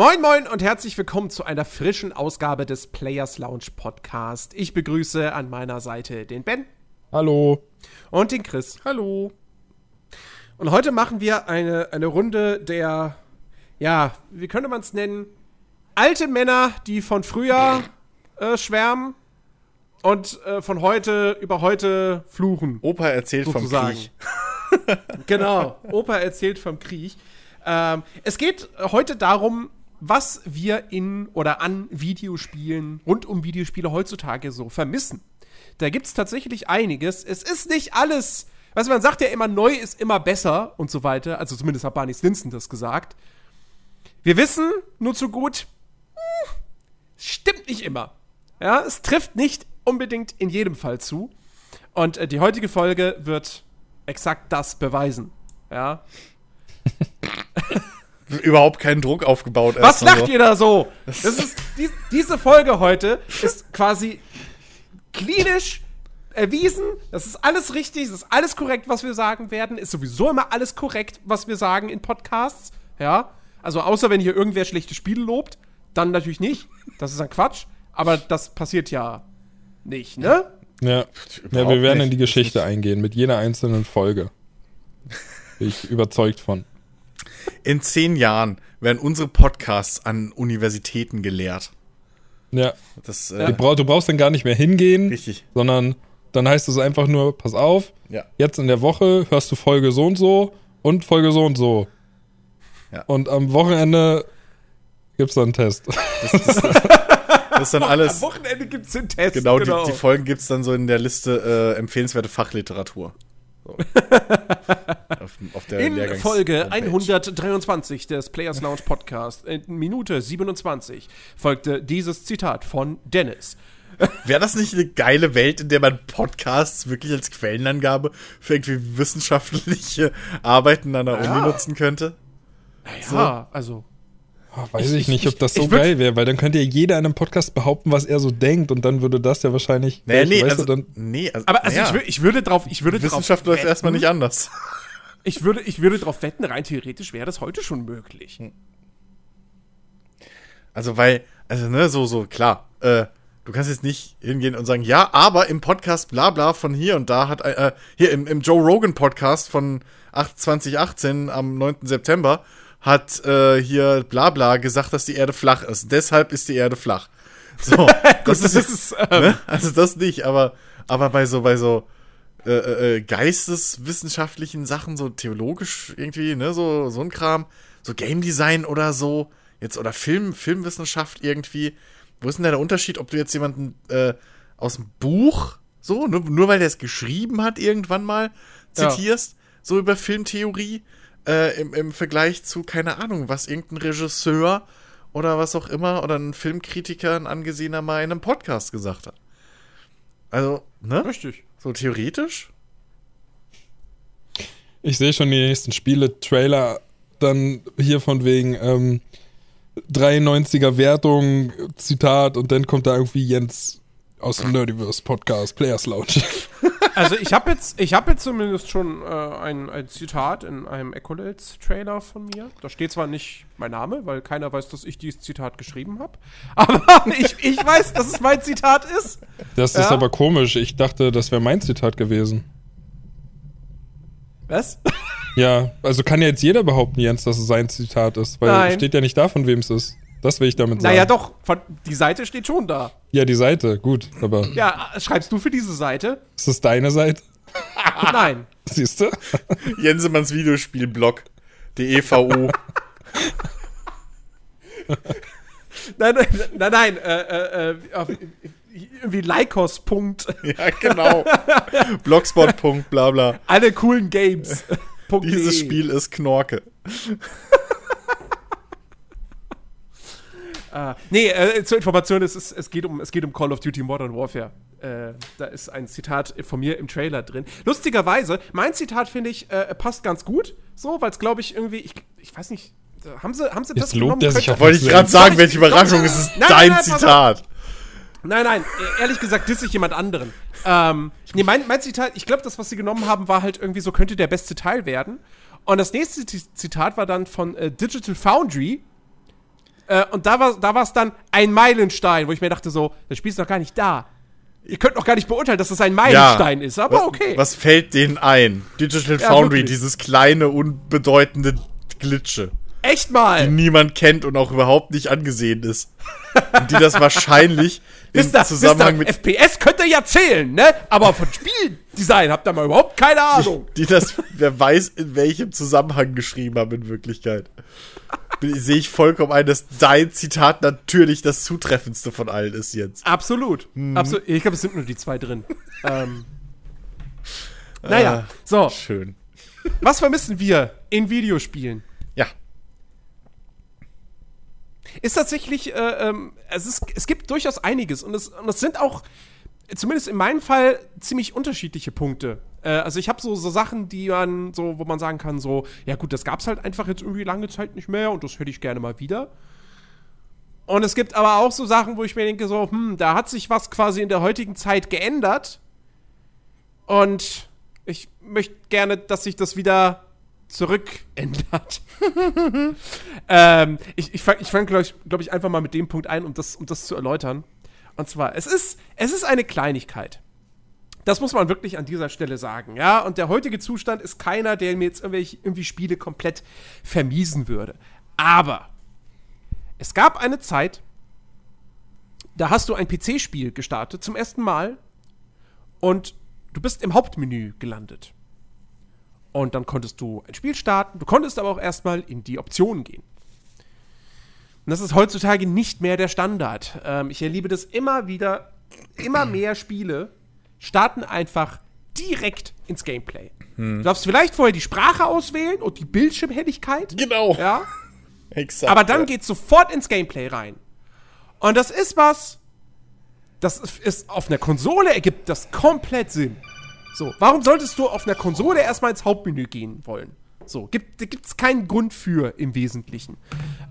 Moin moin und herzlich willkommen zu einer frischen Ausgabe des Players Lounge Podcast. Ich begrüße an meiner Seite den Ben. Hallo. Und den Chris. Hallo. Und heute machen wir eine, eine Runde der, ja, wie könnte man es nennen? Alte Männer, die von früher äh, schwärmen und äh, von heute über heute fluchen. Opa erzählt sozusagen. vom Krieg. genau, Opa erzählt vom Krieg. Ähm, es geht heute darum, was wir in oder an Videospielen, rund um Videospiele heutzutage so vermissen. Da gibt es tatsächlich einiges. Es ist nicht alles, was man sagt ja immer, neu ist immer besser und so weiter. Also zumindest hat Barney Stinson das gesagt. Wir wissen nur zu gut, hm, stimmt nicht immer. Ja, es trifft nicht unbedingt in jedem Fall zu. Und äh, die heutige Folge wird exakt das beweisen. Ja. Überhaupt keinen Druck aufgebaut. Was lacht so. ihr da so? Das ist, die, diese Folge heute ist quasi klinisch erwiesen. Das ist alles richtig, das ist alles korrekt, was wir sagen werden. Ist sowieso immer alles korrekt, was wir sagen in Podcasts. Ja. Also außer wenn hier irgendwer schlechte Spiele lobt, dann natürlich nicht. Das ist ein Quatsch. Aber das passiert ja nicht, ne? Ja, ja wir werden nicht. in die Geschichte eingehen mit jeder einzelnen Folge. Bin ich überzeugt von. In zehn Jahren werden unsere Podcasts an Universitäten gelehrt. Ja. Das, äh, du, brauch, du, brauchst dann gar nicht mehr hingehen, richtig. sondern dann heißt es einfach nur, pass auf, ja. jetzt in der Woche hörst du Folge so und so und Folge so und so. Ja. Und am Wochenende gibt's dann einen Test. Das, das, das ist dann alles. Am Wochenende gibt's den Test. Genau, genau. Die, die, Folgen gibt's dann so in der Liste äh, empfehlenswerte Fachliteratur. So. auf, auf in Folge 123 des Players Lounge Podcast, in Minute 27, folgte dieses Zitat von Dennis. Wäre das nicht eine geile Welt, in der man Podcasts wirklich als Quellenangabe für irgendwie wissenschaftliche Arbeiten an der ja. Uni nutzen könnte? Naja, so. also weiß ich, ich, nicht, ob das so geil wäre, weil dann könnte ja jeder in einem Podcast behaupten, was er so denkt und dann würde das ja wahrscheinlich. Naja, nee, also, dann, nee, also, aber also naja. ich, ich, würde drauf, ich würde Wissenschaft läuft erstmal nicht anders. Ich würde, ich würde drauf wetten, rein theoretisch wäre das heute schon möglich. Hm. Also, weil, also, ne, so, so, klar, äh, du kannst jetzt nicht hingehen und sagen, ja, aber im Podcast bla bla von hier und da hat, äh, hier im, im Joe Rogan Podcast von 8, 2018 am 9. September hat äh, hier Blabla gesagt, dass die Erde flach ist. Deshalb ist die Erde flach. So, das, ist, ist ähm, ne? also das nicht, aber aber bei so bei so äh, äh, äh, geisteswissenschaftlichen Sachen, so theologisch irgendwie, ne, so so ein Kram, so Game Design oder so, jetzt oder Film Filmwissenschaft irgendwie. Wo ist denn da der Unterschied, ob du jetzt jemanden äh, aus dem Buch so, nur, nur weil der es geschrieben hat irgendwann mal zitierst, ja. so über Filmtheorie äh, im, im Vergleich zu, keine Ahnung, was irgendein Regisseur oder was auch immer oder ein Filmkritiker, ein angesehener mal in einem Podcast gesagt hat. Also, ne? Richtig. So theoretisch. Ich sehe schon die nächsten Spiele-Trailer dann hier von wegen ähm, 93er Wertung, Zitat, und dann kommt da irgendwie Jens aus dem Nerdiverse Podcast, Players Lounge. Also ich habe jetzt, ich habe jetzt zumindest schon äh, ein, ein Zitat in einem Echolades-Trailer von mir. Da steht zwar nicht mein Name, weil keiner weiß, dass ich dieses Zitat geschrieben habe, aber ich, ich weiß, dass es mein Zitat ist. Das ja? ist aber komisch. Ich dachte, das wäre mein Zitat gewesen. Was? Ja, also kann ja jetzt jeder behaupten, Jens, dass es sein Zitat ist, weil Nein. steht ja nicht da, von wem es ist. Das will ich damit sagen. Naja, doch, von, die Seite steht schon da. Ja, die Seite, gut, aber. Ja, schreibst du für diese Seite? Ist das deine Seite? Nein. Siehst du? Jensemanns Videospielblog. DEVU. nein, nein, nein, nein, äh, äh, äh irgendwie Lycos. ja, genau. Blogspot. bla bla. Alle coolen Games. Dieses Spiel ist Knorke. Uh, nee, äh, zur Information, es, ist, es, geht um, es geht um Call of Duty Modern Warfare. Äh, da ist ein Zitat von mir im Trailer drin. Lustigerweise, mein Zitat, finde ich, äh, passt ganz gut. So, weil es, glaube ich, irgendwie, ich, ich weiß nicht, haben sie, haben sie Jetzt das lobt er sich auf Wollte ich gerade sagen, welche Überraschung, es ist nein, dein nein, nein, Zitat. Nein, nein, äh, ehrlich gesagt, disse ich jemand anderen. Ähm, nee, mein, mein Zitat, ich glaube, das, was sie genommen haben, war halt irgendwie so, könnte der beste Teil werden. Und das nächste Zitat war dann von äh, Digital Foundry, Äh, und da war da es dann ein Meilenstein, wo ich mir dachte so, das Spiel ist noch gar nicht da. Ihr könnt noch gar nicht beurteilen, dass das ein Meilenstein ja. ist, aber okay. Was fällt denen ein? Digital Foundry, ja, dieses kleine, unbedeutende Glitsche. Echt mal! Die niemand kennt und auch überhaupt nicht angesehen ist. und die das wahrscheinlich im Mister, Zusammenhang Mister, mit. FPS könnt ihr ja zählen, ne? Aber von Spieldesign habt ihr mal überhaupt keine Ahnung. Die, die das, wer weiß, in welchem Zusammenhang geschrieben haben in Wirklichkeit. Sehe ich vollkommen ein, dass dein Zitat natürlich das zutreffendste von allen ist jetzt. Absolut. Mhm. Absolut. Ich glaube, es sind nur die zwei drin. ähm. Naja, ah, so. Schön. Was vermissen wir in Videospielen? Ist tatsächlich, äh, ähm, es, ist, es gibt durchaus einiges und es, und es sind auch, zumindest in meinem Fall, ziemlich unterschiedliche Punkte. Äh, also ich habe so, so Sachen, die man so, wo man sagen kann, so, ja gut, das gab es halt einfach jetzt irgendwie lange Zeit nicht mehr und das hätte ich gerne mal wieder. Und es gibt aber auch so Sachen, wo ich mir denke, so, hm, da hat sich was quasi in der heutigen Zeit geändert. Und ich möchte gerne, dass sich das wieder zurückändert. ähm, ich ich fange, ich fang, glaube ich, glaub ich, einfach mal mit dem Punkt ein, um das, um das zu erläutern. Und zwar, es ist, es ist eine Kleinigkeit. Das muss man wirklich an dieser Stelle sagen, ja. Und der heutige Zustand ist keiner, der mir jetzt irgendwelche irgendwie Spiele komplett vermiesen würde. Aber es gab eine Zeit, da hast du ein PC-Spiel gestartet zum ersten Mal und du bist im Hauptmenü gelandet. Und dann konntest du ein Spiel starten. Du konntest aber auch erstmal in die Optionen gehen. Und das ist heutzutage nicht mehr der Standard. Ähm, ich erlebe das immer wieder. Immer mehr Spiele starten einfach direkt ins Gameplay. Hm. Du darfst vielleicht vorher die Sprache auswählen und die Bildschirmhelligkeit. Genau. Ja. Exakt. Aber dann ja. geht's sofort ins Gameplay rein. Und das ist was, das ist auf einer Konsole ergibt das komplett Sinn. So, warum solltest du auf einer Konsole erstmal ins Hauptmenü gehen wollen? So, gibt es keinen Grund für im Wesentlichen.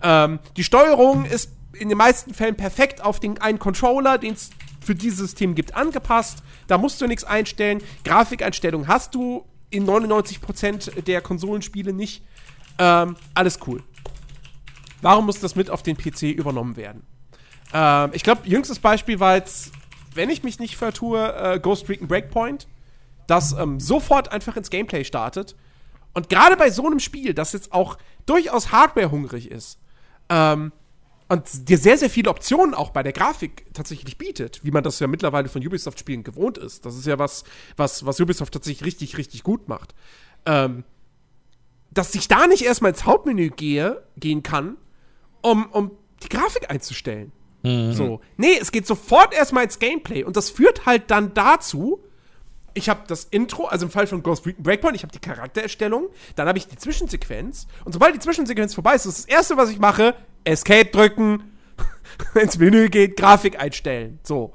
Ähm, die Steuerung ist in den meisten Fällen perfekt auf den einen Controller, den es für dieses System gibt, angepasst. Da musst du nichts einstellen. Grafikeinstellungen hast du in 99% der Konsolenspiele nicht. Ähm, alles cool. Warum muss das mit auf den PC übernommen werden? Ähm, ich glaube, jüngstes Beispiel war jetzt, wenn ich mich nicht vertue, äh, Ghost Recon Breakpoint das ähm, sofort einfach ins Gameplay startet. Und gerade bei so einem Spiel, das jetzt auch durchaus hardwarehungrig ist, ähm, und dir sehr, sehr viele Optionen auch bei der Grafik tatsächlich bietet, wie man das ja mittlerweile von Ubisoft-Spielen gewohnt ist. Das ist ja was, was, was Ubisoft tatsächlich richtig, richtig gut macht. Ähm, dass ich da nicht erstmal ins Hauptmenü gehe, gehen kann, um, um die Grafik einzustellen. Mhm. So. Nee, es geht sofort erstmal ins Gameplay. Und das führt halt dann dazu, ich habe das Intro, also im Fall von Ghost Recon Breakpoint, ich habe die Charaktererstellung, dann habe ich die Zwischensequenz und sobald die Zwischensequenz vorbei ist, ist das erste, was ich mache, Escape drücken, ins Menü geht, Grafik einstellen. So.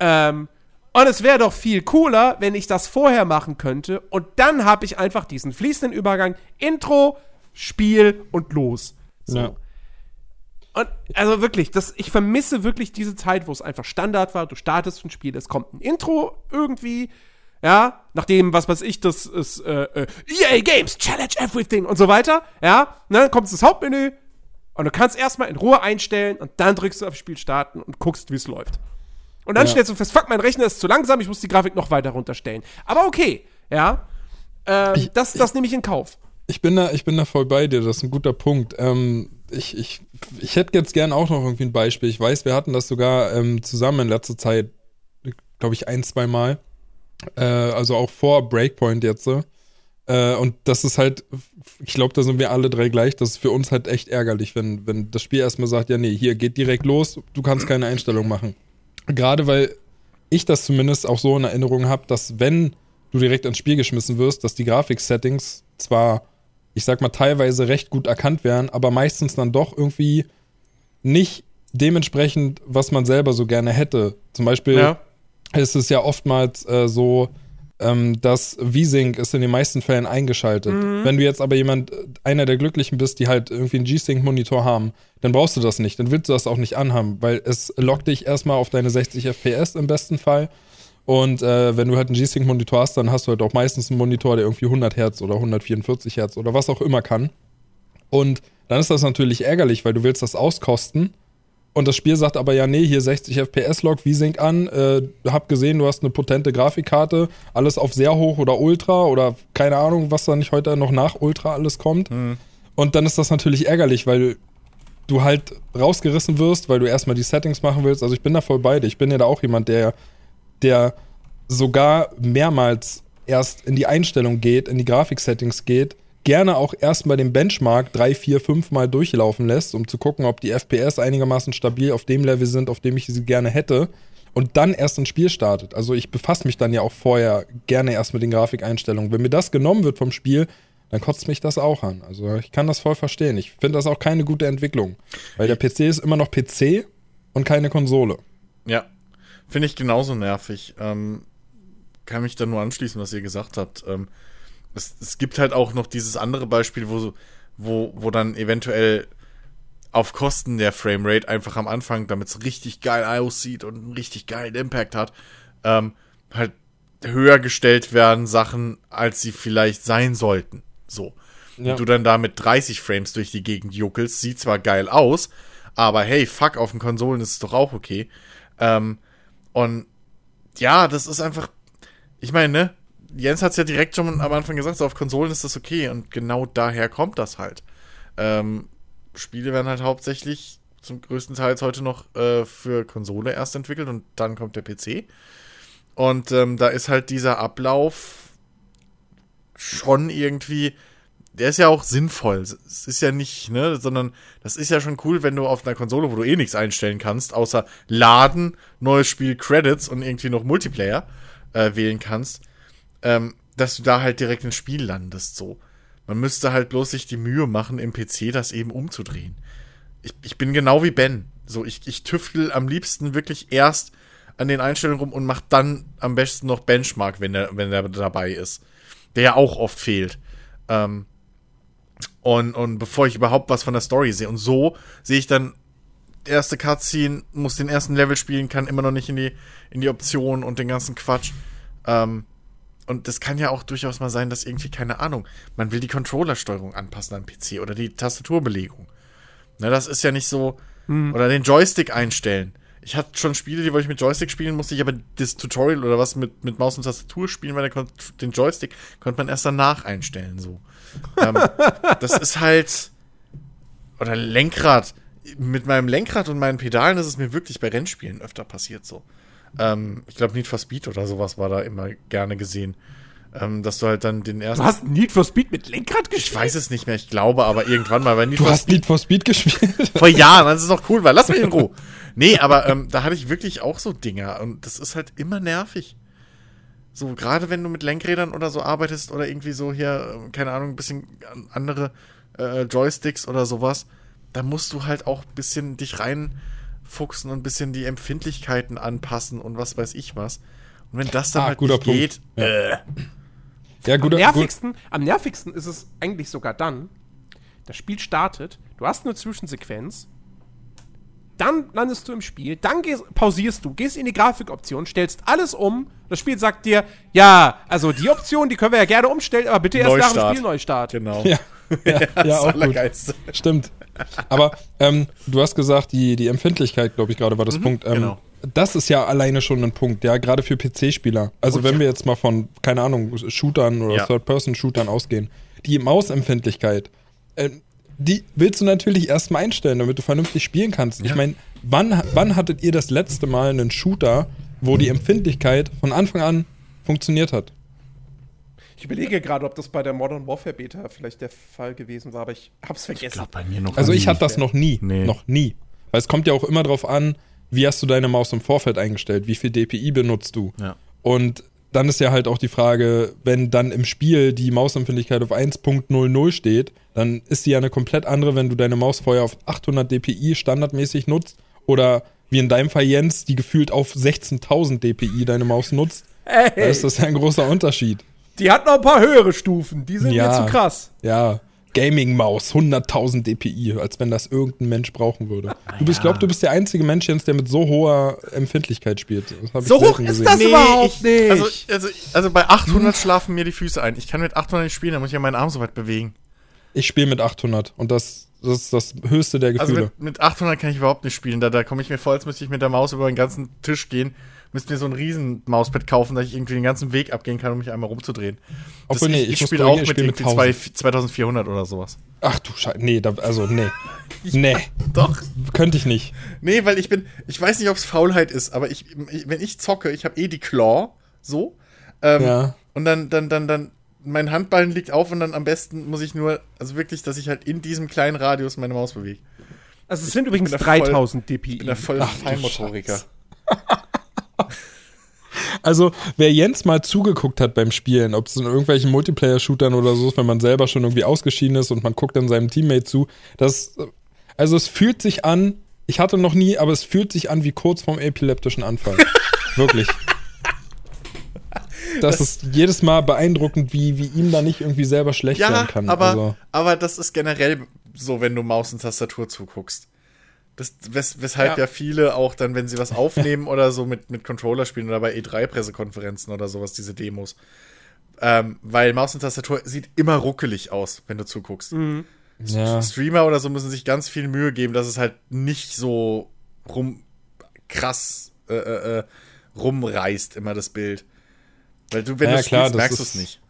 Ähm, und es wäre doch viel cooler, wenn ich das vorher machen könnte und dann habe ich einfach diesen fließenden Übergang Intro, Spiel und los. So. Ja. Und also wirklich, das, ich vermisse wirklich diese Zeit, wo es einfach Standard war. Du startest ein Spiel, es kommt ein Intro irgendwie, ja, nachdem, was weiß ich, das ist äh, äh, EA Games, Challenge Everything und so weiter, ja, und dann kommt das Hauptmenü und du kannst erstmal in Ruhe einstellen und dann drückst du auf Spiel starten und guckst, wie es läuft. Und dann ja. stellst du fest, fuck, mein Rechner ist zu langsam, ich muss die Grafik noch weiter runterstellen. Aber okay, ja, ähm, ich, das, das nehme ich in Kauf. Ich bin da, ich bin da voll bei dir, das ist ein guter Punkt. Ähm, ich, ich, ich hätte jetzt gern auch noch irgendwie ein Beispiel. Ich weiß, wir hatten das sogar ähm, zusammen in letzter Zeit, glaube ich, ein, zwei Mal. Äh, also auch vor Breakpoint jetzt. Äh, und das ist halt, ich glaube, da sind wir alle drei gleich. Das ist für uns halt echt ärgerlich, wenn, wenn das Spiel erstmal sagt, ja, nee, hier geht direkt los, du kannst keine Einstellung machen. Gerade weil ich das zumindest auch so in Erinnerung habe, dass wenn du direkt ins Spiel geschmissen wirst, dass die Grafik-Settings zwar, ich sag mal, teilweise recht gut erkannt werden, aber meistens dann doch irgendwie nicht dementsprechend, was man selber so gerne hätte. Zum Beispiel ja ist es ja oftmals äh, so, ähm, dass V-Sync ist in den meisten Fällen eingeschaltet. Mhm. Wenn du jetzt aber jemand, äh, einer der Glücklichen bist, die halt irgendwie einen G-Sync-Monitor haben, dann brauchst du das nicht. Dann willst du das auch nicht anhaben, weil es lockt dich erstmal auf deine 60 FPS im besten Fall. Und äh, wenn du halt einen G-Sync-Monitor hast, dann hast du halt auch meistens einen Monitor, der irgendwie 100 Hertz oder 144 Hertz oder was auch immer kann. Und dann ist das natürlich ärgerlich, weil du willst das auskosten. Und das Spiel sagt aber ja, nee, hier 60 FPS-Log, V-Sync an, äh, hab gesehen, du hast eine potente Grafikkarte, alles auf sehr hoch oder Ultra oder keine Ahnung, was da nicht heute noch nach Ultra alles kommt. Mhm. Und dann ist das natürlich ärgerlich, weil du halt rausgerissen wirst, weil du erstmal die Settings machen willst. Also ich bin da voll bei dir. Ich bin ja da auch jemand, der, der sogar mehrmals erst in die Einstellung geht, in die Grafik-Settings geht, gerne auch erstmal den Benchmark drei, vier, fünf Mal durchlaufen lässt, um zu gucken, ob die FPS einigermaßen stabil auf dem Level sind, auf dem ich sie gerne hätte. Und dann erst ein Spiel startet. Also ich befasse mich dann ja auch vorher gerne erst mit den Grafikeinstellungen. Wenn mir das genommen wird vom Spiel, dann kotzt mich das auch an. Also ich kann das voll verstehen. Ich finde das auch keine gute Entwicklung. Weil der PC ist immer noch PC und keine Konsole. Ja, finde ich genauso nervig. Ähm, kann mich da nur anschließen, was ihr gesagt habt. Ähm, es, es gibt halt auch noch dieses andere Beispiel, wo, wo, wo dann eventuell auf Kosten der Framerate einfach am Anfang, damit es richtig geil aussieht und einen richtig geilen Impact hat, ähm, halt höher gestellt werden Sachen, als sie vielleicht sein sollten. So. Ja. Und du dann da mit 30 Frames durch die Gegend juckelst, sieht zwar geil aus, aber hey, fuck, auf den Konsolen ist es doch auch okay. Ähm, und ja, das ist einfach, ich meine, ne, Jens hat es ja direkt schon am Anfang gesagt, so auf Konsolen ist das okay und genau daher kommt das halt. Ähm, Spiele werden halt hauptsächlich zum größten Teil heute noch äh, für Konsole erst entwickelt und dann kommt der PC. Und ähm, da ist halt dieser Ablauf schon irgendwie, der ist ja auch sinnvoll. Es ist ja nicht, ne, sondern das ist ja schon cool, wenn du auf einer Konsole, wo du eh nichts einstellen kannst, außer Laden, neues Spiel, Credits und irgendwie noch Multiplayer äh, wählen kannst, ähm, dass du da halt direkt ins Spiel landest, so. Man müsste halt bloß sich die Mühe machen, im PC das eben umzudrehen. Ich, ich bin genau wie Ben. So, ich, ich tüftel am liebsten wirklich erst an den Einstellungen rum und mach dann am besten noch Benchmark, wenn der, wenn der dabei ist. Der ja auch oft fehlt. Ähm, und, und bevor ich überhaupt was von der Story sehe. Und so sehe ich dann erste Cutscene, muss den ersten Level spielen, kann immer noch nicht in die, in die Optionen und den ganzen Quatsch. Ähm, und das kann ja auch durchaus mal sein, dass irgendwie, keine Ahnung, man will die Controllersteuerung anpassen am PC oder die Tastaturbelegung. Na, das ist ja nicht so. Oder den Joystick einstellen. Ich hatte schon Spiele, die wollte ich mit Joystick spielen, musste ich aber das Tutorial oder was mit, mit Maus und Tastatur spielen, weil der den Joystick konnte man erst danach einstellen. So. ähm, das ist halt. Oder Lenkrad. Mit meinem Lenkrad und meinen Pedalen ist es mir wirklich bei Rennspielen öfter passiert so. Ähm, ich glaube, Need for Speed oder sowas war da immer gerne gesehen. Ähm, dass du halt dann den ersten. Du hast Need for Speed mit Lenkrad gespielt? Ich weiß es nicht mehr, ich glaube aber irgendwann mal bei Need Du for hast Need for Speed gespielt? vor Jahren, das ist doch cool, weil lass mich in Ruhe. Nee, aber ähm, da hatte ich wirklich auch so Dinger und das ist halt immer nervig. So, gerade wenn du mit Lenkrädern oder so arbeitest oder irgendwie so hier, äh, keine Ahnung, ein bisschen an- andere äh, Joysticks oder sowas, da musst du halt auch ein bisschen dich reinfuchsen und ein bisschen die Empfindlichkeiten anpassen und was weiß ich was. Und wenn das dann Ah, halt guter nicht Punkt. geht, Ja. äh, Ja, Am guter, gut. nervigsten, am nervigsten ist es eigentlich sogar dann, das Spiel startet, du hast eine Zwischensequenz, dann landest du im Spiel, dann gehst, pausierst du, gehst in die Grafikoption, stellst alles um, das Spiel sagt dir, ja, also die Option, die können wir ja gerne umstellen, aber bitte erst nach dem Neustart. Spiel Neustart. genau. Ja, ja, ja das auch gut. Stimmt. Aber ähm, du hast gesagt, die, die Empfindlichkeit, glaube ich, gerade war das Punkt. Ähm, genau. Das ist ja alleine schon ein Punkt, ja, gerade für PC-Spieler. Also Oh, wenn ja. wir jetzt mal von, keine Ahnung, Shootern oder Ja. Third-Person-Shootern ausgehen, die Mausempfindlichkeit, äh, die willst du natürlich erstmal einstellen, damit du vernünftig spielen kannst. Ich meine, wann, wann hattet ihr das letzte Mal einen Shooter, wo die Empfindlichkeit von Anfang an funktioniert hat? Ich überlege gerade, ob das bei der Modern Warfare Beta vielleicht der Fall gewesen war, aber ich hab's vergessen. Ich glaube bei mir noch Also nie. ich hatte das noch nie. Nee. Noch nie. Weil es kommt ja auch immer drauf an, wie hast du deine Maus im Vorfeld eingestellt, wie viel DPI benutzt du. Ja. Und dann ist ja halt auch die Frage, wenn dann im Spiel die Mausempfindlichkeit auf 1.00 steht, dann ist die ja eine komplett andere, wenn du deine Maus vorher auf 800 DPI standardmäßig nutzt oder wie in deinem Fall Jens, die gefühlt auf 16.000 DPI deine Maus nutzt. Da Ey, ist das ja ein großer Unterschied. Die hat noch ein paar höhere Stufen, die sind Ja. mir zu krass. Ja, Gaming-Maus, 100.000 DPI, als wenn das irgendein Mensch brauchen würde. Du bist, ich glaube, du bist der einzige Mensch, Jens, der mit so hoher Empfindlichkeit spielt. Das hab ich So hoch ist das überhaupt nicht. Also, also, also bei 800 schlafen mir die Füße ein. Ich kann mit 800 nicht spielen, da muss ich ja meinen Arm so weit bewegen. Ich spiele mit 800 und das, das ist das höchste der Also Gefühle. mit, mit 800 kann ich überhaupt nicht spielen. Da, da komme ich mir vor, als müsste ich mit der Maus über den ganzen Tisch gehen. Müsste mir so ein riesen Mauspad kaufen, dass ich irgendwie den ganzen Weg abgehen kann, um mich einmal rumzudrehen. Das- Obwohl, nee, ich ich ich spiele auch ich mit, spiele mit irgendwie zwei- 2400 oder sowas. Ach du Scheiße, nee, da, also nee. Nee, Doch. könnte ich nicht. Nee, weil ich bin, ich weiß nicht, ob es Faulheit ist, aber ich, ich wenn ich zocke, ich habe eh die Claw, so. Ähm, Ja. Und dann, dann, dann, dann, mein Handballen liegt auf und dann am besten muss ich nur, also wirklich, dass ich halt in diesem kleinen Radius meine Maus bewege. Also es sind übrigens bin da voll- 3000 Ich bin dpi. da voll Ach Feinmotoriker. Also, wer Jens mal zugeguckt hat beim Spielen, ob es in irgendwelchen Multiplayer-Shootern oder so ist, wenn man selber schon irgendwie ausgeschieden ist und man guckt dann seinem Teammate zu, das, also es fühlt sich an, ich hatte noch nie, aber es fühlt sich an wie kurz vorm epileptischen Anfall. Wirklich. Das, ist jedes Mal beeindruckend, wie, wie ihm da nicht irgendwie selber schlecht Ja, werden kann. aber, also, aber das ist generell so, wenn du Maus und Tastatur zuguckst. Das, wes, weshalb ja. Ja. viele auch dann, wenn sie was aufnehmen oder so mit, mit Controller spielen oder bei E3-Pressekonferenzen oder sowas, diese Demos. Ähm, weil Maus und Tastatur sieht immer ruckelig aus, wenn du zuguckst. Mhm. ja. Streamer oder so müssen sich ganz viel Mühe geben, dass es halt nicht so rum krass äh, äh, äh, rumreißt, immer das Bild. Weil du, wenn Ja, du klar, spielst, merkst du es nicht.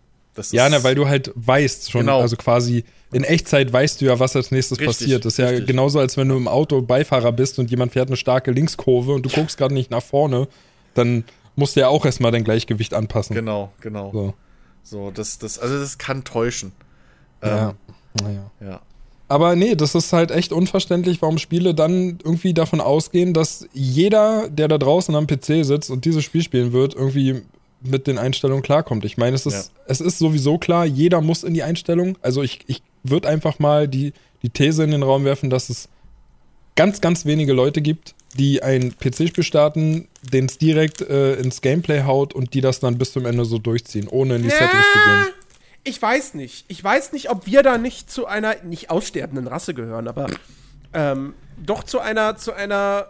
Ja, ne, weil du halt weißt schon, Genau. also quasi in Echtzeit weißt du ja, was als nächstes Richtig, passiert. Das ist ja richtig. genauso, als wenn du im Auto Beifahrer bist und jemand fährt eine starke Linkskurve und du guckst gerade nicht nach vorne, dann musst du ja auch erstmal dein Gleichgewicht anpassen. Genau, genau. So, So. das, das, also das kann täuschen. Ja. Ähm, Naja. ja. Aber nee, das ist halt echt unverständlich, warum Spiele dann irgendwie davon ausgehen, dass jeder, der da draußen am PC sitzt und dieses Spiel spielen wird, irgendwie mit den Einstellungen klarkommt. Ich meine, es ist, es ist sowieso klar, jeder muss in die Einstellung. Also ich, ich würde einfach mal die, die These in den Raum werfen, dass es ganz, ganz wenige Leute gibt, die ein PC-Spiel starten, den es direkt äh, ins Gameplay haut und die das dann bis zum Ende so durchziehen, ohne in die Settings zu gehen. Ich weiß nicht. Ich weiß nicht, ob wir da nicht zu einer nicht aussterbenden Rasse gehören, aber ähm, doch zu einer zu einer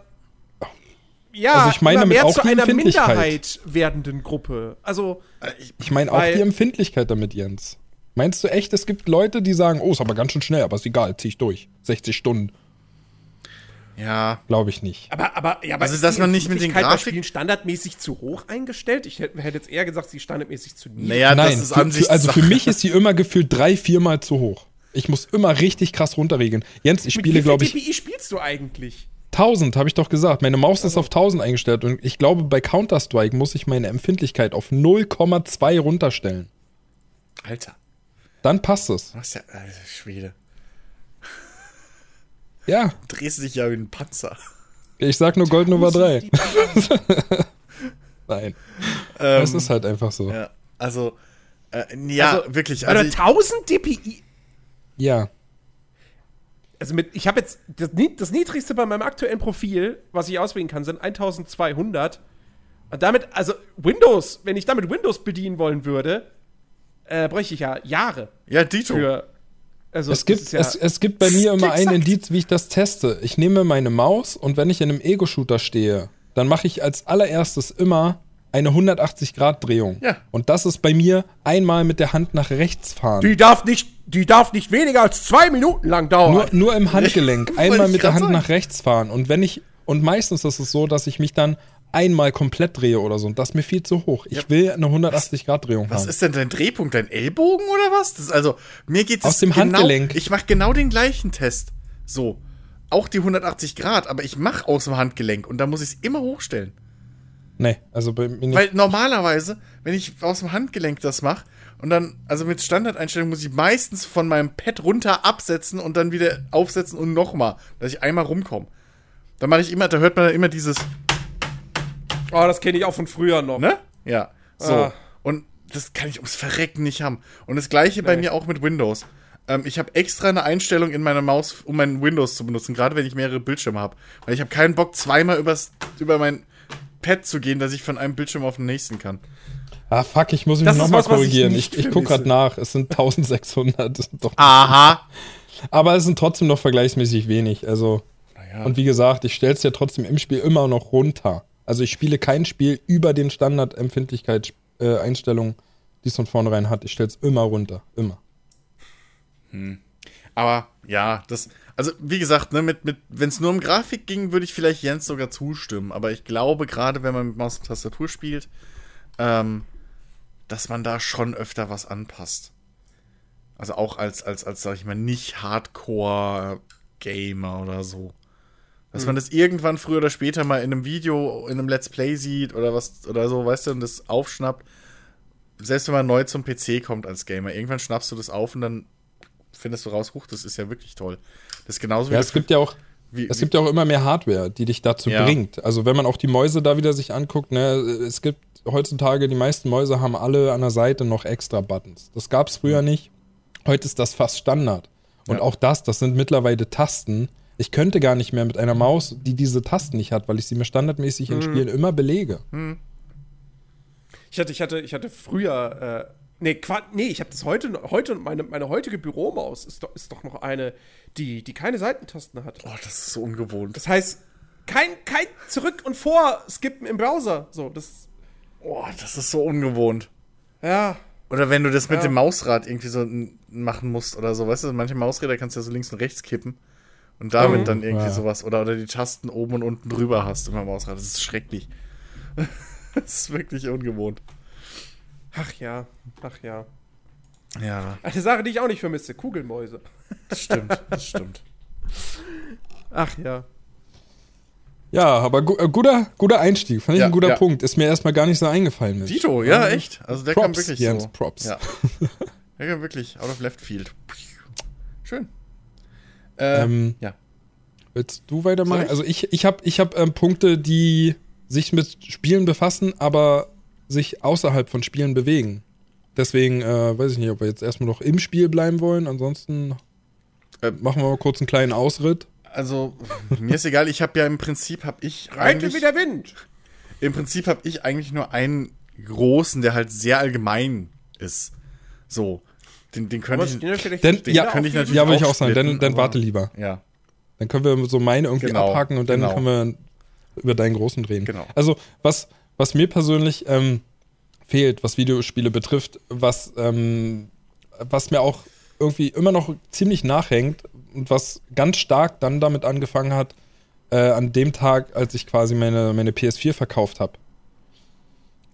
ja, Also ich meine immer damit mehr auch zu die einer. Minderheit werdenden Gruppe. Also Äh, Ich, Ich meine auch die Empfindlichkeit damit, Jens. Meinst du echt, es gibt Leute, die sagen, oh, ist aber ganz schön schnell, aber ist egal, zieh ich durch. 60 Stunden. ja. Glaube ich nicht. Aber, aber, ja, aber Also, ist dass die man nicht mit den Empfindlichkeit bei Grafik- Spielen standardmäßig zu hoch eingestellt? Ich hätte, hätte jetzt eher gesagt, sie ist standardmäßig zu niedrig. Naja, Nein, das ist für, an für, also für mich ist sie immer gefühlt drei, viermal zu hoch. Ich muss immer richtig krass runterregeln. Jens, ich Mit spiele, wie viel glaube ich, DPI spielst du eigentlich? 1000, habe ich doch gesagt. Meine Maus ist auf 1000 eingestellt und ich glaube, bei Counter-Strike muss ich meine Empfindlichkeit auf 0,2 runterstellen. Alter, Dann passt es. was ja, Alter, Schwede. Ja, Du drehst dich ja wie ein Panzer. ich sag nur Gold Nummer 3. Nein, Ähm, es ist halt einfach so. ja, also, äh, ja, Also, wirklich. Also Also, ich, 1000 DPI. Ja. Also mit, ich habe jetzt das, das niedrigste bei meinem aktuellen Profil, was ich auswählen kann, sind 1200. Und damit, also Windows, wenn ich damit Windows bedienen wollen würde, äh, bräuchte ich ja Jahre ja, Dito. für. Also Es gibt, ja, es, es gibt bei mir immer ein Exakt. Indiz, wie ich das teste. Ich nehme meine Maus und wenn ich in einem Ego-Shooter stehe, dann mache ich als allererstes immer eine 180-Grad-Drehung. Ja. Und das ist bei mir einmal mit der Hand nach rechts fahren. die darf nicht, die darf nicht weniger als zwei Minuten lang dauern. Nur, nur im Handgelenk. Einmal mit der Hand sagen. nach rechts fahren. Und wenn ich, und meistens ist es so, dass ich mich dann einmal komplett drehe oder so. Und das ist mir viel zu hoch. Ich Ja. will eine 180-Grad-Drehung Was haben. ist denn dein Drehpunkt? Dein Ellbogen oder was? Das, also, mir geht es Aus dem genau, Handgelenk. Ich mache genau den gleichen Test. So. Auch die 180 Grad, aber ich mache aus dem Handgelenk und da muss ich es immer hochstellen. Nee, also bei mir nicht. Weil normalerweise, wenn ich aus dem Handgelenk das mache und dann, also mit Standardeinstellung muss ich meistens von meinem Pad runter absetzen und dann wieder aufsetzen und nochmal, dass ich einmal rumkomme. Da mache ich immer, da hört man dann immer dieses, oh, das kenne ich auch von früher noch. ne? Ja. So. Ah. Und das kann ich ums Verrecken nicht haben. Und das gleiche bei Nee. mir auch mit Windows. Ähm, ich habe extra eine Einstellung in meiner Maus, um mein Windows zu benutzen, gerade wenn ich mehrere Bildschirme habe. Weil ich habe keinen Bock, zweimal übers, über mein Pad zu gehen, dass ich von einem Bildschirm auf den nächsten kann. ah, fuck, ich muss mich nochmal ich korrigieren. Ich, ich, guck vermisse. gerade nach. Es sind 1600. Das ist doch, Aha. aber es sind trotzdem noch vergleichsmäßig wenig. Also, Naja. und wie gesagt, ich stelle es ja trotzdem im Spiel immer noch runter. Also ich spiele kein Spiel über den Standard-Empfindlichkeitseinstellungen, die es von vornherein hat. Ich stelle es immer runter. Immer. Aber ja, das, also wie gesagt, ne, mit, mit, wenn es nur um Grafik ging, würde ich vielleicht Jens sogar zustimmen. Aber ich glaube, gerade wenn man mit Maus und Tastatur spielt, ähm, dass man da schon öfter was anpasst. Also auch als, als, als, sag ich mal, nicht Hardcore-Gamer oder so. Dass Hm. man das irgendwann früher oder später mal in einem Video, in einem Let's Play sieht oder was oder so, weißt du, und das aufschnappt. Selbst wenn man neu zum PC kommt als Gamer, irgendwann schnappst du das auf und dann findest du raus, huch, das ist ja wirklich toll. Das ist genauso Ja, wie es gibt ja auch, wie, es gibt ja auch immer mehr Hardware, die dich dazu Ja. bringt. Also wenn man auch die Mäuse da wieder sich anguckt, ne, es gibt heutzutage, die meisten Mäuse haben alle an der Seite noch extra Buttons. Das gab es früher nicht. Heute ist das fast Standard. Und Ja. auch das, das sind mittlerweile Tasten. Ich könnte gar nicht mehr mit einer Maus, die diese Tasten nicht hat, weil ich sie mir standardmäßig Mhm. in Spielen immer belege. Ich hatte, ich hatte, ich hatte früher, äh, nee, Qua nee, ich habe das heute, noch- heute, meine, meine heutige Büromaus ist doch, ist doch noch eine, die, die keine Seitentasten hat. oh, das ist so ungewohnt. Das heißt, kein, kein Zurück- und Vor-Skippen im Browser. So, das, Oh, das ist so ungewohnt. ja, Oder wenn du das mit Ja. dem Mausrad irgendwie so n- machen musst oder so, weißt du, manche Mausräder kannst du ja so links und rechts kippen und damit Mhm. dann irgendwie Ja. sowas oder, oder die Tasten oben und unten drüber hast im Mausrad. Das ist schrecklich. das ist wirklich ungewohnt. Ach ja, ach ja. Ja, Eine Sache, die ich auch nicht vermisse, Kugelmäuse. das stimmt, das stimmt. Ach ja. Ja, aber gu äh, guter, guter Einstieg. Fand ich Ja, ein guter ja. Punkt. Ist mir erstmal gar nicht so eingefallen. Mensch. Dito, ja, echt. Also der kam Props, wirklich Jens, so. Props. Ja. Der kam wirklich out of left field. Schön. Äh, Ähm, ja. Willst du weitermachen? Also ich, ich habe ich hab, ähm, Punkte, die sich mit Spielen befassen, aber sich außerhalb von Spielen bewegen. Deswegen äh, weiß ich nicht, ob wir jetzt erstmal noch im Spiel bleiben wollen. Ansonsten Äh, machen wir mal kurz einen kleinen Ausritt. Also, mir ist egal, ich habe ja im Prinzip, habe ich Reite eigentlich, wie der Wind. im Prinzip habe ich eigentlich nur einen großen, der halt sehr allgemein ist. So, den, den könnte ich, Denn- den ja, könnte ich natürlich Ja, würde ich auch sagen. Dann, dann warte lieber. Ja, Dann können wir so meine irgendwie Genau, abhaken und dann genau. können wir über deinen großen reden. Genau. Also, was, was mir persönlich ähm, fehlt, was Videospiele betrifft, was, ähm, was mir auch irgendwie immer noch ziemlich nachhängt und was ganz stark dann damit angefangen hat, äh, an dem Tag, als ich quasi meine, meine PS4 verkauft habe,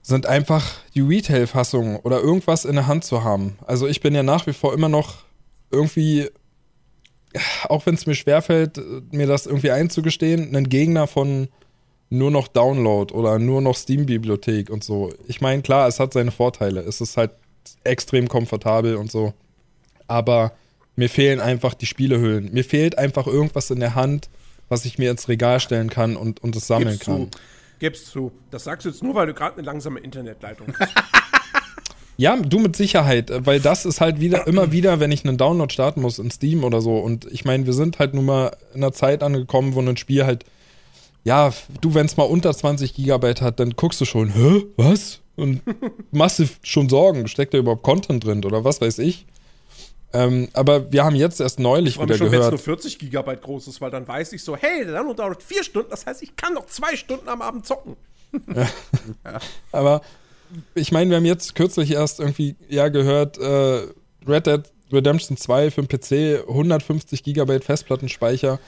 sind einfach die Retail-Fassungen oder irgendwas in der Hand zu haben. Also ich bin ja nach wie vor immer noch irgendwie auch wenn es mir schwerfällt, mir das irgendwie einzugestehen, ein Gegner von nur noch Download oder nur noch Steam-Bibliothek und so. Ich meine, klar, es hat seine Vorteile. Es ist halt extrem komfortabel und so. Aber mir fehlen einfach die Spielehüllen. Mir fehlt einfach irgendwas in der Hand, was ich mir ins Regal stellen kann und, und es sammeln Gib's kann. zu. Gib's zu. Das sagst du jetzt nur, weil du gerade eine langsame Internetleitung hast. Ja, du mit Sicherheit, weil das ist halt wieder immer wieder, wenn ich einen Download starten muss in Steam oder so. Und ich meine, wir sind halt nun mal in einer Zeit angekommen, wo ein Spiel halt, ja, du, wenn es mal unter 20 Gigabyte hat, dann guckst du schon, hä, was? Und machst dir schon Sorgen, steckt da überhaupt Content drin oder was weiß ich. Ähm, aber wir haben jetzt erst neulich Ich wieder schon, wenn es nur gehört. 40 Gigabyte groß ist, weil dann weiß ich so, hey, der Download dauert vier Stunden, das heißt, ich kann noch zwei Stunden am Abend zocken. Aber ich meine, wir haben jetzt kürzlich erst irgendwie ja gehört, äh, Red Dead Redemption 2 für den PC, 150 Gigabyte Festplattenspeicher.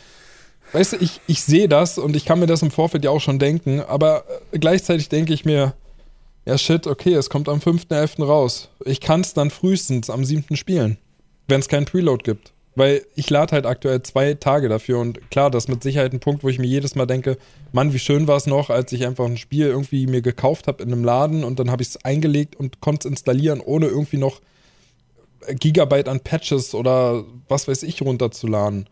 Weißt du, ich, ich sehe das und ich kann mir das im Vorfeld ja auch schon denken, aber äh, gleichzeitig denke ich mir, ja shit, okay, es kommt am 5.11. raus. Ich kann es dann frühestens am 7. spielen, wenn es keinen Preload gibt. Weil ich lade halt aktuell zwei Tage dafür und klar, das ist mit Sicherheit ein Punkt, wo ich mir jedes Mal denke, Mann, wie schön war es noch, als ich einfach ein Spiel irgendwie mir gekauft habe in einem Laden und dann habe ich es eingelegt und konnte es installieren, ohne irgendwie noch Gigabyte an Patches oder was weiß ich runterzuladen.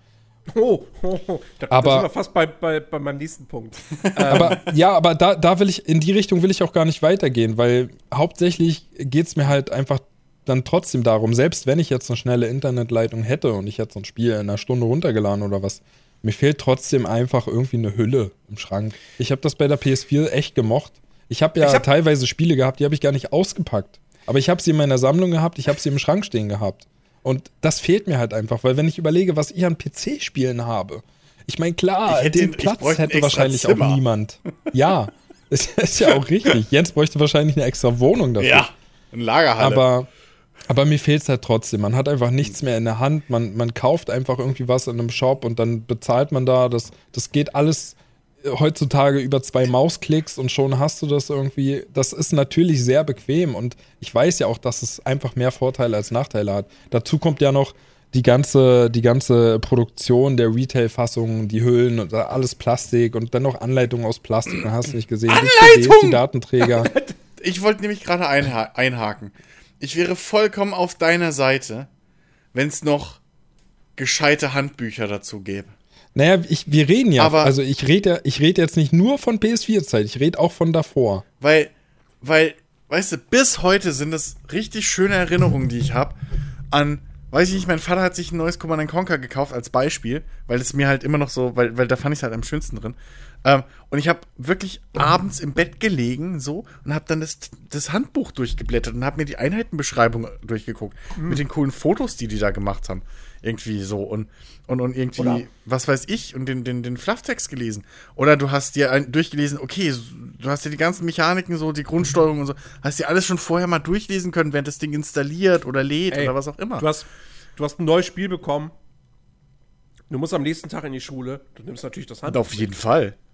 Oh, oh, oh. Da, Aber- da sind wir fast bei, bei, bei meinem nächsten Punkt. Aber ja, aber da, da will ich, in die Richtung will ich auch gar nicht weitergehen, weil hauptsächlich geht es mir halt einfach dann trotzdem darum, selbst wenn ich jetzt eine schnelle Internetleitung hätte und ich hätte so ein Spiel in einer Stunde runtergeladen oder was, mir fehlt trotzdem einfach irgendwie eine Hülle im Schrank. Ich habe das bei der PS4 echt gemocht. Ich habe ja Ich hab- teilweise Spiele gehabt, die habe ich gar nicht ausgepackt. Aber ich habe sie in meiner Sammlung gehabt, ich habe sie im Schrank stehen gehabt. Und das fehlt mir halt einfach, weil wenn ich überlege, was ich an PC-Spielen habe, ich meine, klar, Ich hätte den Platz ein hätte wahrscheinlich Zimmer. auch niemand. Ja, ist, ist ja auch richtig. Jens bräuchte wahrscheinlich eine extra Wohnung dafür. Ja, eine Lagerhalle. Aber Aber mir fehlt es halt trotzdem. Man hat einfach nichts mehr in der Hand. Man, man kauft einfach irgendwie was in einem Shop und dann bezahlt man da. Das, das geht alles heutzutage über zwei Mausklicks und schon hast du das irgendwie. Das ist natürlich sehr bequem und ich weiß ja auch, dass es einfach mehr Vorteile als Nachteile hat. Dazu kommt ja noch die ganze, die ganze Produktion der Retail-Fassungen, die Hüllen und alles Plastik und dann noch Anleitungen aus Plastik. Dann hast du nicht gesehen. Die, CDs, die Datenträger. Ich wollte nämlich gerade einha einhaken. Ich wäre vollkommen auf deiner Seite, wenn es noch gescheite Handbücher dazu gäbe. Naja, ich, wir reden ja, Aber- also ich rede ich rede jetzt nicht nur von PS4-Zeit, ich rede auch von davor. Weil, weil, weißt du, bis heute sind es richtig schöne Erinnerungen, die ich habe an, weiß ich nicht, mein Vater hat sich ein neues Command Conquer gekauft als Beispiel, weil es mir halt immer noch so, weil, weil da fand ich es halt am schönsten drin. Ähm, und ich habe wirklich abends im Bett gelegen so und habe dann das, das Handbuch durchgeblättert und habe mir die Einheitenbeschreibung durchgeguckt mit den coolen Fotos, die die da gemacht haben. Irgendwie so und, und, und irgendwie, Oder- was weiß ich, und den, den, den Flufftext gelesen. Oder du hast dir ein, durchgelesen, okay, du hast dir die ganzen Mechaniken, so die Grundsteuerung und so, hast dir alles schon vorher mal durchlesen können, während das Ding installiert oder lädt Ey, oder was auch immer. Du hast, du hast ein neues Spiel bekommen. Du musst am nächsten Tag in die Schule. Du nimmst natürlich das Handbuch. auf jeden Fall.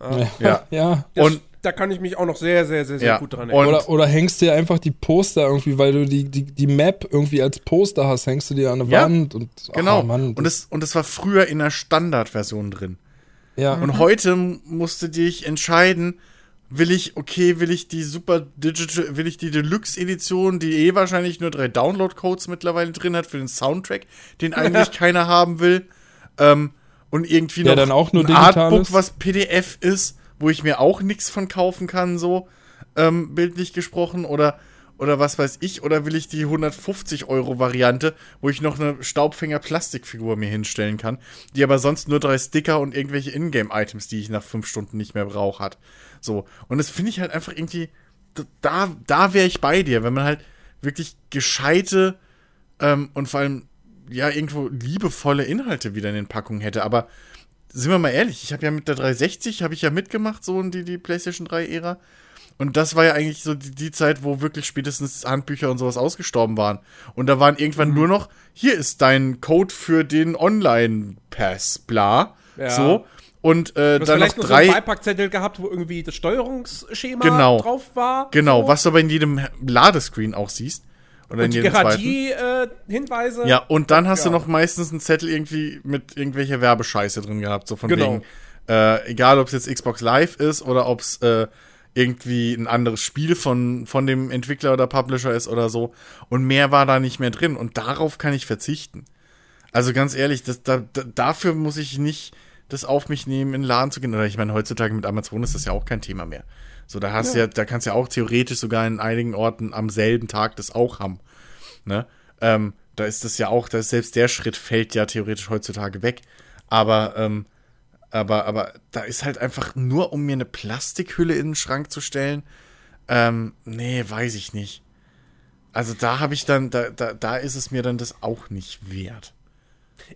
Ja. Ja. ja. Das, und- da kann ich mich auch noch sehr, sehr, sehr, sehr Ja, gut dran erinnern. Oder, oder hängst dir einfach die Poster irgendwie, weil du die, die, die Map irgendwie als Poster hast, hängst du dir an der Ja, Wand und Genau. ah, Mann, und, das, und das war früher in der Standardversion drin. ja. Und heute musst du dich entscheiden, will ich, okay, will ich die Super Digital, will ich die Deluxe Edition, die eh wahrscheinlich nur drei Download-Codes mittlerweile drin hat für den Soundtrack, den eigentlich keiner haben will. Ähm, und irgendwie Der noch dann auch nur ein Artbook, ist? was PDF ist, wo ich mir auch nichts von kaufen kann, so ähm, bildlich gesprochen. Oder, oder was weiß ich, oder will ich die 150 Euro Variante, wo ich noch eine Staubfänger-Plastikfigur mir hinstellen kann, die aber sonst nur drei Sticker und irgendwelche Ingame-Items, die ich nach fünf Stunden nicht mehr brauche, hat. So. Und das finde ich halt einfach irgendwie, da, da wäre ich bei dir, wenn man halt wirklich gescheite ähm, und vor allem ja irgendwo liebevolle Inhalte wieder in den Packungen hätte. Aber sind wir mal ehrlich, ich habe ja mit der 360 habe ich ja mitgemacht so in die die PlayStation 3 Ära und das war ja eigentlich so die, die Zeit, wo wirklich spätestens Handbücher und sowas ausgestorben waren. Und da waren irgendwann Mhm. nur noch, hier ist dein Code für den Online-Pass, bla. Ja. So. Und äh, Du hast dann noch vielleicht noch so drei. einen Beipackzettel gehabt, wo irgendwie das Steuerungsschema Genau. drauf war. genau, so. was du aber in jedem Ladescreen auch siehst. Oder in Und die. Garantie-Hinweise. Ja, und dann hast du Ja. noch meistens einen Zettel irgendwie mit irgendwelcher Werbescheiße drin gehabt. So von Genau. wegen, äh, egal ob es jetzt Xbox Live ist oder ob es äh, irgendwie ein anderes Spiel von, von dem Entwickler oder Publisher ist oder so. Und mehr war da nicht mehr drin. Und darauf kann ich verzichten. Also ganz ehrlich, das, da, da, dafür muss ich nicht das auf mich nehmen, in den Laden zu gehen. Oder ich meine, heutzutage mit Amazon ist das ja auch kein Thema mehr. So, da hast du ja, da kannst du ja auch theoretisch sogar in einigen Orten am selben Tag das auch haben. Ne? Ähm, da ist das ja auch, da ist selbst der Schritt fällt ja theoretisch heutzutage weg. Aber, ähm, aber, aber da ist halt einfach nur, um mir eine Plastikhülle in den Schrank zu stellen. Ähm, nee, weiß ich nicht. Also da habe ich dann, da, da, da ist es mir dann das auch nicht wert.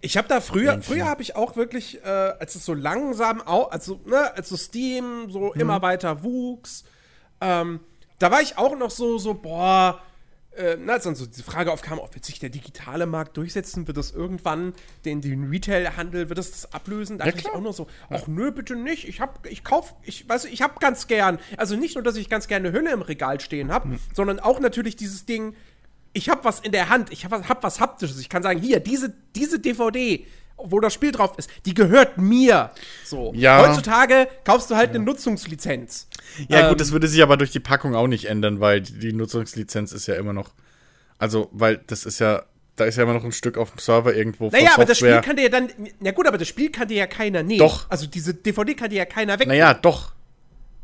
Ich habe da früher, Irgendwie. früher habe ich auch wirklich, äh, als es so langsam, au also, ne, als so Steam so Mhm. immer weiter wuchs, ähm, da war ich auch noch so, so, boah, äh, na, als dann so die Frage aufkam, ob wird sich der digitale Markt durchsetzen, wird das irgendwann den, den Retail-Handel, wird das das ablösen? Da Ja, dachte ich auch nur so, ach nö, bitte nicht, ich hab, ich kauf, ich weiß, ich hab ganz gern, also nicht nur, dass ich ganz gerne Hülle im Regal stehen habe, Mhm. sondern auch natürlich dieses Ding, ich habe was in der Hand, ich habe was, hab was Haptisches. Ich kann sagen, hier, diese, diese DVD, wo das Spiel drauf ist, die gehört mir. So. Ja. Heutzutage kaufst du halt eine Nutzungslizenz. Ja, Ähm, gut, das würde sich aber durch die Packung auch nicht ändern, weil die Nutzungslizenz ist ja immer noch. Also, weil das ist ja, da ist ja immer noch ein Stück auf dem Server irgendwo Naja, aber das Spiel kann dir ja dann. Na gut, aber das Spiel kann dir ja keiner nehmen. Doch. Also diese DVD kann dir ja keiner weg. Naja, doch.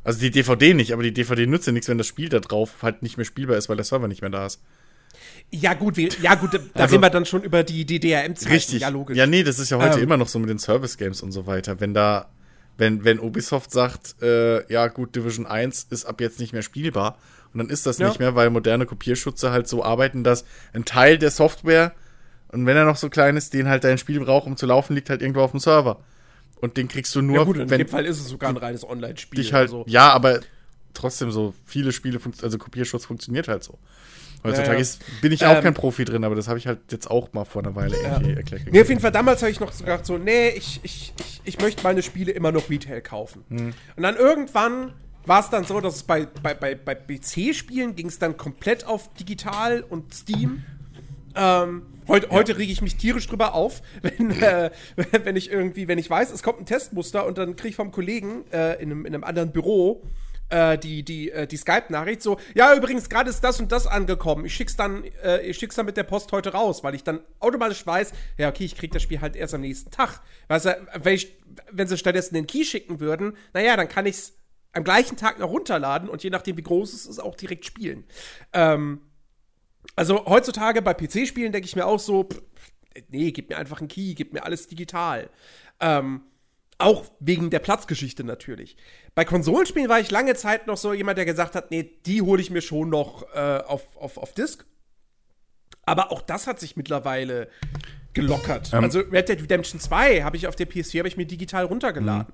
Also die DVD nicht, aber die DVD nützt ja nichts, wenn das Spiel da drauf halt nicht mehr spielbar ist, weil der Server nicht mehr da ist. Ja, gut, wir, ja, gut, da Also- reden wir dann schon über die, die DRM-Zeiten. Richtig. Ja, logisch. Ja, nee, das ist ja heute Ähm. immer noch so mit den Service Games und so weiter. Wenn da, wenn, wenn Ubisoft sagt, äh, ja gut, Division 1 ist ab jetzt nicht mehr spielbar, und dann ist das Ja. nicht mehr, weil moderne Kopierschutze halt so arbeiten, dass ein Teil der Software, und wenn er noch so klein ist, den halt dein Spiel braucht, um zu laufen, liegt halt irgendwo auf dem Server. Und den kriegst du nur, ja, gut, in wenn dem Fall ist es sogar ein reines Online-Spiel. halt, also. ja, aber trotzdem so viele Spiele, also Kopierschutz funktioniert halt so. Heutzutage Ja, ja. Ist, bin ich auch Ähm, kein Profi drin, aber das habe ich halt jetzt auch mal vor einer Weile irgendwie erklärt. Nee, auf jeden Fall, damals habe ich noch so gedacht, so, nee, ich, ich, ich, ich möchte meine Spiele immer noch Retail kaufen. Hm. Und dann irgendwann war es dann so, dass es bei, bei, bei, bei PC-Spielen ging es dann komplett auf digital und Steam. Ähm, heute, heute rege ich mich tierisch drüber auf, wenn, äh, wenn ich irgendwie, wenn ich weiß, es kommt ein Testmuster und dann kriege ich vom Kollegen äh, in, einem, in einem anderen Büro äh, die, die, äh, die Skype-Nachricht so, ja, übrigens, gerade ist das und das angekommen. Ich schick's dann, äh, ich schick's dann mit der Post heute raus, weil ich dann automatisch weiß, ja, okay, ich krieg das Spiel halt erst am nächsten Tag. Weißt du, wenn, ich, wenn sie stattdessen den Key schicken würden, naja, dann kann ich's am gleichen Tag noch runterladen und je nachdem, wie groß es ist, auch direkt spielen. Ähm, also heutzutage bei PC-Spielen denke ich mir auch so, pff, nee, gib mir einfach einen Key, gib mir alles digital. Ähm, auch wegen der Platzgeschichte natürlich. Bei Konsolenspielen war ich lange Zeit noch so jemand, der gesagt hat, nee, die hole ich mir schon noch äh, auf, auf, auf Disc. Aber auch das hat sich mittlerweile gelockert. Ähm. also Red Dead Redemption 2 habe ich auf der PS4 habe ich mir digital runtergeladen.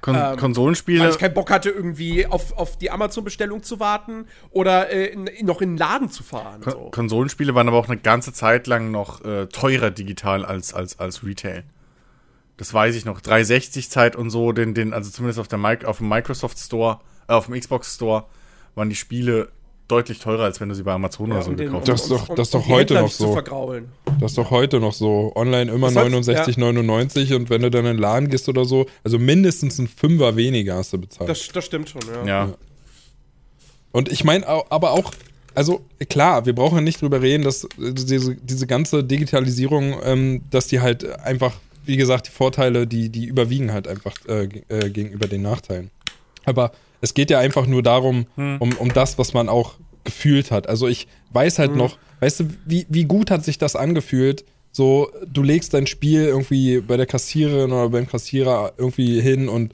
Kon ähm, Konsolenspiele. Weil ich keinen Bock hatte, irgendwie auf, auf die Amazon-Bestellung zu warten oder äh, in, in, noch in den Laden zu fahren. Kon So. Konsolenspiele waren aber auch eine ganze Zeit lang noch äh, teurer digital als, als, als Retail. Das weiß ich noch. 360-Zeit und so, den, den, also zumindest auf, der Mic auf dem Microsoft Store, äh, auf dem Xbox Store, waren die Spiele deutlich teurer, als wenn du sie bei Amazon oder so gekauft um- Das hast. ist doch- das ist doch heute noch so. Das ist doch heute noch so. Online immer Das heißt, 69,99 und wenn du dann in den Laden gehst oder so, also mindestens ein Fünfer weniger hast du bezahlt. Das, das stimmt schon, ja. Ja. Und ich meine aber auch, also klar, wir brauchen nicht drüber reden, dass diese, diese ganze Digitalisierung, ähm, dass die halt einfach, wie gesagt, die Vorteile, die, die überwiegen halt einfach äh, äh, gegenüber den Nachteilen. Aber es geht ja einfach nur darum, um, um das, was man auch gefühlt hat. Also ich weiß halt noch, weißt du, wie, wie gut hat sich das angefühlt? So, du legst dein Spiel irgendwie bei der Kassiererin oder beim Kassierer irgendwie hin und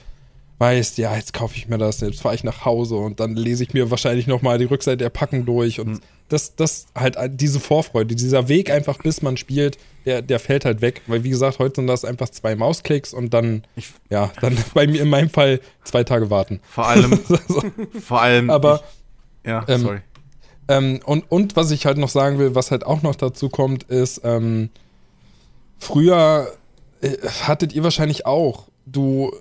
weißt, ja, jetzt kaufe ich mir das, jetzt fahre ich nach Hause und dann lese ich mir wahrscheinlich nochmal die Rückseite der Packung durch und das, das halt diese Vorfreude, dieser Weg einfach, bis man spielt, der, der fällt halt weg, weil wie gesagt, heute sind das einfach zwei Mausklicks und dann, Ich- ja, dann bei mir in meinem Fall zwei Tage warten. Vor allem, vor allem. Aber ich, ja, ähm, sorry. ähm, und, und was ich halt noch sagen will, was halt auch noch dazu kommt, ist, ähm, früher äh, hattet ihr wahrscheinlich auch, du,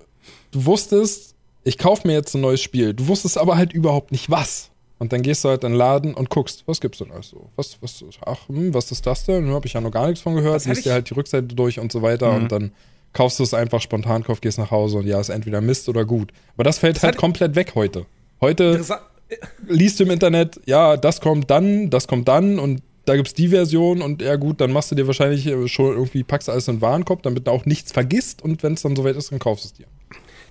du wusstest, ich kaufe mir jetzt ein neues Spiel, du wusstest aber halt überhaupt nicht was. Und dann gehst du halt in den Laden und guckst, was gibt's denn alles so? Was, was, ach, hm, was ist das denn? Habe ich ja noch gar nichts von gehört. Das Liest dir halt die Rückseite durch und so weiter Mhm. und dann kaufst du es einfach spontan, kauf, gehst nach Hause und ja, ist entweder Mist oder gut. Aber das fällt halt hatte- komplett weg heute. Heute liest du im Internet, ja, das kommt dann, das kommt dann und da gibt's die Version und ja gut, dann machst du dir wahrscheinlich äh, schon irgendwie, packst alles in den Warenkorb, damit du auch nichts vergisst und wenn es dann soweit ist, dann kaufst du es dir.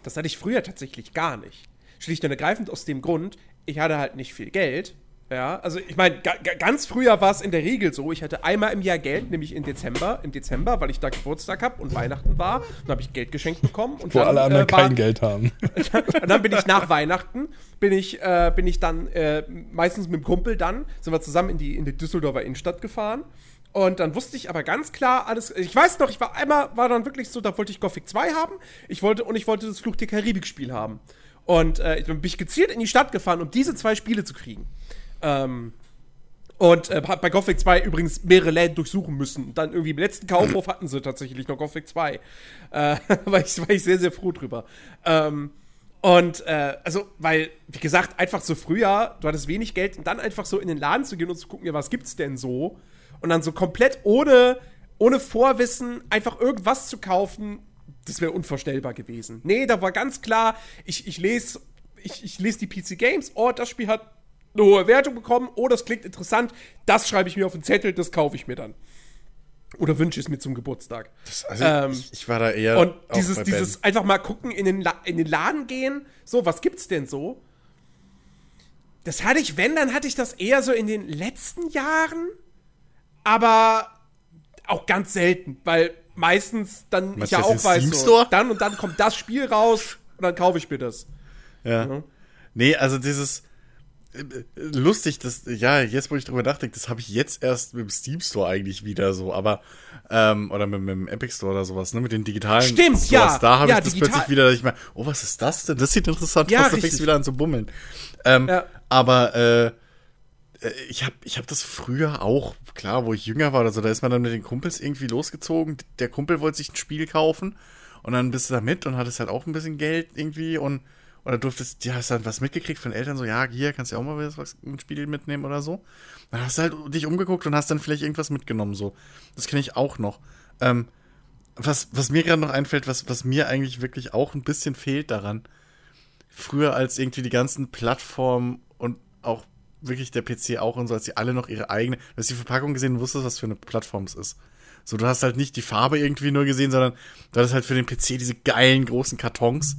Das hatte ich früher tatsächlich gar nicht. Schlicht und ergreifend aus dem Grund, ich hatte halt nicht viel Geld. Ja, also ich meine, ga, ga, ganz früher war es in der Regel so, ich hatte einmal im Jahr Geld, nämlich im Dezember, im Dezember, weil ich da Geburtstag habe und Weihnachten war, dann habe ich Geld geschenkt bekommen und Wo dann, alle anderen äh, war, kein Geld haben. und dann bin ich nach Weihnachten, bin ich, äh, bin ich dann äh, meistens mit dem Kumpel dann, sind wir zusammen in die, in die Düsseldorfer Innenstadt gefahren. Und dann wusste ich aber ganz klar alles. Ich weiß noch, ich war einmal, war dann wirklich so, da wollte ich Gothic 2 haben. Ich wollte, und ich wollte das Fluch der Karibik-Spiel haben. Und äh, ich bin gezielt in die Stadt gefahren, um diese zwei Spiele zu kriegen. Ähm, und äh, bei Gothic 2 übrigens mehrere Läden durchsuchen müssen. Dann irgendwie im letzten Kaufhof hatten sie tatsächlich noch Gothic 2. Äh, war, ich, war ich sehr, sehr froh drüber. Ähm, und äh, also, weil, wie gesagt, einfach so früher, du hattest wenig Geld und dann einfach so in den Laden zu gehen und zu gucken, ja, was gibt's denn so? Und dann so komplett ohne, ohne Vorwissen einfach irgendwas zu kaufen, das wäre unvorstellbar gewesen. Nee, da war ganz klar, ich, ich lese ich, ich les die PC Games, oh, das Spiel hat eine hohe Wertung bekommen, oh, das klingt interessant, das schreibe ich mir auf den Zettel, das kaufe ich mir dann. Oder wünsche es mir zum Geburtstag. Also ähm, ich, ich war da eher. Und dieses, dieses einfach mal gucken, in den, La in den Laden gehen, so, was gibt's denn so? Das hatte ich, wenn, dann hatte ich das eher so in den letzten Jahren, aber auch ganz selten, weil meistens dann ich Meinst ja auch weiß, so, dann und dann kommt das Spiel raus und dann kaufe ich mir das. Ja. Mhm. Nee, also dieses äh, lustig, das ja, jetzt wo ich drüber nachdenke, das habe ich jetzt erst mit dem Steam Store eigentlich wieder so, aber ähm, oder mit, mit dem Epic Store oder sowas, ne, mit den digitalen Stimmt, Stores. ja. Da habe Ja, ich das digital- plötzlich wieder, dass ich meine, oh, was ist das denn? Das sieht interessant Ja, aus, da richtig. fängst du wieder an zu bummeln. Ähm, Ja. aber äh, ich habe ich hab das früher auch, klar, wo ich jünger war oder so, da ist man dann mit den Kumpels irgendwie losgezogen. Der Kumpel wollte sich ein Spiel kaufen und dann bist du da mit und hattest halt auch ein bisschen Geld irgendwie und oder durftest, ja, hast dann was mitgekriegt von Eltern, so, ja, hier kannst du ja auch mal was, ein Spiel mitnehmen oder so. Dann hast du halt dich umgeguckt und hast dann vielleicht irgendwas mitgenommen, so. Das kenne ich auch noch. Ähm, was, was mir gerade noch einfällt, was, was mir eigentlich wirklich auch ein bisschen fehlt daran, früher als irgendwie die ganzen Plattformen und auch wirklich der PC auch und so, als sie alle noch ihre eigene, du hast die Verpackung gesehen und wusstest, was für eine Plattform es ist. So, du hast halt nicht die Farbe irgendwie nur gesehen, sondern du hattest halt für den PC diese geilen großen Kartons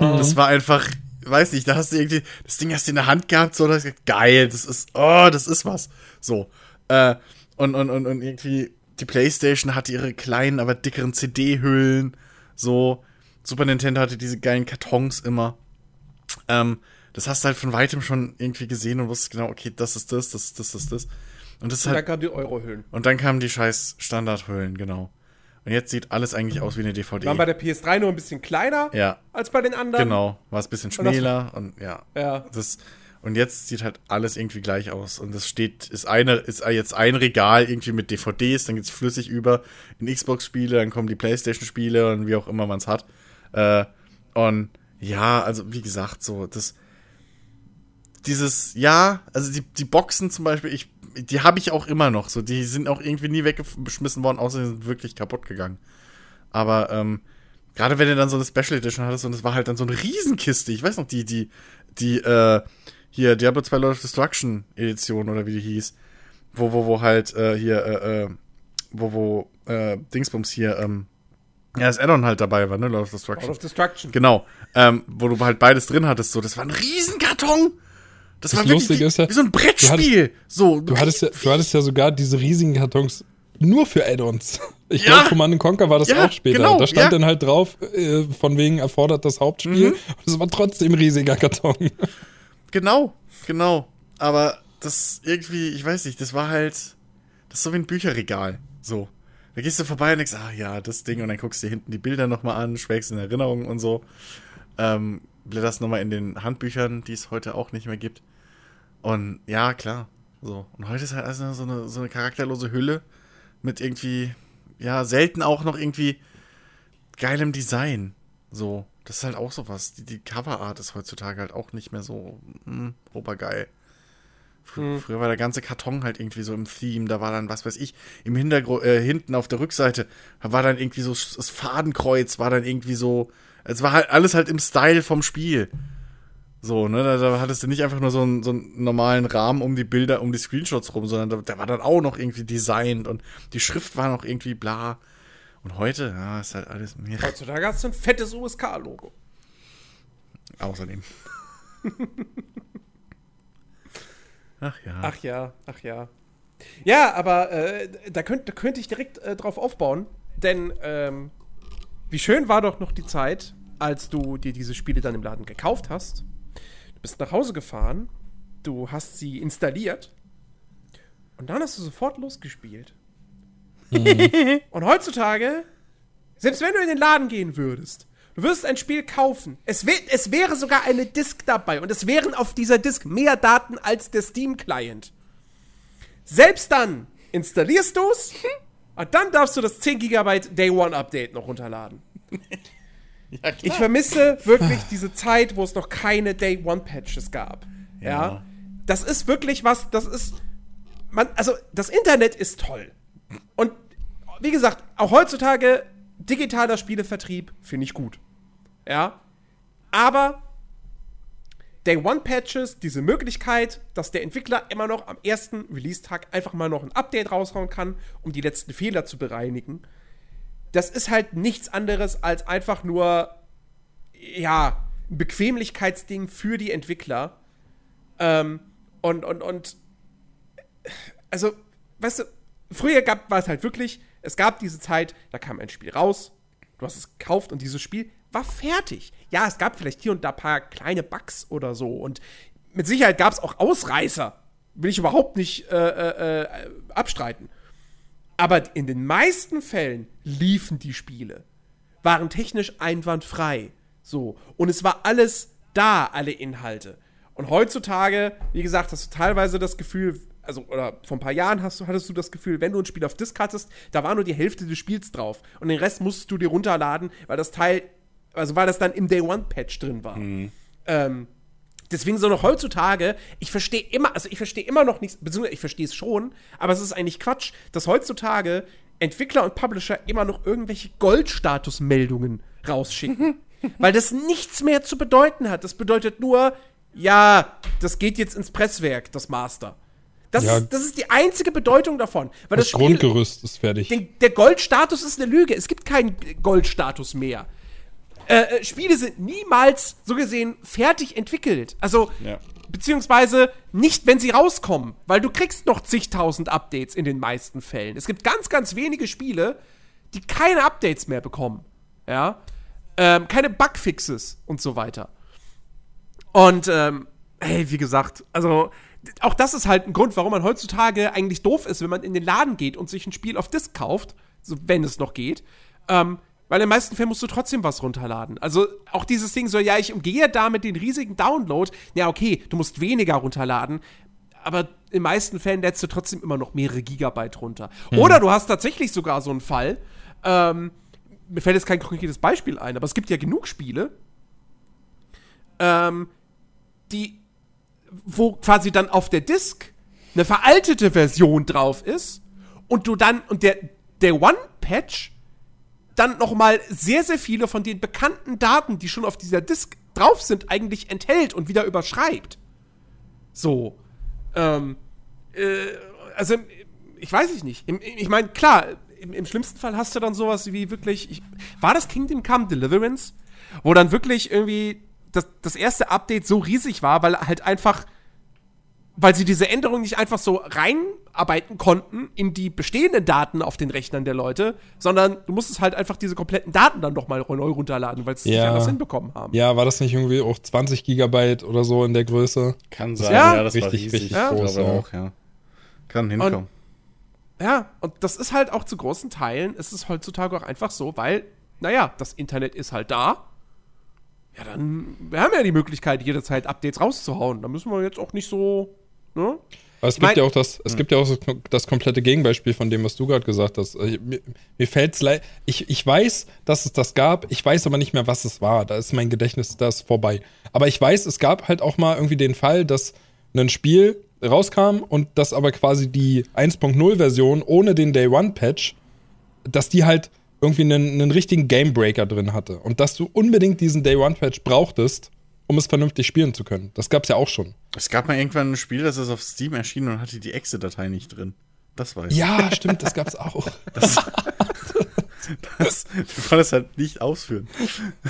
Mhm. Das war einfach, weiß nicht, da hast du irgendwie, das Ding hast du in der Hand gehabt, so, das geil, das ist, oh, das ist was. So. Äh, und, und, und, und irgendwie, die PlayStation hatte ihre kleinen, aber dickeren CD-Hüllen. So. Super Nintendo hatte diese geilen Kartons immer. Ähm, das hast du halt von weitem schon irgendwie gesehen und wusstest genau, okay, das ist das, das ist das, das ist das. Und, das und halt, dann kamen die Euro-Hüllen. Und dann kamen die scheiß Standardhüllen, genau. Und jetzt sieht alles eigentlich aus wie eine DVD. War bei der PS3 nur ein bisschen kleiner ja. als bei den anderen. Genau, war es ein bisschen schmäler und, und ja. ja. Das, und jetzt sieht halt alles irgendwie gleich aus. Und es steht, ist eine, ist jetzt ein Regal irgendwie mit DVDs, dann geht es flüssig über in Xbox-Spiele, dann kommen die Playstation-Spiele und wie auch immer man es hat. Äh, und ja, also wie gesagt, so, das. Dieses, ja, also die, die Boxen zum Beispiel, ich die habe ich auch immer noch. So, die sind auch irgendwie nie weggeschmissen worden, außer sie sind wirklich kaputt gegangen. Aber ähm, gerade wenn du dann so eine Special Edition hattest und es war halt dann so eine Riesenkiste, ich weiß noch, die, die, die, äh, hier, Diablo 2 Lord of Destruction Edition oder wie die hieß, wo, wo, wo halt, äh, hier, äh, äh, wo, wo, äh, Dingsbums hier, ähm, ja, das Addon halt dabei war, ne, Lord of Destruction. Lord of Destruction. Genau, ähm, wo du halt beides drin hattest, so, das war ein Riesenkarton! Das, das war Lustige ist ja, wie so ein Brettspiel. Du hattest, so, du, hattest ja, du hattest ja sogar diese riesigen Kartons nur für Add-ons. Ich ja. glaube, Command Conquer war das ja, auch später. Genau, da stand ja. dann halt drauf, äh, von wegen erfordert das Hauptspiel. Mhm. Und es war trotzdem riesiger Karton. Genau, genau. Aber das irgendwie, ich weiß nicht, das war halt, das ist so wie ein Bücherregal. So. Da gehst du vorbei und denkst, ah ja, das Ding, und dann guckst du dir hinten die Bilder nochmal an, schwelgst in Erinnerungen und so. Ähm, blätterst nochmal in den Handbüchern, die es heute auch nicht mehr gibt. Und ja, klar. So. Und heute ist halt also so eine, so eine charakterlose Hülle mit irgendwie, ja, selten auch noch irgendwie geilem Design. So. Das ist halt auch sowas. Die, die Coverart ist heutzutage halt auch nicht mehr so mh, hm, obergeil. Fr hm. Früher war der ganze Karton halt irgendwie so im Theme. Da war dann, was weiß ich, im Hintergrund, äh, hinten auf der Rückseite war dann irgendwie so das Fadenkreuz, war dann irgendwie so. Es war halt alles halt im Style vom Spiel. So, ne, da, da, hattest du nicht einfach nur so einen, so einen normalen Rahmen um die Bilder, um die Screenshots rum, sondern da, der war dann auch noch irgendwie designt und die Schrift war noch irgendwie bla. Und heute, ja, ist halt alles mehr. Heutzutage hast du ein fettes USK-Logo. Außerdem. ach ja. Ach ja, ach ja. Ja, aber äh, da, könnt, da könnte ich direkt äh, drauf aufbauen, denn ähm, wie schön war doch noch die Zeit, als du dir diese Spiele dann im Laden gekauft hast Du bist nach Hause gefahren, du hast sie installiert und dann hast du sofort losgespielt. Mhm. und heutzutage, selbst wenn du in den Laden gehen würdest, du würdest ein Spiel kaufen, es, wär, es wäre sogar eine Disk dabei und es wären auf dieser Disk mehr Daten als der Steam-Client. Selbst dann installierst du es und dann darfst du das 10 GB Day One Update noch runterladen. Ja, ich vermisse wirklich diese Zeit, wo es noch keine Day One Patches gab. Ja. ja. Das ist wirklich was, das ist. Man, also, das Internet ist toll. Und wie gesagt, auch heutzutage digitaler Spielevertrieb finde ich gut. Ja. Aber Day One Patches, diese Möglichkeit, dass der Entwickler immer noch am ersten Release-Tag einfach mal noch ein Update raushauen kann, um die letzten Fehler zu bereinigen das ist halt nichts anderes als einfach nur, ja, ein Bequemlichkeitsding für die Entwickler. Ähm, und, und, und, also, weißt du, früher gab, war es halt wirklich, es gab diese Zeit, da kam ein Spiel raus, du hast es gekauft und dieses Spiel war fertig. Ja, es gab vielleicht hier und da ein paar kleine Bugs oder so und mit Sicherheit gab es auch Ausreißer. Will ich überhaupt nicht äh, äh, äh abstreiten. Aber in den meisten Fällen liefen die Spiele, waren technisch einwandfrei. So. Und es war alles da, alle Inhalte. Und heutzutage, wie gesagt, hast du teilweise das Gefühl, also, oder vor ein paar Jahren hast du, hattest du das Gefühl, wenn du ein Spiel auf Disk hattest, da war nur die Hälfte des Spiels drauf. Und den Rest musstest du dir runterladen, weil das Teil, also weil das dann im Day One Patch drin war. Ähm, deswegen so noch heutzutage, ich verstehe immer, also ich verstehe immer noch nichts, beziehungsweise ich verstehe es schon, aber es ist eigentlich Quatsch, dass heutzutage Entwickler und Publisher immer noch irgendwelche Goldstatusmeldungen rausschicken. weil das nichts mehr zu bedeuten hat. Das bedeutet nur, ja, das geht jetzt ins Presswerk, das Master. Das, Ja. ist, das ist die einzige Bedeutung davon. Weil Das, das, Spiel, Grundgerüst ist fertig. den, der Goldstatus ist eine Lüge. Es gibt keinen Goldstatus mehr. Äh, äh, Spiele sind niemals so gesehen fertig entwickelt. Also, Ja. beziehungsweise nicht, wenn sie rauskommen, weil du kriegst noch zigtausend Updates in den meisten Fällen. Es gibt ganz, ganz wenige Spiele, die keine Updates mehr bekommen. Ja. Ähm, keine Bugfixes und so weiter. Und, ähm, hey, wie gesagt, also auch das ist halt ein Grund, warum man heutzutage eigentlich doof ist, wenn man in den Laden geht und sich ein Spiel auf Disc kauft, so wenn es noch geht. Ähm, weil in den meisten Fällen musst du trotzdem was runterladen. Also auch dieses Ding so, ja, ich umgehe damit den riesigen Download. Ja, okay, du musst weniger runterladen, aber in den meisten Fällen lädst du trotzdem immer noch mehrere Gigabyte runter. Oder du hast tatsächlich sogar so einen Fall, ähm, mir fällt jetzt kein konkretes Beispiel ein, aber es gibt ja genug Spiele, ähm, die, wo quasi dann auf der Disk eine veraltete Version drauf ist und du dann, und der, der One-Patch dann noch mal sehr, sehr viele von den bekannten Daten, die schon auf dieser Disk drauf sind, eigentlich enthält und wieder überschreibt. So. Ähm, äh, also, ich weiß ich nicht. Ich meine, klar, im, im schlimmsten Fall hast du dann sowas wie wirklich. Ich, war das Kingdom Come Deliverance? Wo dann wirklich irgendwie das, das erste Update so riesig war, weil halt einfach. Weil sie diese Änderung nicht einfach so reinarbeiten konnten in die bestehenden Daten auf den Rechnern der Leute, sondern du musstest halt einfach diese kompletten Daten dann nochmal neu runterladen, weil sie es nicht Ja. anders hinbekommen haben. ja, war das nicht irgendwie auch 20 Gigabyte oder so in der Größe? Kann sein, Ja, ja, das war richtig, riesig. richtig ich groß, ja. auch, ja. Kann hinkommen. Ja, und das ist halt auch zu großen Teilen, ist es heutzutage auch einfach so, weil, naja, das Internet ist halt da. Ja, dann, wir haben ja die Möglichkeit, jederzeit Updates rauszuhauen. Da müssen wir jetzt auch nicht so, ne? Aber es Ich gibt mein- ja auch das, es gibt ja auch so das komplette Gegenbeispiel von dem, was du gerade gesagt hast. Also, mir mir fällt's leid. Ich, ich weiß, dass es das gab. Ich weiß aber nicht mehr, was es war. Da ist mein Gedächtnis, da ist vorbei. Aber ich weiß, es gab halt auch mal irgendwie den Fall, dass ein Spiel rauskam und das aber quasi die 1.0-Version ohne den Day One Patch, dass die halt irgendwie einen, einen richtigen Gamebreaker drin hatte. Und dass du unbedingt diesen Day One Patch brauchtest, um es vernünftig spielen zu können. Das gab's ja auch schon. Es gab mal irgendwann ein Spiel, das ist auf Steam erschienen und hatte die Exe-Datei nicht drin. Das weiß ich. Ja, stimmt, das gab's auch. Das, du konntest halt nicht ausführen.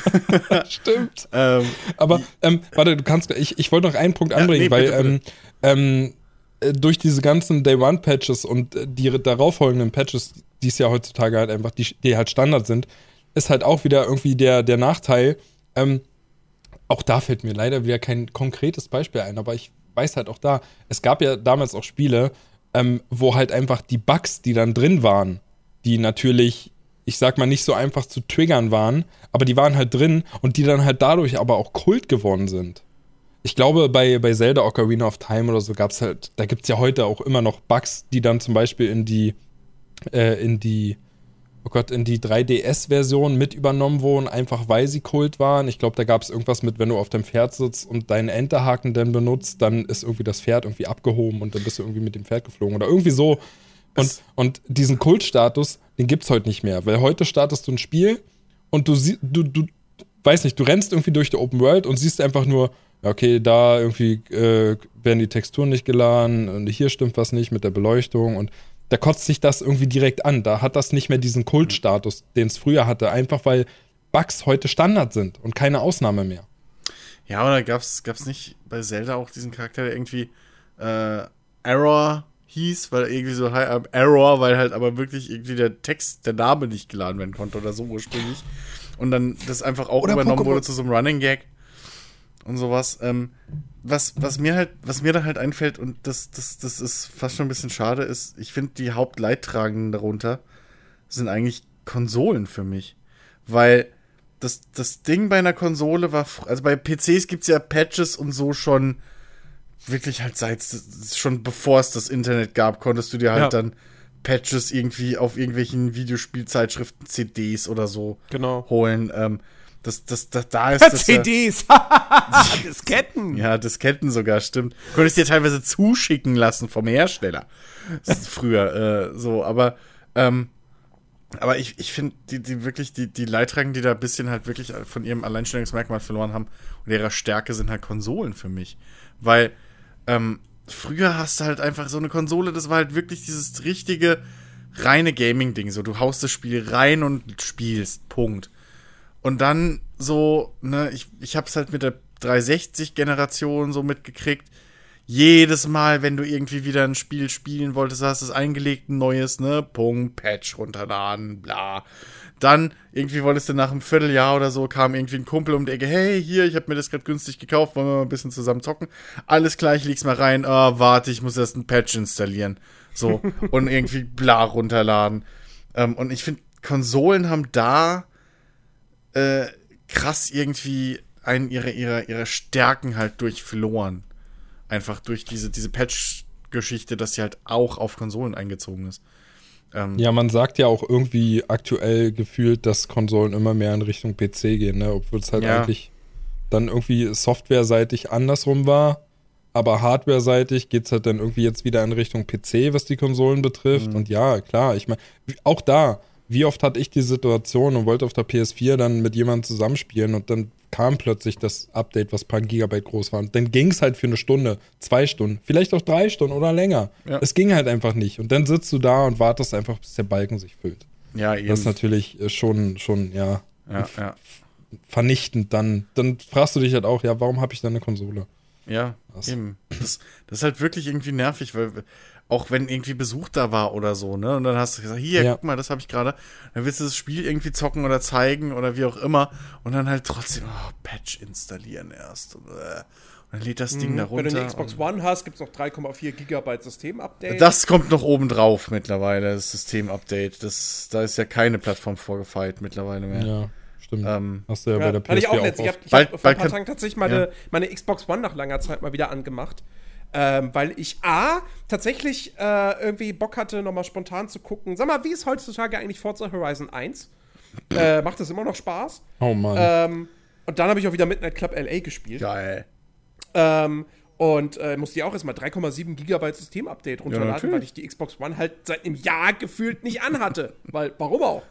Stimmt. Ähm, Aber ähm, warte, du kannst, ich, ich wollte noch einen Punkt anbringen, nee, weil bitte, ähm, ähm, äh, durch diese ganzen Day One Patches und äh, die darauffolgenden Patches, die es ja heutzutage halt einfach, die, die halt Standard sind, ist halt auch wieder irgendwie der, der Nachteil. Ähm, auch da fällt mir leider wieder kein konkretes Beispiel ein, aber ich weiß halt auch da, es gab ja damals auch Spiele, ähm, wo halt einfach die Bugs, die dann drin waren, die natürlich, ich sag mal, nicht so einfach zu triggern waren, aber die waren halt drin und die dann halt dadurch aber auch Kult geworden sind. Ich glaube, bei, bei Zelda Ocarina of Time oder so gab es halt, da gibt es ja heute auch immer noch Bugs, die dann zum Beispiel in die, äh, in die, oh Gott, in die 3DS-Version mit übernommen wurden, einfach weil sie Kult waren. Ich glaube, da gab es irgendwas mit, wenn du auf dem Pferd sitzt und deinen Enterhaken dann benutzt, dann ist irgendwie das Pferd irgendwie abgehoben und dann bist du irgendwie mit dem Pferd geflogen oder irgendwie so. Und, und diesen Kultstatus, den gibt es heute nicht mehr, weil heute startest du ein Spiel und du siehst, du, du, weiß nicht, du rennst irgendwie durch die Open World und siehst einfach nur, okay, da irgendwie äh, werden die Texturen nicht geladen und hier stimmt was nicht mit der Beleuchtung und da kotzt sich das irgendwie direkt an. Da hat das nicht mehr diesen Kultstatus, den es früher hatte, einfach weil Bugs heute Standard sind und keine Ausnahme mehr. ja, oder gab's, gab's nicht bei Zelda auch diesen Charakter, der irgendwie äh, Error hieß, weil irgendwie so Hi, I'm Error, weil halt aber wirklich irgendwie der Text, der Name nicht geladen werden konnte oder so ursprünglich. Und dann das einfach auch Oder übernommen Pokémon- wurde zu so einem Running Gag und sowas. Ähm, was, was mir halt, was mir da halt einfällt, und das, das, das ist fast schon ein bisschen schade, ist, ich finde, die Hauptleidtragenden darunter sind eigentlich Konsolen für mich. Weil das, das Ding bei einer Konsole war, also bei PCs gibt's ja Patches und so schon wirklich halt seit schon bevor es das Internet gab, konntest du dir halt Ja. dann Patches irgendwie auf irgendwelchen Videospielzeitschriften, CDs oder so Genau. holen. Ähm, das, das, das, da ist das ja- CDs. Disketten. Ja, Disketten sogar, stimmt. Konntest dir teilweise zuschicken lassen vom Hersteller. Das ist früher äh, so, aber ähm, aber ich, ich finde, die, die wirklich, die, die Leidtragenden, die da ein bisschen halt wirklich von ihrem Alleinstellungsmerkmal verloren haben und ihrer Stärke sind halt Konsolen für mich. Weil ähm, früher hast du halt einfach so eine Konsole, das war halt wirklich dieses richtige, reine Gaming-Ding. So, du haust das Spiel rein und spielst. Punkt. Und dann so, ne, ich, ich hab's halt mit der 360-Generation so mitgekriegt. Jedes Mal, wenn du irgendwie wieder ein Spiel spielen wolltest, hast du es eingelegt, ein neues, ne, Punkt, Patch runterladen, bla. Dann, irgendwie wolltest du nach einem Vierteljahr oder so, kam irgendwie ein Kumpel um die Ecke, hey, hier, ich habe mir das gerade günstig gekauft, wollen wir mal ein bisschen zusammen zocken? Alles klar, ich leg's mal rein, ah, warte, ich muss erst ein Patch installieren. So, und irgendwie bla runterladen. Ähm, und ich finde, Konsolen haben da äh, krass irgendwie einen ihrer, ihrer, ihrer Stärken halt durch verloren. Einfach durch diese, diese Patch-Geschichte, dass sie halt auch auf Konsolen eingezogen ist. Ähm, Ja, man sagt ja auch irgendwie aktuell gefühlt, dass Konsolen immer mehr in Richtung PC gehen, ne? Obwohl es halt Ja. eigentlich dann irgendwie softwareseitig andersrum war. Aber hardwareseitig geht es halt dann irgendwie jetzt wieder in Richtung PC, was die Konsolen betrifft. Und ja, klar, ich meine, auch da, wie oft hatte ich die Situation und wollte auf der PS4 dann mit jemandem zusammenspielen und dann kam plötzlich das Update, was paar Gigabyte groß war. Und dann ging es halt für eine Stunde, zwei Stunden, vielleicht auch drei Stunden oder länger. Ja. Es ging halt einfach nicht. Und dann sitzt du da und wartest einfach, bis der Balken sich füllt. ja, eben. Das ist natürlich äh, schon, schon, ja, ja, ja, vernichtend dann. Dann fragst du dich halt auch, ja, warum habe ich dann eine Konsole? ja, Was? eben. Das, das ist halt wirklich irgendwie nervig, weil auch wenn irgendwie Besuch da war oder so, ne? Und dann hast du gesagt, hier, Ja. guck mal, das habe ich gerade. Dann willst du das Spiel irgendwie zocken oder zeigen oder wie auch immer. Und dann halt trotzdem, oh, Patch installieren erst. Und, äh, dann lädt das Ding da runter. Wenn du eine Xbox One hast, gibt es noch 3,4 Gigabyte System-Update. Das kommt noch oben drauf mittlerweile, das System-Update. Das, da ist ja keine Plattform vorgefeilt mittlerweile mehr. Ja, stimmt. Ähm, Hast du ja, Ja, bei der hatte ich PS4 auch auch, letztens. Ich habe hab vor bald ein paar kann- Tagen tatsächlich meine, meine Xbox One nach langer Zeit mal wieder angemacht. Ähm, weil ich A, tatsächlich äh, irgendwie Bock hatte, nochmal spontan zu gucken. Sag mal, wie ist heutzutage eigentlich Forza Horizon 1? Äh, macht das immer noch Spaß? Oh Mann. Ähm, und dann habe ich auch wieder Midnight Club LA gespielt. geil. Ähm, und äh, musste ja auch erstmal 3,7 Gigabyte System-Update runterladen, natürlich. weil ich die Xbox One halt seit einem Jahr gefühlt nicht anhatte. weil, warum auch?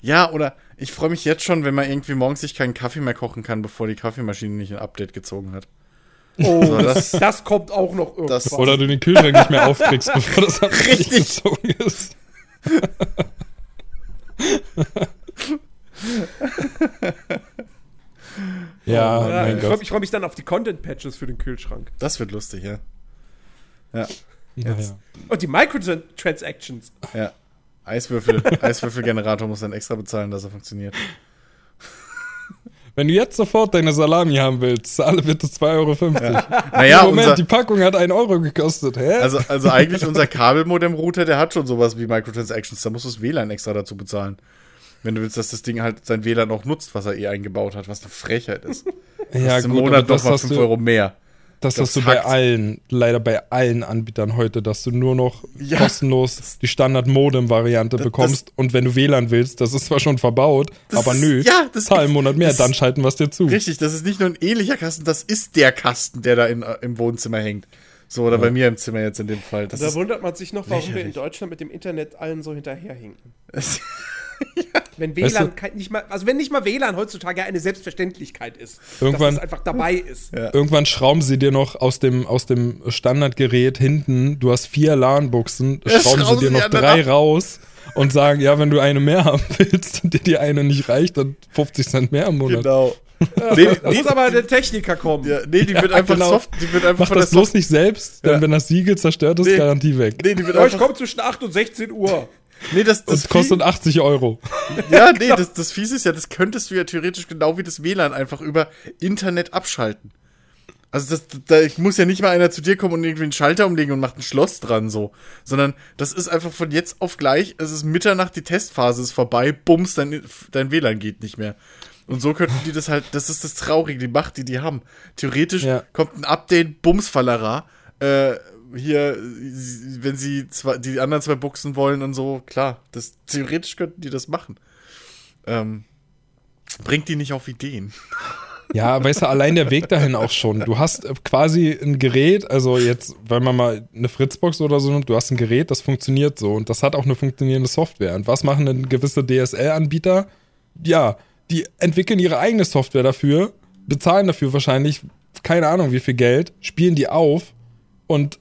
Ja, oder ich freue mich jetzt schon, wenn man irgendwie morgens sich keinen Kaffee mehr kochen kann, bevor die Kaffeemaschine nicht ein Update gezogen hat. Oh, So, das- das, kommt auch noch irgendwann. Das- Oder du den Kühlschrank nicht mehr aufkriegst, bevor das Richtig. gezogen ist. ja, Ja, mein ich freue Gott. mich, freu mich dann auf die Content-Patches für den Kühlschrank. Das wird lustig, ja. Ja, Naja. Und die Microtransactions. ja. Eiswürfel, Eiswürfelgenerator muss dann extra bezahlen, dass er funktioniert. Wenn du jetzt sofort deine Salami haben willst, zahle bitte 2,50 Euro. Naja, Moment, unser, die Packung hat 1 Euro gekostet. Hä? also, also eigentlich unser Kabelmodem-Router, der hat schon sowas wie Microtransactions. Da musst du das WLAN extra dazu bezahlen. Wenn du willst, dass das Ding halt sein WLAN auch nutzt, was er eh eingebaut hat, was eine Frechheit ist. ja, Das ist im gut, Monat aber das noch mal hast 5 du, Euro mehr. Das das hast du bei allen, leider bei allen Anbietern heute, dass du nur noch Ja, kostenlos die Standard-Modem-Variante bekommst. Und wenn du WLAN willst, das ist zwar schon verbaut, Das aber ist- nö, ja, das zahl im Monat mehr, das- dann schalten wir es dir zu. Richtig, das ist nicht nur ein ähnlicher Kasten, das ist der Kasten, der da in, äh, im Wohnzimmer hängt. So, oder bei mir im Zimmer jetzt in dem Fall. Das Da wundert man sich noch, warum wir in lächerlich. Deutschland mit dem Internet allen so hinterherhinken. Wenn Weißt WLAN du- kein, nicht mal, also wenn nicht mal WLAN heutzutage eine Selbstverständlichkeit ist, Irgendwann- dass es einfach dabei ist. Ja. Irgendwann schrauben sie dir noch aus dem, aus dem Standardgerät hinten, du hast vier LAN-Buchsen, Ja, schrauben sie schrauben dir sie noch drei ab. raus und sagen, ja, wenn du eine mehr haben willst und dir die eine nicht reicht, dann 50 Cent mehr im Monat. genau. nee, Da nee, muss aber der Techniker kommen. ja, nee, die wird einfach genau. soft, die wird einfach Mach das bloß nicht selbst, denn Ja. wenn das Siegel zerstört ist, Nee. Garantie weg. nee, die wird ich einfach, komme zwischen 8 und 16 Uhr. Nee, das, das Das kostet 80 Euro. Ja, nee, das, das Fies ist ja, das könntest du ja theoretisch genau wie das WLAN einfach über Internet abschalten. Also das, da muss ja nicht mal einer zu dir kommen und irgendwie einen Schalter umlegen und macht ein Schloss dran so, sondern das ist einfach von jetzt auf gleich, es ist Mitternacht, die Testphase ist vorbei, bums, dein, dein WLAN geht nicht mehr. Und so könnten die das halt, das ist das Traurige, die Macht, die die haben. Theoretisch Ja. kommt ein Update, Bumsfallera, äh, hier, wenn sie zwei, die anderen zwei Buchsen wollen und so, klar, das, theoretisch könnten die das machen. Ähm, bringt die nicht auf Ideen. Ja, weißt du, allein der Weg dahin auch schon. Du hast äh, quasi ein Gerät, also jetzt, wenn man mal eine Fritzbox oder so nimmt, du hast ein Gerät, das funktioniert so und das hat auch eine funktionierende Software. Und was machen denn gewisse DSL-Anbieter? Ja, die entwickeln ihre eigene Software dafür, bezahlen dafür wahrscheinlich keine Ahnung wie viel Geld, spielen die auf und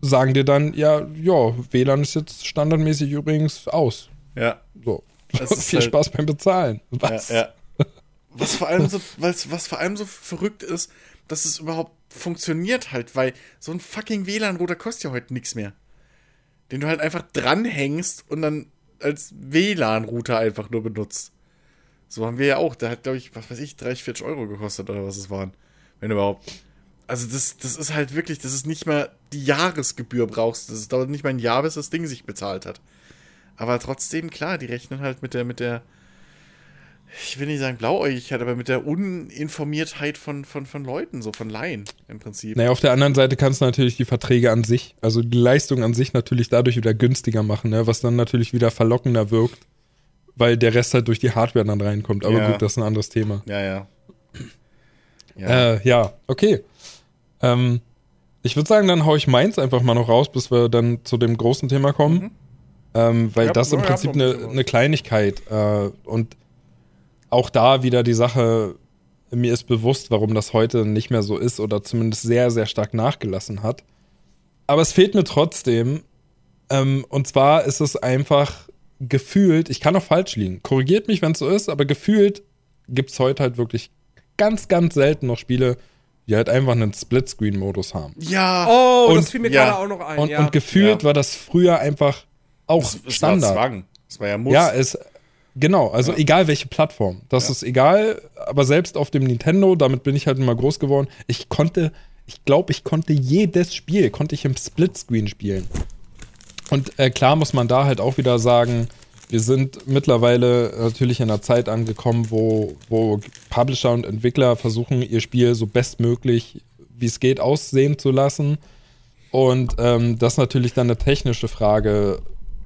sagen dir dann, ja, ja, WLAN ist jetzt standardmäßig übrigens aus. Ja. So. Viel halt- Spaß beim Bezahlen. Was? Ja, ja. Was vor allem so, was, was vor allem so verrückt ist, dass es überhaupt funktioniert halt, weil so ein fucking WLAN-Router kostet ja heute nichts mehr. Den du halt einfach dranhängst und dann als WLAN-Router einfach nur benutzt. So haben wir ja auch. Der hat, glaube ich, was weiß ich, 30, 40 Euro gekostet oder was es waren. Wenn überhaupt. Also das, das ist halt wirklich, das ist nicht mal die Jahresgebühr brauchst. Das dauert nicht mal ein Jahr, bis das Ding sich bezahlt hat. Aber trotzdem, klar, die rechnen halt mit der, mit der, ich will nicht sagen Blauäugigkeit, aber mit der Uninformiertheit von, von, von Leuten, so von Laien im Prinzip. Naja, auf der anderen Seite kannst du natürlich die Verträge an sich, also die Leistung an sich natürlich dadurch wieder günstiger machen, ne? was dann natürlich wieder verlockender wirkt, weil der Rest halt durch die Hardware dann reinkommt. Aber Ja. gut, das ist ein anderes Thema. Ja, ja. Ja, Äh, ja, okay. Ähm, ich würde sagen, dann hau ich meins einfach mal noch raus, bis wir dann zu dem großen Thema kommen. Ähm, weil das im Prinzip eine, eine Kleinigkeit äh, und auch da wieder die Sache, mir ist bewusst, warum das heute nicht mehr so ist oder zumindest sehr, sehr stark nachgelassen hat. Aber es fehlt mir trotzdem. Ähm, und zwar ist es einfach gefühlt, ich kann auch falsch liegen, korrigiert mich, wenn es so ist, aber gefühlt gibt es heute halt wirklich ganz, ganz selten noch Spiele, die halt einfach einen Splitscreen-Modus haben. ja Oh, Und- das fiel mir ja. gerade auch noch ein. Und, ja. und gefühlt Ja. war das früher einfach auch es, es Standard. war Zwang. Es war ja Muss. Ja, es genau, also Ja. egal welche Plattform, das Ja. ist egal, aber selbst auf dem Nintendo, damit bin ich halt immer groß geworden. Ich konnte, ich glaube, ich konnte jedes Spiel, konnte ich im Splitscreen spielen. Und äh, klar muss man da halt auch wieder sagen, wir sind mittlerweile natürlich in einer Zeit angekommen, wo, wo Publisher und Entwickler versuchen, ihr Spiel so bestmöglich, wie es geht, aussehen zu lassen. Und ähm, das ist natürlich dann eine technische Frage,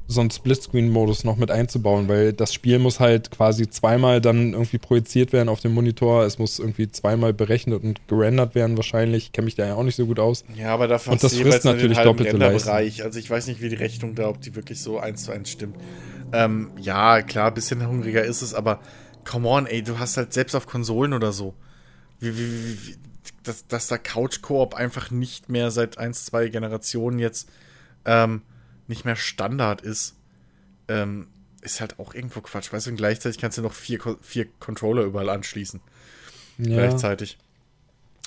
so einen Splitscreen-Modus noch mit einzubauen, weil das Spiel muss halt quasi zweimal dann irgendwie projiziert werden auf dem Monitor. Es muss irgendwie zweimal berechnet und gerendert werden wahrscheinlich. Ich kenne mich da ja auch nicht so gut aus. Ja, aber dafür Und das frisst natürlich doppelte Renderbereich. Also ich weiß nicht, wie die Rechnung da, ob die wirklich so eins zu eins stimmt. Ähm, ja, klar, ein bisschen hungriger ist es, aber come on, ey, du hast halt selbst auf Konsolen oder so. Wie, wie, wie, wie dass, dass da Couch-Koop einfach nicht mehr seit eins, zwei Generationen jetzt ähm, nicht mehr Standard ist, ähm, ist halt auch irgendwo Quatsch. Weißt du, und gleichzeitig kannst du noch vier, vier Controller überall anschließen. Ja. Gleichzeitig.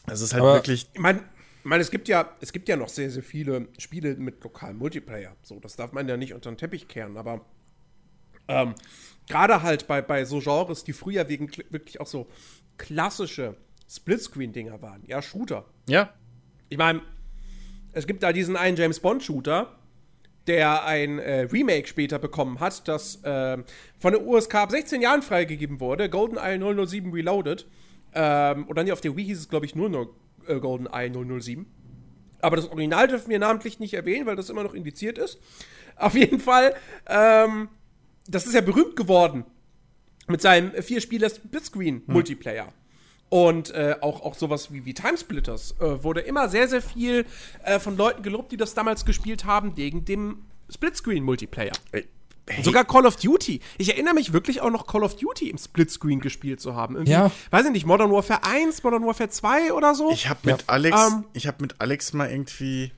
Es ist halt Aber- wirklich. Ich meine, ich meine, es gibt ja, es gibt ja noch sehr, sehr viele Spiele mit lokalem Multiplayer. So, das darf man ja nicht unter den Teppich kehren, aber ähm, gerade halt bei, bei so Genres, die früher wegen kl- wirklich auch so klassische Splitscreen-Dinger waren, ja, Shooter. Ja, Ich meine, es gibt da diesen einen James Bond-Shooter, der ein äh, Remake später bekommen hat, das äh, von der USK ab 16 Jahren freigegeben wurde, GoldenEye 007 Reloaded. Ähm, oder nee, auf der Wii hieß es, glaube ich, nur noch äh, GoldenEye 007. Aber das Original dürfen wir namentlich nicht erwähnen, weil das immer noch indiziert ist. Auf jeden Fall, ähm, das ist ja berühmt geworden mit seinem Vier-Spieler-Splitscreen-Multiplayer. Und äh, auch, auch sowas wie, wie Timesplitters äh, wurde immer sehr, sehr viel äh, von Leuten gelobt, die das damals gespielt haben, wegen dem Splitscreen-Multiplayer. ey, hey, Sogar Call of Duty. Ich erinnere mich wirklich auch noch Call of Duty im Splitscreen gespielt zu haben. Irgendwie, Ja. Weiß ich nicht, Modern Warfare 1, Modern Warfare 2 oder so. Ich habe mit Ja. Alex, Ähm. ich habe mit Alex mal irgendwie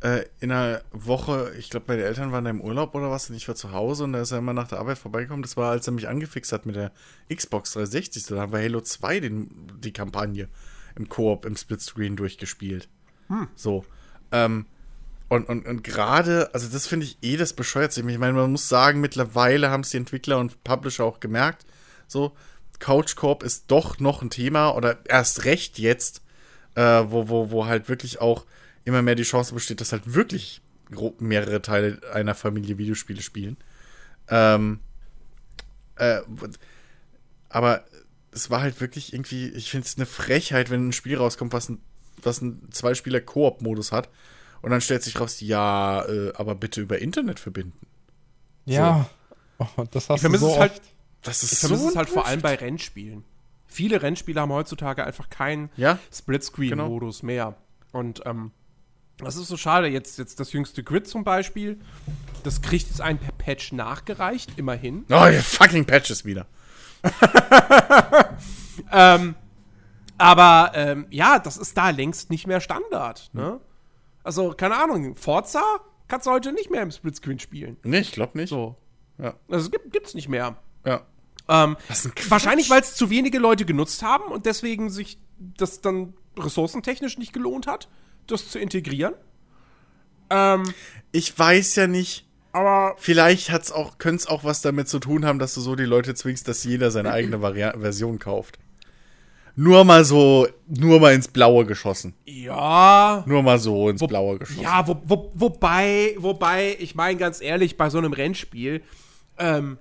äh, in einer Woche, ich glaube, meine Eltern waren da im Urlaub oder was und ich war zu Hause und da ist er immer nach der Arbeit vorbeigekommen. Das war, als er mich angefixt hat mit der Xbox 360. Da haben wir Halo 2 den, die Kampagne im Koop, im Splitscreen durchgespielt. So. Ähm, und, und, und gerade, also das finde ich eh das bescheuert. Ich meine, man muss sagen, mittlerweile haben es die Entwickler und Publisher auch gemerkt. So, Couch Corp ist doch noch ein Thema oder erst recht jetzt, äh, wo, wo, wo halt wirklich auch immer mehr die Chance besteht, dass halt wirklich mehrere Teile einer Familie Videospiele spielen. Ähm, äh, aber das war halt wirklich irgendwie, ich finde es eine Frechheit, wenn ein Spiel rauskommt, was ein, was ein Zwei-Spieler-Koop-Modus hat. Und dann stellt sich raus, ja, äh, aber bitte über Internet verbinden. Ja. Oh, das hast Ich vermisse du so es halt. Das ist ich vermisse so es halt vor allem bei Rennspielen. Viele Rennspiele haben heutzutage einfach keinen Ja, Genau. Splitscreen-Modus mehr. Und ähm, das ist so schade. Jetzt, jetzt das jüngste Grid zum Beispiel, das kriegt jetzt ein per Patch nachgereicht, immerhin. Oh, ihr fucking Patches wieder. Ähm, aber ähm, ja, das ist da längst nicht mehr Standard. Ne? Also, keine Ahnung, Forza kannst du heute nicht mehr im Splitscreen spielen. Nee, ich glaube nicht. So. Ja. Also gibt, gibt's nicht mehr. Ja. Ähm, wahrscheinlich, weil es zu wenige Leute genutzt haben und deswegen sich das dann ressourcentechnisch nicht gelohnt hat, das zu integrieren. Ähm, Ich weiß ja nicht. aber Vielleicht hat's auch, könnte es auch was damit zu tun haben, dass du so die Leute zwingst, dass jeder seine eigene Vari Version kauft. Nur mal so, nur mal ins Blaue geschossen. ja. Nur mal so ins Blaue geschossen. Ja, wo, wo, wobei, wobei, ich meine ganz ehrlich, bei so einem Rennspiel, ähm,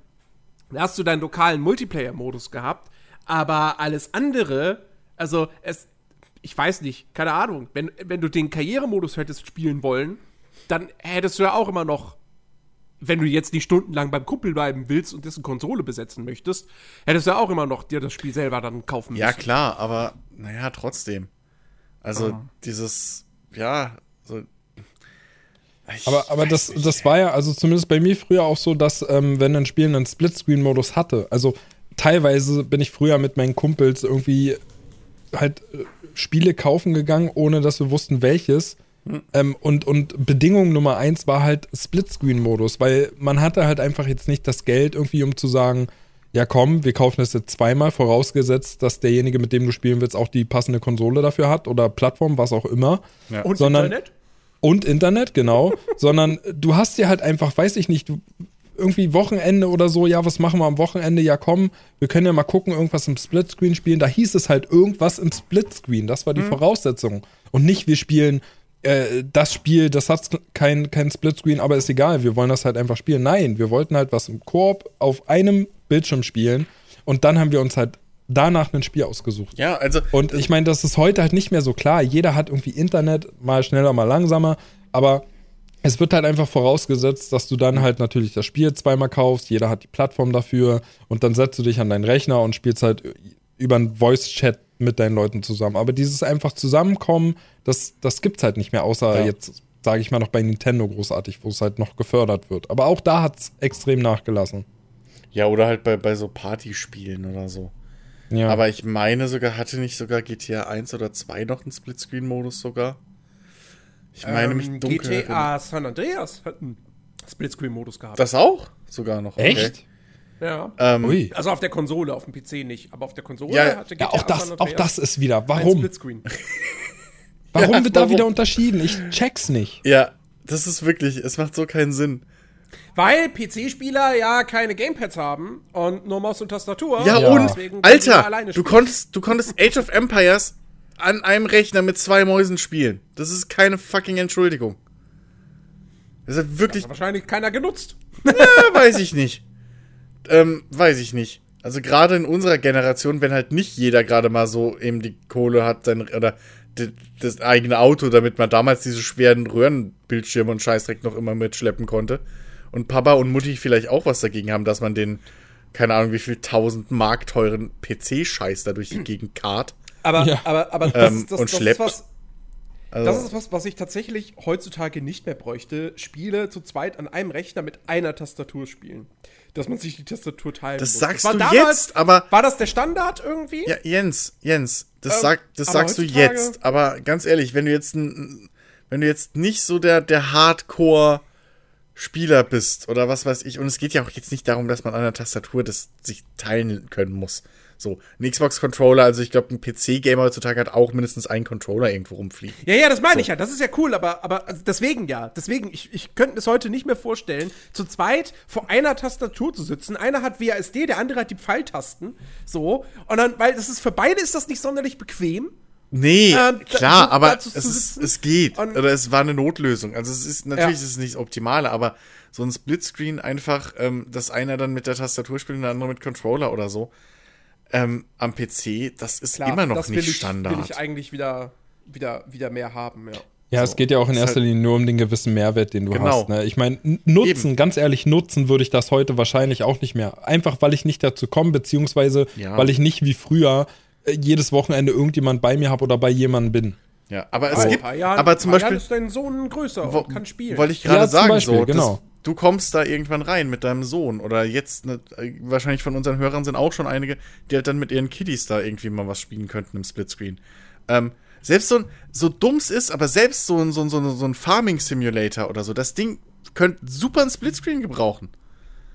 da hast du deinen lokalen Multiplayer-Modus gehabt, aber alles andere, also es, ich weiß nicht, keine Ahnung, wenn, wenn du den Karrieremodus hättest spielen wollen, dann hättest du ja auch immer noch, wenn du jetzt nicht stundenlang beim Kumpel bleiben willst und dessen Konsole besetzen möchtest, hättest du ja auch immer noch dir das Spiel selber dann kaufen müssen. Ja, klar, aber naja, trotzdem. Also dieses, ja, so. Ich Aber, aber das, nicht, das war ja, also zumindest bei mir früher auch so, dass, ähm, wenn ein Spiel einen Splitscreen-Modus hatte, also teilweise bin ich früher mit meinen Kumpels irgendwie halt äh, Spiele kaufen gegangen, ohne dass wir wussten, welches. Ähm, und, und Bedingung Nummer eins war halt Splitscreen-Modus, weil man hatte halt einfach jetzt nicht das Geld irgendwie, um zu sagen, ja komm, wir kaufen das jetzt zweimal, vorausgesetzt, dass derjenige, mit dem du spielen willst, auch die passende Konsole dafür hat oder Plattform, was auch immer. Ja. Und sondern- Internet? Und Internet, genau. sondern du hast dir halt einfach, weiß ich nicht, du irgendwie Wochenende oder so, ja, was machen wir am Wochenende? Ja, komm, wir können ja mal gucken, irgendwas im Splitscreen spielen. Da hieß es halt irgendwas im Splitscreen. Das war die Voraussetzung. Und nicht, wir spielen äh, das Spiel, das hat kein, kein Splitscreen, aber ist egal, wir wollen das halt einfach spielen. Nein, wir wollten halt was im Koop auf einem Bildschirm spielen. Und dann haben wir uns halt danach ein Spiel ausgesucht. Ja, also. Und ich meine, das ist heute halt nicht mehr so klar. Jeder hat irgendwie Internet, mal schneller, mal langsamer. Aber es wird halt einfach vorausgesetzt, dass du dann halt natürlich das Spiel zweimal kaufst. Jeder hat die Plattform dafür. Und dann setzt du dich an deinen Rechner und spielst halt über einen Voice-Chat mit deinen Leuten zusammen. Aber dieses einfach Zusammenkommen, das, das gibt's halt nicht mehr, außer Ja. jetzt, sage ich mal, noch bei Nintendo großartig, wo es halt noch gefördert wird. Aber auch da hat's extrem nachgelassen. Ja, oder halt bei, bei so Partyspielen oder so. Ja. Aber ich meine sogar, hatte nicht sogar GTA 1 oder 2 noch einen Splitscreen-Modus sogar? Ich meine mich ähm, dunkel. GTA San Andreas hat einen Splitscreen-Modus gehabt. Das auch? Sogar noch. okay. Echt? ja. Ähm, Ui. Also auf der Konsole, auf dem PC nicht, aber auf der Konsole Ja, hatte Ja, auch das, San auch das ist wieder. Warum? Splitscreen. Warum Ja, wird da warum? wieder unterschieden? Ich check's nicht. Ja, das ist wirklich, es macht so keinen Sinn. Weil PC-Spieler ja keine Gamepads haben und nur Maus und Tastatur. Ja, Ja. und, Alter, du konntest, du konntest Age of Empires an einem Rechner mit zwei Mäusen spielen. Das ist keine fucking Entschuldigung. Das ist wirklich, Wahrscheinlich keiner genutzt. ja, weiß ich nicht. Ähm, weiß ich nicht. Also gerade in unserer Generation, wenn halt nicht jeder gerade mal so eben die Kohle hat, sein, oder das eigene Auto, damit man damals diese schweren Röhrenbildschirme und Scheißdreck noch immer mitschleppen konnte. Und Papa und Mutti vielleicht auch was dagegen haben, dass man den, keine Ahnung, wie viel tausend Mark teuren PC-Scheiß da durch die Gegend karrt. Aber, Ja. aber, aber das, Ähm, ist, das, das ist was, Also, das ist was, was ich tatsächlich heutzutage nicht mehr bräuchte. Spiele zu zweit an einem Rechner mit einer Tastatur spielen. Dass man sich die Tastatur teilen Das muss. sagst war du damals- jetzt, aber- War das der Standard irgendwie? Ja, Jens, Jens, das, Ähm, sag, das sagst du jetzt. Aber ganz ehrlich, wenn du jetzt wenn du jetzt nicht so der, der Hardcore Spieler bist oder was weiß ich, und es geht ja auch jetzt nicht darum, dass man an der Tastatur das sich teilen können muss. So, ein Xbox-Controller, also ich glaube, ein PC-Gamer heutzutage hat auch mindestens einen Controller irgendwo rumfliegen. Ja, ja, das meine ich ja. Das ist ja cool, aber, aber also deswegen ja. Deswegen, ich, ich könnte es heute nicht mehr vorstellen, zu zweit vor einer Tastatur zu sitzen. Einer hat WASD, der andere hat die Pfeiltasten. So. Und dann, weil das ist für beide ist das nicht sonderlich bequem. Nee, Ähm, klar, so aber es, ist, es geht. und- Oder es war eine Notlösung. Also es ist, natürlich Ja. ist es nicht das Optimale, aber so ein Splitscreen einfach, ähm, dass einer dann mit der Tastatur spielt und der andere mit Controller oder so. Ähm, am PC, das ist Klar, immer noch das will nicht ich, Standard. will ich eigentlich wieder, wieder, wieder mehr haben, ja. Ja, So, es geht ja auch in erster halt- Linie nur um den gewissen Mehrwert, den du Genau. hast. Ne? Ich meine, nutzen, Eben. ganz ehrlich, nutzen würde ich das heute wahrscheinlich auch nicht mehr. Einfach, weil ich nicht dazu komme, beziehungsweise Ja. weil ich nicht wie früher äh, jedes Wochenende irgendjemand bei mir habe oder bei jemandem bin. ja, aber es in gibt, ein paar Jahren, aber zum ein paar Jahren Beispiel, ist dein Sohn größer Wo- und kann spielen. Wollte ich gerade Ja, sagen, Beispiel, so, genau. Du kommst da irgendwann rein mit deinem Sohn oder jetzt, ne, wahrscheinlich von unseren Hörern sind auch schon einige, die halt dann mit ihren Kiddies da irgendwie mal was spielen könnten im Splitscreen. Ähm, selbst so ein, so dumm's ist, aber selbst so ein, so ein, so ein, so ein Farming Simulator oder so, das Ding könnte super ein Splitscreen gebrauchen.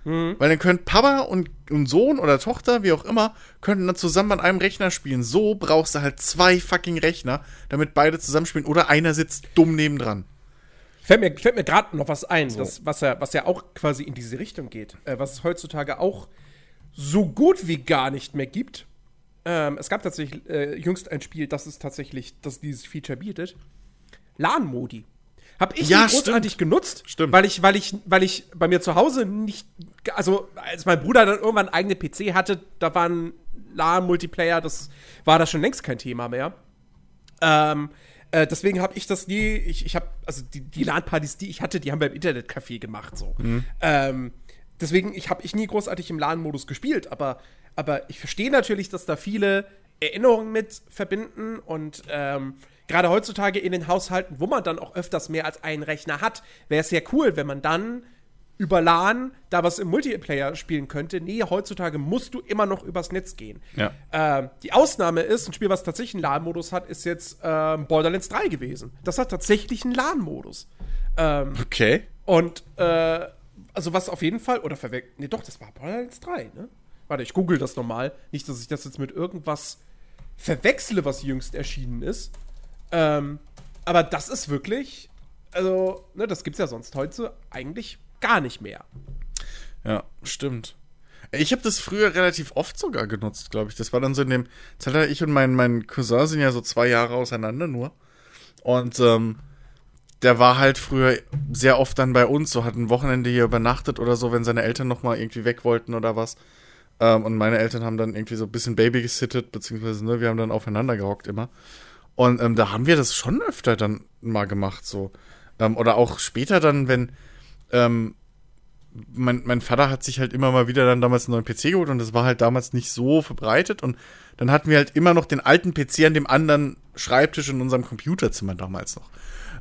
Mhm. Weil dann können Papa und, und Sohn oder Tochter, wie auch immer, könnten dann zusammen an einem Rechner spielen. So brauchst du halt zwei fucking Rechner, damit beide zusammenspielen oder einer sitzt dumm nebendran. Fällt mir, fällt mir gerade noch was ein, das, was, ja, was ja auch quasi in diese Richtung geht. Äh, was es heutzutage auch so gut wie gar nicht mehr gibt. Ähm, es gab tatsächlich äh, jüngst ein Spiel, das es tatsächlich, das dieses Feature bietet. LAN-Modi. Hab ich Ja, großartig genutzt, Stimmt. weil ich, weil ich, weil ich bei mir zu Hause nicht, also als mein Bruder dann irgendwann einen eigenen PC hatte, da war ein LAN-Multiplayer, das war da schon längst kein Thema mehr. Ähm, äh, deswegen habe ich das nie, ich, ich habe, also die, die LAN-Partys, die ich hatte, die haben wir im Internetcafé gemacht, so. Ähm, deswegen ich habe ich nie großartig im LAN-Modus gespielt, aber, aber ich verstehe natürlich, dass da viele Erinnerungen mit verbinden und ähm, gerade heutzutage in den Haushalten, wo man dann auch öfters mehr als einen Rechner hat, wäre es sehr cool, wenn man dann über LAN da was im Multiplayer spielen könnte. Nee, heutzutage musst du immer noch übers Netz gehen. Ja. Ähm, die Ausnahme ist, ein Spiel, was tatsächlich einen LAN-Modus hat, ist jetzt ähm, Borderlands 3 gewesen. Das hat tatsächlich einen LAN-Modus. Ähm, Okay. und, äh, also was auf jeden Fall, oder verwechselt, nee, doch, das war Borderlands 3, ne? Warte, ich google das nochmal. Nicht, dass ich das jetzt mit irgendwas verwechsle, was jüngst erschienen ist. Ähm, aber das ist wirklich, also, ne, das gibt's ja sonst heute eigentlich gar nicht mehr. Ja, stimmt. Ich habe das früher relativ oft sogar genutzt, glaube ich. Das war dann so in dem Zeitalter, ich und mein, mein Cousin sind ja so zwei Jahre auseinander nur. Und ähm, der war halt früher sehr oft dann bei uns, so hat ein Wochenende hier übernachtet oder so, wenn seine Eltern noch mal irgendwie weg wollten oder was. Ähm, und meine Eltern haben dann irgendwie so ein bisschen Baby gesittet, beziehungsweise ne, wir haben dann aufeinander gehockt immer. Und ähm, da haben wir das schon öfter dann mal gemacht, so. Ähm, oder auch später dann, wenn ähm, mein, mein Vater hat sich halt immer mal wieder dann damals einen neuen PC geholt und das war halt damals nicht so verbreitet. Und dann hatten wir halt immer noch den alten PC an dem anderen Schreibtisch in unserem Computerzimmer damals noch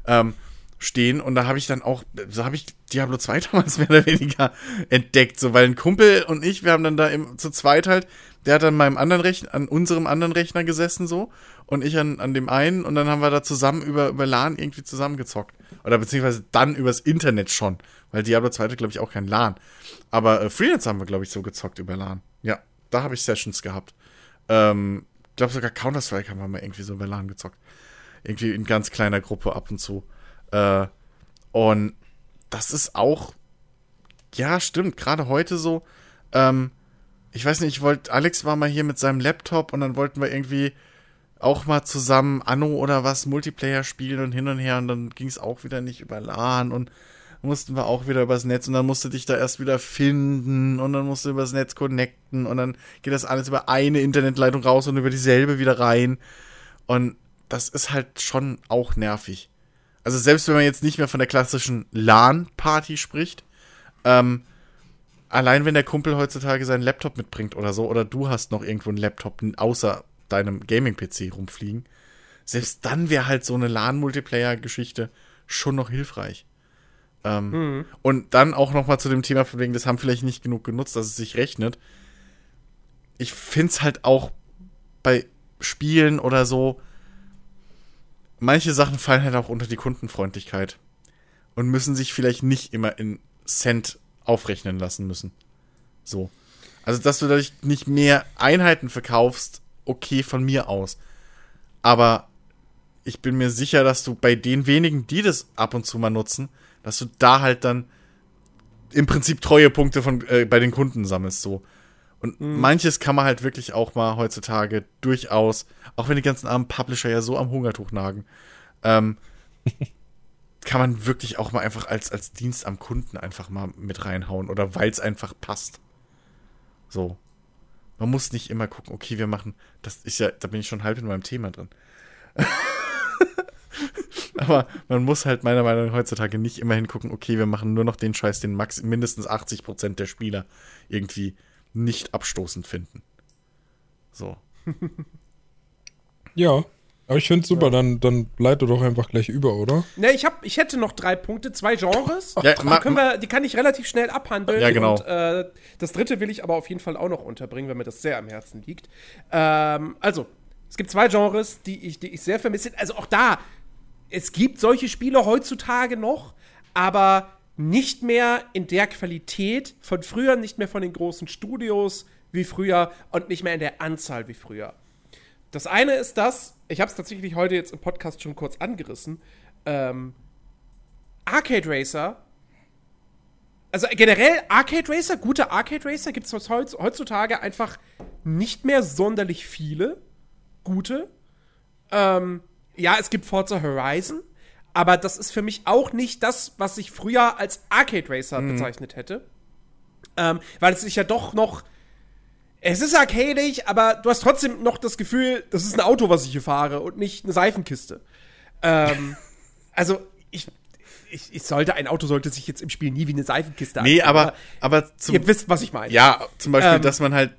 ähm, stehen. Und da habe ich dann auch, so habe ich Diablo 2 damals mehr oder weniger entdeckt, so weil ein Kumpel und ich, wir haben dann da im, zu zweit halt, der hat an meinem anderen Rechner, an unserem anderen Rechner gesessen so und ich an, an dem einen. Und dann haben wir da zusammen über, über LAN irgendwie zusammengezockt. Oder beziehungsweise dann übers Internet schon, weil Diablo 2 hatte, glaube ich, auch kein LAN. Aber äh, Freelance haben wir, glaube ich, so gezockt über LAN. Ja, da habe ich Sessions gehabt. Ähm, ich glaube sogar Counter-Strike haben wir mal irgendwie so über LAN gezockt. Irgendwie in ganz kleiner Gruppe ab und zu. Äh, und das ist auch, ja, stimmt, gerade heute so, ähm, ich weiß nicht, ich wollte, Alex war mal hier mit seinem Laptop und dann wollten wir irgendwie auch mal zusammen Anno oder was Multiplayer spielen und hin und her und dann ging es auch wieder nicht über LAN und mussten wir auch wieder übers Netz und dann musst du dich da erst wieder finden und dann musst du übers Netz connecten und dann geht das alles über eine Internetleitung raus und über dieselbe wieder rein und das ist halt schon auch nervig. Also selbst wenn man jetzt nicht mehr von der klassischen LAN-Party spricht, ähm, allein wenn der Kumpel heutzutage seinen Laptop mitbringt oder so, oder du hast noch irgendwo einen Laptop außer deinem Gaming-PC rumfliegen, selbst dann wäre halt so eine LAN-Multiplayer-Geschichte schon noch hilfreich. Ähm, Und dann auch noch mal zu dem Thema von wegen, das haben vielleicht nicht genug genutzt, dass es sich rechnet. Ich find's halt auch bei Spielen oder so, manche Sachen fallen halt auch unter die Kundenfreundlichkeit und müssen sich vielleicht nicht immer in Cent aufrechnen lassen müssen. So. Also, dass du dadurch nicht mehr Einheiten verkaufst, okay, von mir aus. Aber ich bin mir sicher, dass du bei den wenigen, die das ab und zu mal nutzen, dass du da halt dann im Prinzip Treuepunkte von, äh, bei den Kunden sammelst, so. Und manches kann man halt wirklich auch mal heutzutage durchaus, auch wenn die ganzen armen Publisher ja so am Hungertuch nagen, ähm, kann man wirklich auch mal einfach als, als Dienst am Kunden einfach mal mit reinhauen oder weil es einfach passt. So. Man muss nicht immer gucken, okay, wir machen, das ist ja, da bin ich schon halb in meinem Thema drin. Aber man muss halt meiner Meinung nach heutzutage nicht immer hingucken, okay, wir machen nur noch den Scheiß, den max mindestens 80% der Spieler irgendwie nicht abstoßend finden. So. Ja, aber ich finde es super, dann, dann leite doch einfach gleich über, oder? Ne, ich, hab, ich hätte noch drei Punkte, zwei Genres. Ja, die, ma- können wir, die kann ich relativ schnell abhandeln. Ja, genau. Und, äh, das dritte will ich aber auf jeden Fall auch noch unterbringen, weil mir das sehr am Herzen liegt. Ähm, also, es gibt zwei Genres, die ich, die ich sehr vermisse. Also auch da, es gibt solche Spiele heutzutage noch, aber nicht mehr in der Qualität von früher, nicht mehr von den großen Studios wie früher und nicht mehr in der Anzahl wie früher. Das eine ist das, ich habe es tatsächlich heute jetzt im Podcast schon kurz angerissen. Ähm, Arcade Racer. Also generell Arcade Racer, gute Arcade Racer gibt es heutzutage einfach nicht mehr sonderlich viele gute. Ähm, ja, es gibt Forza Horizon, aber das ist für mich auch nicht das, was ich früher als Arcade Racer bezeichnet hätte. Ähm, weil es sich ja doch noch. Es ist arcadig, aber du hast trotzdem noch das Gefühl, das ist ein Auto, was ich hier fahre und nicht eine Seifenkiste. Ähm, also, ich, ich, ich sollte, ein Auto sollte sich jetzt im Spiel nie wie eine Seifenkiste Nee, aber, aber zum, Ihr wisst, was ich meine. ja, zum Beispiel, Ähm. dass man halt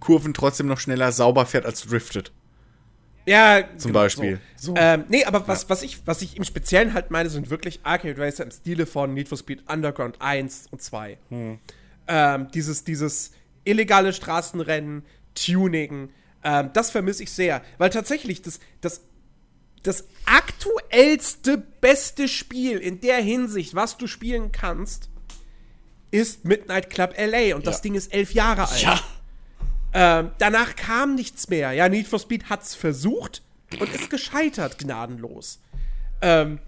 Kurven trotzdem noch schneller sauber fährt als driftet. Ja, Zum genau, Beispiel. So. Ähm, nee, aber was, was, ich, was ich im Speziellen halt meine, sind wirklich Arcade Racer im Stile von Need for Speed Underground 1 und 2. Ähm, dieses, dieses illegale Straßenrennen, Tuning, ähm, das vermisse ich sehr. Weil tatsächlich das, das, das aktuellste, beste Spiel in der Hinsicht, was du spielen kannst, ist Midnight Club LA. Und das Ja. Ding ist elf Jahre alt. Ähm, danach kam nichts mehr. Ja, Need for Speed hat's versucht und ist gescheitert, gnadenlos. Ähm,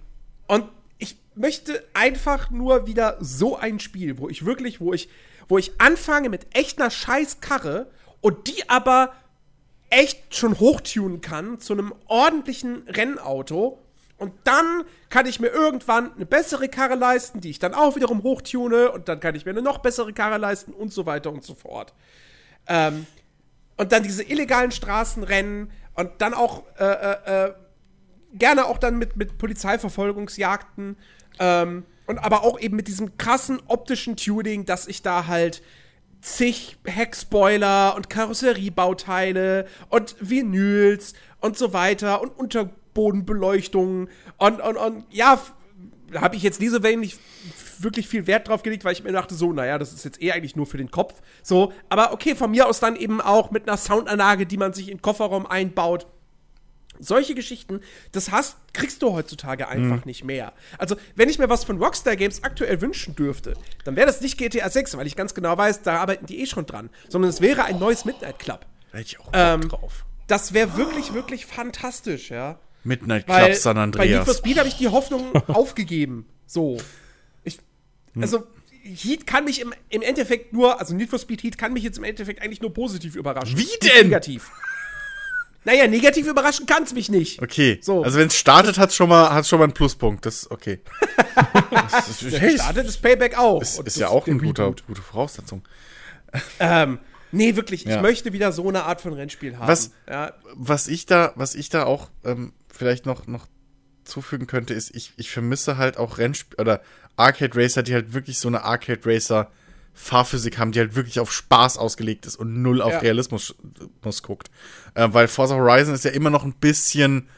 und ich möchte einfach nur wieder so ein Spiel, wo ich wirklich, wo ich, wo ich anfange mit echt einer Scheißkarre und die aber echt schon hochtunen kann zu einem ordentlichen Rennauto. Und dann kann ich mir irgendwann eine bessere Karre leisten, die ich dann auch wiederum hochtune. Und dann kann ich mir eine noch bessere Karre leisten und so weiter und so fort. Ähm, und dann diese illegalen Straßenrennen und dann auch äh, äh, äh, gerne auch dann mit, mit Polizeiverfolgungsjagden ähm, und aber auch eben mit diesem krassen optischen Tuning, dass ich da halt zig Heckspoiler und Karosseriebauteile und Vinyls und so weiter und Unterbodenbeleuchtungen und, und, und ja, habe ich jetzt nie so wenig wirklich viel Wert drauf gelegt, weil ich mir dachte, so, naja, das ist jetzt eh eigentlich nur für den Kopf. So, aber okay, von mir aus dann eben auch mit einer Soundanlage, die man sich in den Kofferraum einbaut. Solche Geschichten, das hast, kriegst du heutzutage einfach nicht mehr. Also, wenn ich mir was von Rockstar Games aktuell wünschen dürfte, dann wäre das nicht GTA 6, weil ich ganz genau weiß, da arbeiten die eh schon dran, sondern es wäre ein neues Midnight Club. Hätte ich auch Ähm, drauf. Das wäre wirklich, wirklich fantastisch, ja. Midnight Club Weil San bei Need for Andreas. Speed habe ich die Hoffnung aufgegeben. So. Ich, Hm. also, Heat kann mich im, im Endeffekt nur, also Need for Speed Heat kann mich jetzt im Endeffekt eigentlich nur positiv überraschen. Wie denn? Negativ. Naja, negativ überraschen kann es mich nicht. Okay, So. also wenn es startet, hat es schon, mal- hat's schon mal einen Pluspunkt. Das ist okay. das ist, hey, Startet das Payback auch. ist, ist ja auch eine gute, gute Voraussetzung. Ähm, nee, wirklich, Ja. ich möchte wieder so eine Art von Rennspiel haben. Was- Ja, Was ich da, was ich da auch ähm, vielleicht noch, noch zufügen könnte, ist, ich, ich vermisse halt auch Rennspiel oder Arcade Racer, die halt wirklich so eine Arcade Racer Fahrphysik haben, die halt wirklich auf Spaß ausgelegt ist und null auf Ja. Realismus muss guckt. Äh, weil Forza Horizon ist ja immer noch ein bisschen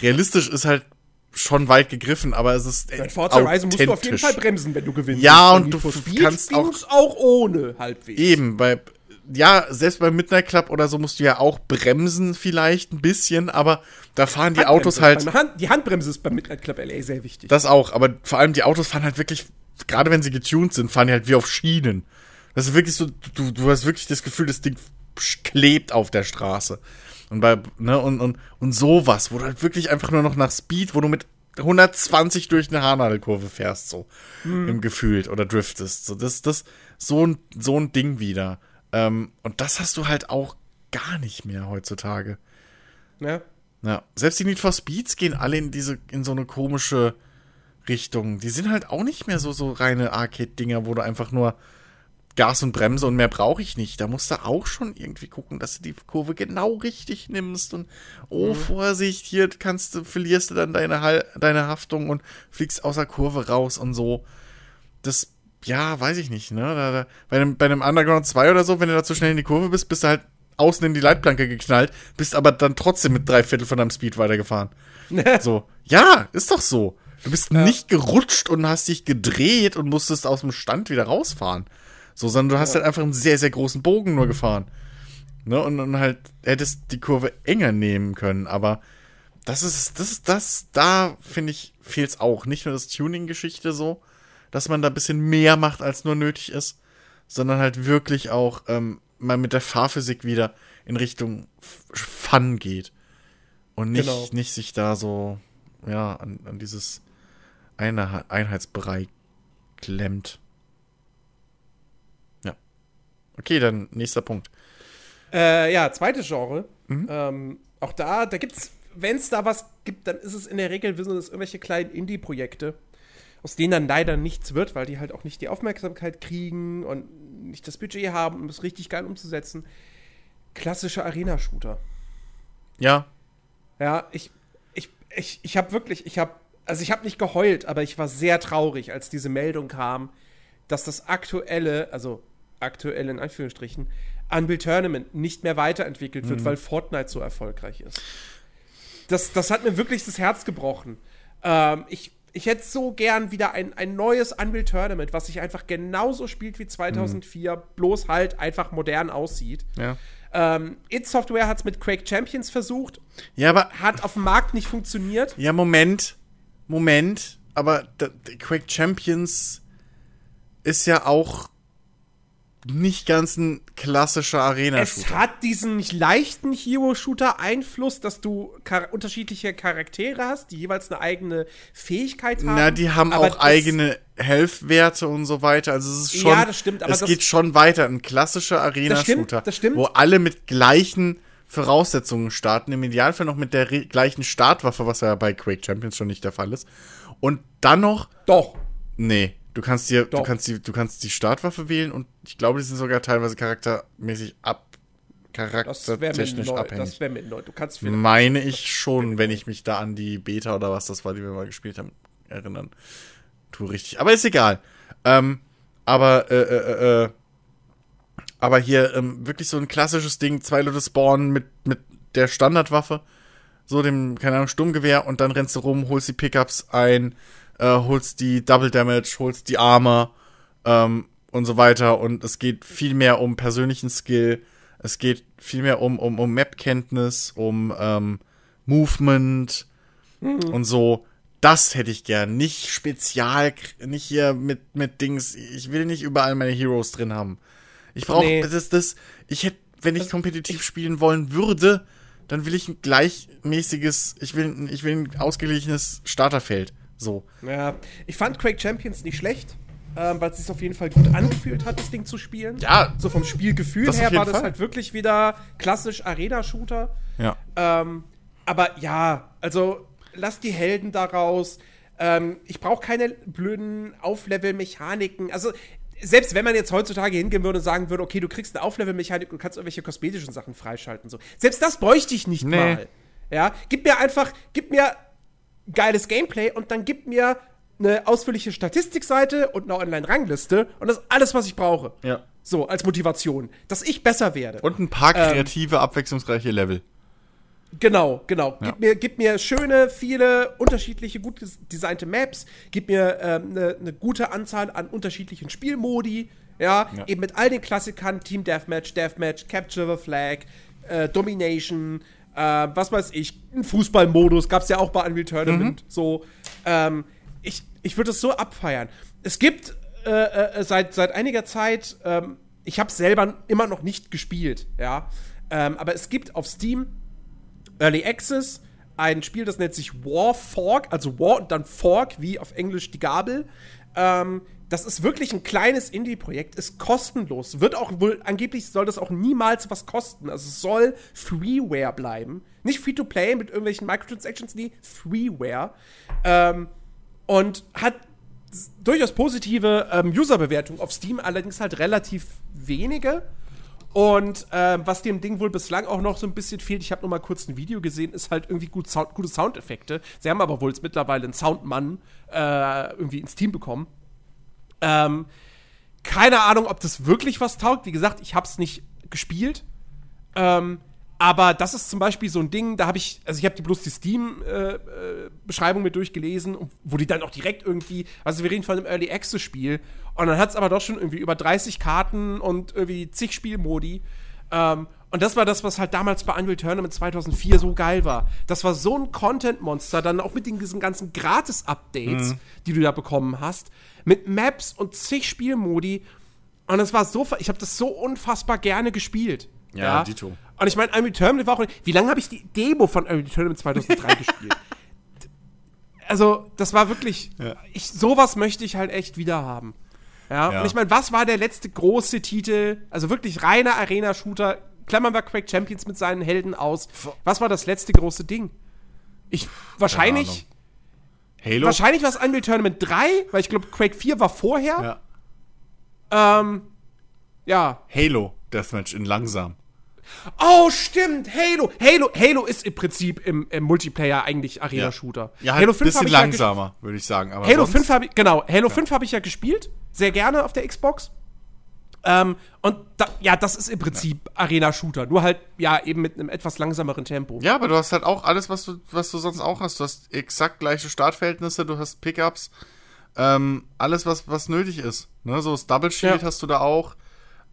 realistisch ist halt schon weit gegriffen, aber es ist bei Forza Horizon musst du auf jeden. Fall bremsen, wenn du gewinnst. Ja, und Need du kannst auch- auch ohne halbwegs. Eben, bei, ja, selbst bei Midnight Club oder so musst du ja auch bremsen vielleicht ein bisschen, aber da fahren die Autos halt, Beim Hand, die Handbremse ist beim Midnight Club LA sehr wichtig. das auch, aber vor allem die Autos fahren halt wirklich, gerade wenn sie getuned sind, fahren die halt wie auf Schienen. Das ist wirklich so, du, du hast wirklich das Gefühl, das Ding klebt auf der Straße. Und bei, ne, und, und, und sowas, wo du halt wirklich einfach nur noch nach Speed, wo du mit 120 durch eine Haarnadelkurve fährst, so, im Gefühlt, oder driftest. So, das, das, so ein, so ein Ding wieder. Ähm, und das hast du halt auch gar nicht mehr heutzutage. ja. Ja, selbst die Need for Speeds gehen alle in diese, in so eine komische Richtung. Die sind halt auch nicht mehr so, so reine Arcade-Dinger, wo du einfach nur Gas und Bremse und mehr brauche ich nicht. Da musst du auch schon irgendwie gucken, dass du die Kurve genau richtig nimmst und oh, Vorsicht, hier kannst du, verlierst du dann deine, deine Haftung und fliegst außer Kurve raus und so. Das, ja, weiß ich nicht, ne? Da, da, bei, einem, bei einem Underground 2 oder so, wenn du da zu schnell in die Kurve bist, bist du halt außen in die Leitplanke geknallt, bist aber dann trotzdem mit drei Viertel von deinem Speed weitergefahren. so, ja, ist doch so. Du bist nicht gerutscht und hast dich gedreht und musstest aus dem Stand wieder rausfahren. So, sondern du hast halt einfach einen sehr, sehr großen Bogen nur gefahren. Ne? Und, und halt hättest die Kurve enger nehmen können, aber das ist, das ist das, da finde ich, fehlt es auch. Nicht nur das Tuning-Geschichte so, dass man da ein bisschen mehr macht, als nur nötig ist, sondern halt wirklich auch ähm, mal mit der Fahrphysik wieder in Richtung Fun geht. Und nicht, Genau. nicht sich da so, ja, an, an dieses eine Einheitsbereich klemmt. Ja. Okay, dann nächster Punkt. Äh, ja, zweites Genre. Mhm. Ähm, auch da, da gibt's, wenn es da was gibt, dann ist es in der Regel, wissen das irgendwelche kleinen Indie-Projekte, aus denen dann leider nichts wird, weil die halt auch nicht die Aufmerksamkeit kriegen und nicht das Budget haben, um es richtig geil umzusetzen. Klassische Arena-Shooter. Ja, Ja, ich, ich, ich, ich habe wirklich, ich habe, also ich habe nicht geheult, aber ich war sehr traurig, als diese Meldung kam, dass das aktuelle, also aktuell in Anführungsstrichen, Unreal Tournament nicht mehr weiterentwickelt wird, weil Fortnite so erfolgreich ist. Das, das hat mir wirklich das Herz gebrochen. Ähm, ich, ich hätte so gern wieder ein, ein neues Unreal Tournament, was sich einfach genauso spielt wie 2004, bloß halt einfach modern aussieht. ja. Ähm, It Software hat es mit Quake Champions versucht, Ja, aber hat auf dem Markt nicht funktioniert. Ja, Moment. Moment. Aber Quake Champions ist ja auch nicht ganz ein klassischer Es Arena-Shooter. hat diesen leichten Hero-Shooter-Einfluss, dass du char unterschiedliche Charaktere hast, die jeweils eine eigene Fähigkeit haben. Na, die haben auch eigene Health-Werte und so weiter. Also es ist schon. Ja, das stimmt, aber es das- geht schon weiter. Ein klassischer Arena-Shooter. das stimmt. Wo alle mit gleichen Voraussetzungen starten. Im Idealfall noch mit der gleichen Startwaffe, was ja bei Quake Champions schon nicht der Fall ist. Und dann noch Doch. Nee, du kannst dir, du kannst die, du kannst die Startwaffe wählen und ich glaube, die sind sogar teilweise charaktermäßig ab, Das wäre mir charaktertechnisch abhängig. Das wäre mir neu. Du kannst. Meine ich schon, wenn ich mich da an die Beta oder was das war, die wir mal gespielt haben, erinnern. Tu richtig. Aber ist egal. Ähm, aber, äh, äh, äh, äh, aber hier ähm, wirklich so ein klassisches Ding, zwei Leute spawnen mit, mit der Standardwaffe, so dem, keine Ahnung, Sturmgewehr und dann rennst du rum, holst die Pickups ein, äh, holst die Double Damage, holst die Armor ähm, und so weiter und es geht viel mehr um persönlichen Skill, es geht viel mehr um, um, um Map-Kenntnis, um ähm, Movement und so. Das hätte ich gern. Nicht spezial, nicht hier mit, mit Dings. Ich will nicht überall meine Heroes drin haben. Ich brauche Nee. das, das. Ich hätte, wenn ich kompetitiv spielen wollen würde, dann will ich ein gleichmäßiges, ich will, ein- ich will ein ausgeglichenes Starterfeld. So. Ja, ich fand Quake Champions nicht schlecht, ähm, weil es sich auf jeden Fall gut angefühlt hat, das Ding zu spielen. Ja. So vom Spielgefühl Das her war das Fall. halt wirklich wieder klassisch Arena-Shooter. Ja. Ähm, aber ja, also lass die Helden da raus. Ähm, ich brauche keine blöden Auflevel-Mechaniken. Also, selbst wenn man jetzt heutzutage hingehen würde und sagen würde, okay, du kriegst eine Auflevel-Mechanik und kannst irgendwelche kosmetischen Sachen freischalten. So. Selbst das bräuchte ich nicht Nee. mal. Ja, gib mir einfach, gib mir geiles Gameplay und dann gib mir eine ausführliche Statistikseite und eine Online-Rangliste und das ist alles, was ich brauche. Ja. So, als Motivation, dass ich besser werde. Und ein paar Ähm, kreative, abwechslungsreiche Level. Genau, genau. Ja. Gib, mir, gib mir schöne, viele unterschiedliche, gut des- designte Maps. Gib mir ähm, eine ne gute Anzahl an unterschiedlichen Spielmodi. Ja, Ja. eben mit all den Klassikern: Team Deathmatch, Deathmatch, Capture the Flag, äh, Domination, äh, was weiß ich, ein Fußballmodus gab es ja auch bei Unreal Tournament. So, ähm, ich, ich würde es so abfeiern. Es gibt äh, äh, seit, seit einiger Zeit, ähm, ich habe selber immer noch nicht gespielt, ja, ähm, aber es gibt auf Steam Early Access, ein Spiel, das nennt sich War Fork, also War und dann Fork, wie auf Englisch die Gabel. Ähm, das ist wirklich ein kleines Indie-Projekt, ist kostenlos. Wird auch wohl, angeblich soll das auch niemals was kosten. Also es soll Freeware bleiben. Nicht Free-to-Play mit irgendwelchen Microtransactions, nee, Freeware. Ähm, und hat durchaus positive ähm, Userbewertung auf Steam, allerdings halt relativ wenige. Und ähm, was dem Ding wohl bislang auch noch so ein bisschen fehlt, ich habe nur mal kurz ein Video gesehen, ist halt irgendwie gut Sound, gute Soundeffekte. Sie haben aber wohl jetzt mittlerweile einen Soundmann äh, irgendwie ins Team bekommen. Ähm, keine Ahnung, ob das wirklich was taugt. Wie gesagt, ich habe es nicht gespielt. Ähm, aber das ist zum Beispiel so ein Ding, da habe ich, also ich habe die bloß die Steam-Beschreibung äh, mit durchgelesen, wo die dann auch direkt irgendwie, also wir reden von einem Early Access-Spiel, und dann hat es aber doch schon irgendwie über 30 Karten und irgendwie zig Spielmodi. Ähm, und das war das, was halt damals bei Unreal Tournament 2004 so geil war. Das war so ein Content-Monster, dann auch mit den, diesen ganzen Gratis-Updates, mhm. die du da bekommen hast, mit Maps und zig Spielmodi. Und es war so, ich habe das so unfassbar gerne gespielt. Ja, ja. Dito. Und ich meine, Unreal Tournament war auch. Wie lange habe ich die Demo von Unreal Tournament 2003 gespielt? Also, das war wirklich. Ja. Ich, sowas möchte ich halt echt wieder haben. Ja, ja. und ich meine, was war der letzte große Titel? Also wirklich reiner Arena-Shooter. Klammern wir Quake Champions mit seinen Helden aus. Was war das letzte große Ding? Ich. Wahrscheinlich. Halo? Wahrscheinlich war es Unreal Tournament 3, weil ich glaube, Quake 4 war vorher. Ja. Ähm. Ja. Halo Deathmatch in langsam. Oh, stimmt, Halo. Halo, Halo ist im Prinzip im, im Multiplayer eigentlich Arena-Shooter. Ja, ja halt Halo 5 bisschen langsamer, ja würde ich sagen. Halo 5 habe ich, genau, Halo ja. 5 habe ich ja gespielt. Sehr gerne auf der Xbox. Ähm, und da, ja, das ist im Prinzip ja. Arena-Shooter. Nur halt, ja, eben mit einem etwas langsameren Tempo. Ja, aber du hast halt auch alles, was du, was du sonst auch hast. Du hast exakt gleiche Startverhältnisse, du hast Pickups, ähm, alles, was, was nötig ist. Ne? So das Double Shield ja. hast du da auch.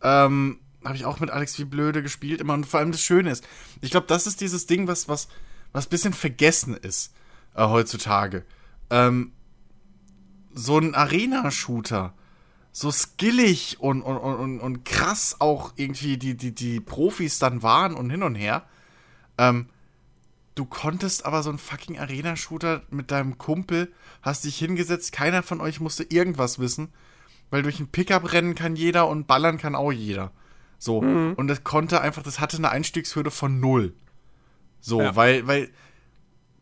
Ähm, habe ich auch mit Alex wie blöde gespielt immer und vor allem das Schöne ist, ich glaube, das ist dieses Ding, was was was bisschen vergessen ist äh, heutzutage. Ähm, so ein Arena-Shooter, so skillig und, und, und, und krass auch irgendwie die, die, die Profis dann waren und hin und her. Ähm, du konntest aber so ein fucking Arena-Shooter mit deinem Kumpel, hast dich hingesetzt, keiner von euch musste irgendwas wissen, weil durch ein Pickup rennen kann jeder und ballern kann auch jeder. So. Mhm. Und das konnte einfach, das hatte eine Einstiegshürde von null. So, ja. weil, weil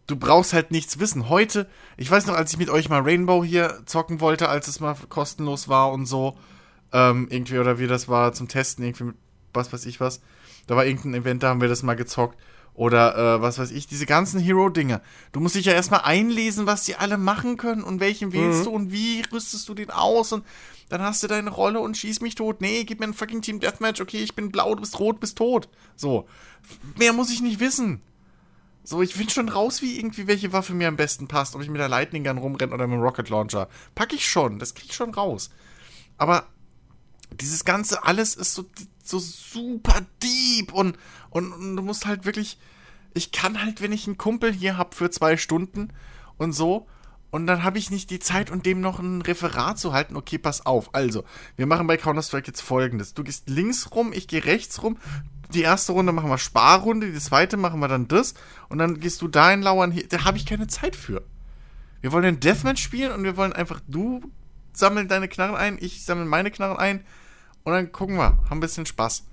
du brauchst halt nichts wissen. Heute, ich weiß noch, als ich mit euch mal Rainbow hier zocken wollte, als es mal kostenlos war und so, ähm, irgendwie, oder wie das war zum Testen, irgendwie mit was weiß ich was. Da war irgendein Event, da haben wir das mal gezockt. Oder äh, was weiß ich, diese ganzen Hero-Dinge. Du musst dich ja erstmal einlesen, was die alle machen können und welchen wählst mhm. du und wie rüstest du den aus und dann hast du deine Rolle und schieß mich tot. Nee, gib mir ein fucking Team Deathmatch. Okay, ich bin blau, du bist rot, bist tot. So. Mehr muss ich nicht wissen. So, ich finde schon raus, wie irgendwie welche Waffe mir am besten passt. Ob ich mit der Lightning Gun rumrenne oder mit dem Rocket Launcher. Pack ich schon. Das krieg ich schon raus. Aber dieses Ganze, alles ist so, so super deep und, und, und du musst halt wirklich. Ich kann halt, wenn ich einen Kumpel hier hab für zwei Stunden und so, und dann habe ich nicht die Zeit, um dem noch ein Referat zu halten. Okay, pass auf. Also, wir machen bei Counter-Strike jetzt folgendes. Du gehst links rum, ich gehe rechts rum. Die erste Runde machen wir Sparrunde, die zweite machen wir dann das. Und dann gehst du da in lauern. Da habe ich keine Zeit für. Wir wollen ein Deathmatch spielen und wir wollen einfach, du sammeln deine Knarren ein, ich sammle meine Knarren ein. Und dann gucken wir, haben ein bisschen Spaß.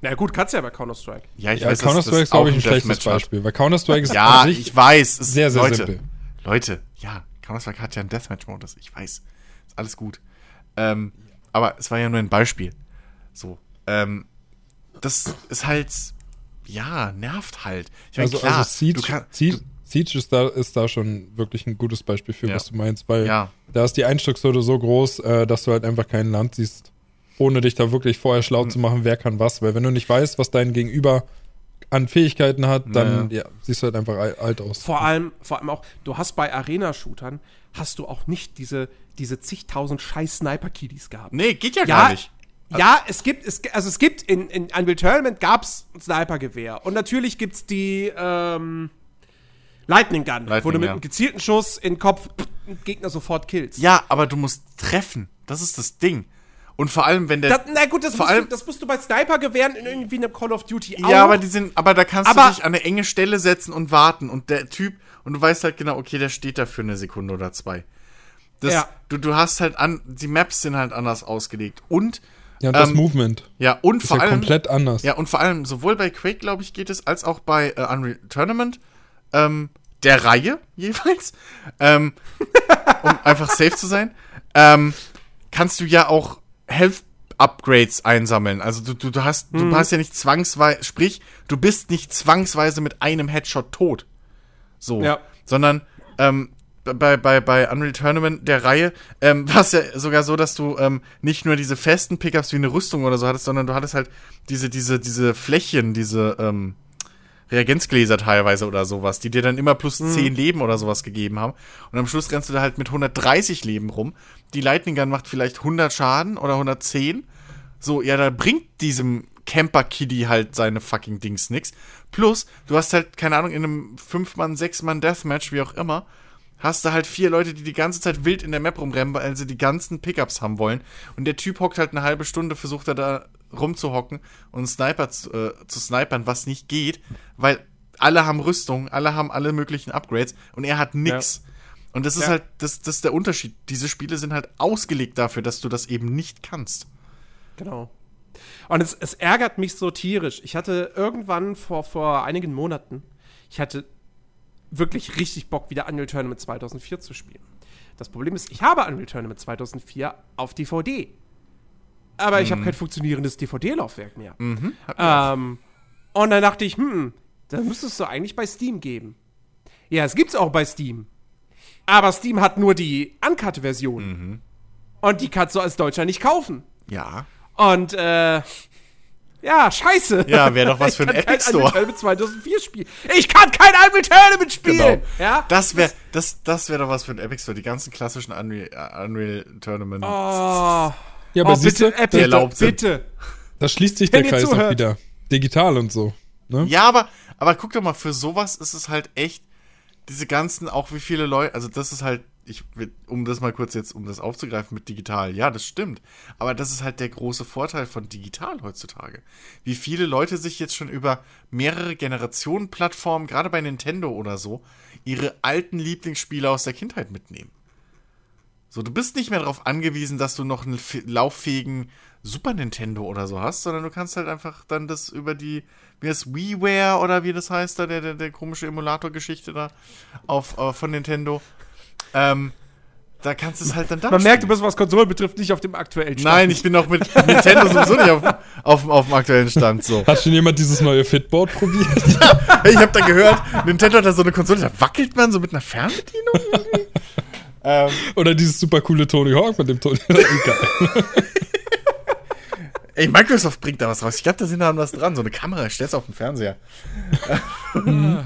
Na gut, kannst ja bei Counter-Strike. Ja, ich ja, weiß, Counter-Strike ist, glaube ich, ein schlechtes Beispiel. Weil Counter-Strike ist ja, ich weiß, sehr, sehr Leute, simpel. Leute, ja, Counter-Strike hat ja einen Deathmatch-Modus. Ich weiß. Ist alles gut. Ähm, aber es war ja nur ein Beispiel. So. Ähm, das ist halt, ja, nervt halt. Ich mein, also, klar, also Siege, kann, Siege, Siege ist, da, ist da schon wirklich ein gutes Beispiel für, ja. was du meinst, weil ja. da ist die Einstiegshürde so groß, äh, dass du halt einfach kein Land siehst, ohne dich da wirklich vorher schlau mhm. zu machen, wer kann was. Weil wenn du nicht weißt, was dein Gegenüber an Fähigkeiten hat, dann naja. ja, siehst du halt einfach alt aus. Vor allem, vor allem auch, du hast bei Arena-Shootern, hast du auch nicht diese, diese zigtausend scheiß Sniper-Kiddies gehabt. Nee, geht ja, ja gar nicht. Ja, es gibt, es, also es gibt in, in Unreal Tournament gab's ein Sniper-Gewehr. Und natürlich gibt's die, ähm, Lightning Gun, Lightning, wo du mit ja. einem gezielten Schuss in den Kopf Gegner sofort killst. Ja, aber du musst treffen. Das ist das Ding. Und vor allem, wenn der. Das, na gut, das vor musst, allem, du, das musst du bei Sniper-Gewehren in irgendwie einem Call of Duty auch. Ja, aber die sind, aber da kannst aber, du dich an eine enge Stelle setzen und warten. Und der Typ, und du weißt halt genau, okay, der steht da für eine Sekunde oder zwei. Das, ja. du, du hast halt an, die Maps sind halt anders ausgelegt. Und. Ja, und das ähm, Movement. Ja, und ist vor ja allem. komplett anders. Ja, und vor allem, sowohl bei Quake, glaube ich, geht es, als auch bei äh, Unreal Tournament, ähm, der Reihe jeweils, ähm, um einfach safe zu sein ähm, kannst du ja auch Health Upgrades einsammeln. Also du, du, du hast, du hast ja nicht zwangsweise, sprich, du bist nicht zwangsweise mit einem Headshot tot. So. Ja. Sondern, ähm, bei, bei, bei Unreal Tournament der Reihe ähm, war es ja sogar so, dass du ähm, nicht nur diese festen Pickups wie eine Rüstung oder so hattest, sondern du hattest halt diese, diese, diese Flächen, diese ähm, Reagenzgläser teilweise oder sowas, die dir dann immer plus 10 Leben oder sowas gegeben haben. Und am Schluss rennst du da halt mit 130 Leben rum. Die Lightning Gun macht vielleicht 100 Schaden oder 110. So, ja, da bringt diesem Camper-Kiddy halt seine fucking Dings nix. Plus, du hast halt, keine Ahnung, in einem 5-Mann, 6-Mann Deathmatch, wie auch immer, hast du halt vier Leute, die die ganze Zeit wild in der Map rumrennen, weil sie die ganzen Pickups haben wollen. Und der Typ hockt halt eine halbe Stunde, versucht er da rumzuhocken und Sniper zu, äh, zu snipern, was nicht geht, weil alle haben Rüstung, alle haben alle möglichen Upgrades und er hat nix. Und das ist Ja. halt, das, das ist der Unterschied. Diese Spiele sind halt ausgelegt dafür, dass du das eben nicht kannst. Genau. Und es, es ärgert mich so tierisch. Ich hatte irgendwann vor, vor einigen Monaten, ich hatte wirklich richtig Bock, wieder Unreal Tournament 2004 zu spielen. Das Problem ist, ich habe Unreal Tournament 2004 auf DVD. Aber ich habe kein funktionierendes DVD-Laufwerk mehr. Ähm, und dann dachte ich, hm, das müsstest du eigentlich bei Steam geben. Ja, es gibt's auch bei Steam. Aber Steam hat nur die Uncut-Version. Und die kannst du als Deutscher nicht kaufen. Ja. Und äh, ja, scheiße. Ja, wäre doch was für ein kann Epic kein Store. Tournament 2004 spielen. Ich kann kein Unreal Tournament spielen. Genau. Ja? Das wäre das, das wär doch was für ein Epic Store. Die ganzen klassischen Unreal, äh, Unreal Tournament. Oh, Ja, aber oh siehst bitte, du, Epic, erlaubt bitte. da schließt sich Wenn der ihr Kreis auch wieder. Digital und so. Ne? Ja, aber, aber guck doch mal, für sowas ist es halt echt, diese ganzen, auch wie viele Leute, also das ist halt, ich, um das mal kurz jetzt, um das aufzugreifen mit digital, ja, das stimmt. Aber das ist halt der große Vorteil von digital heutzutage. Wie viele Leute sich jetzt schon über mehrere Generationen Plattformen, gerade bei Nintendo oder so, ihre alten Lieblingsspiele aus der Kindheit mitnehmen. So, du bist nicht mehr darauf angewiesen, dass du noch einen lauffähigen Super Nintendo oder so hast, sondern du kannst halt einfach dann das über die, wie das WiiWare oder wie das heißt, da der, der, der komische Emulator-Geschichte da auf, äh, von Nintendo. Ähm, da kannst du es halt dann da Man merkt, du bist, was Konsolen betrifft, nicht auf dem aktuellen Stand. Nein, ich bin auch mit Nintendo sowieso nicht auf, auf, auf dem aktuellen Stand so. Hat schon jemand dieses neue Fitboard probiert? Ich habe da gehört, Nintendo hat da so eine Konsole, da wackelt man so mit einer Fernbedienung. irgendwie. ähm, Oder dieses super coole Tony Hawk mit dem Tony Egal. Ey, Microsoft bringt da was raus. Ich glaube, da sind da was dran. So eine Kamera, stell's auf den Fernseher.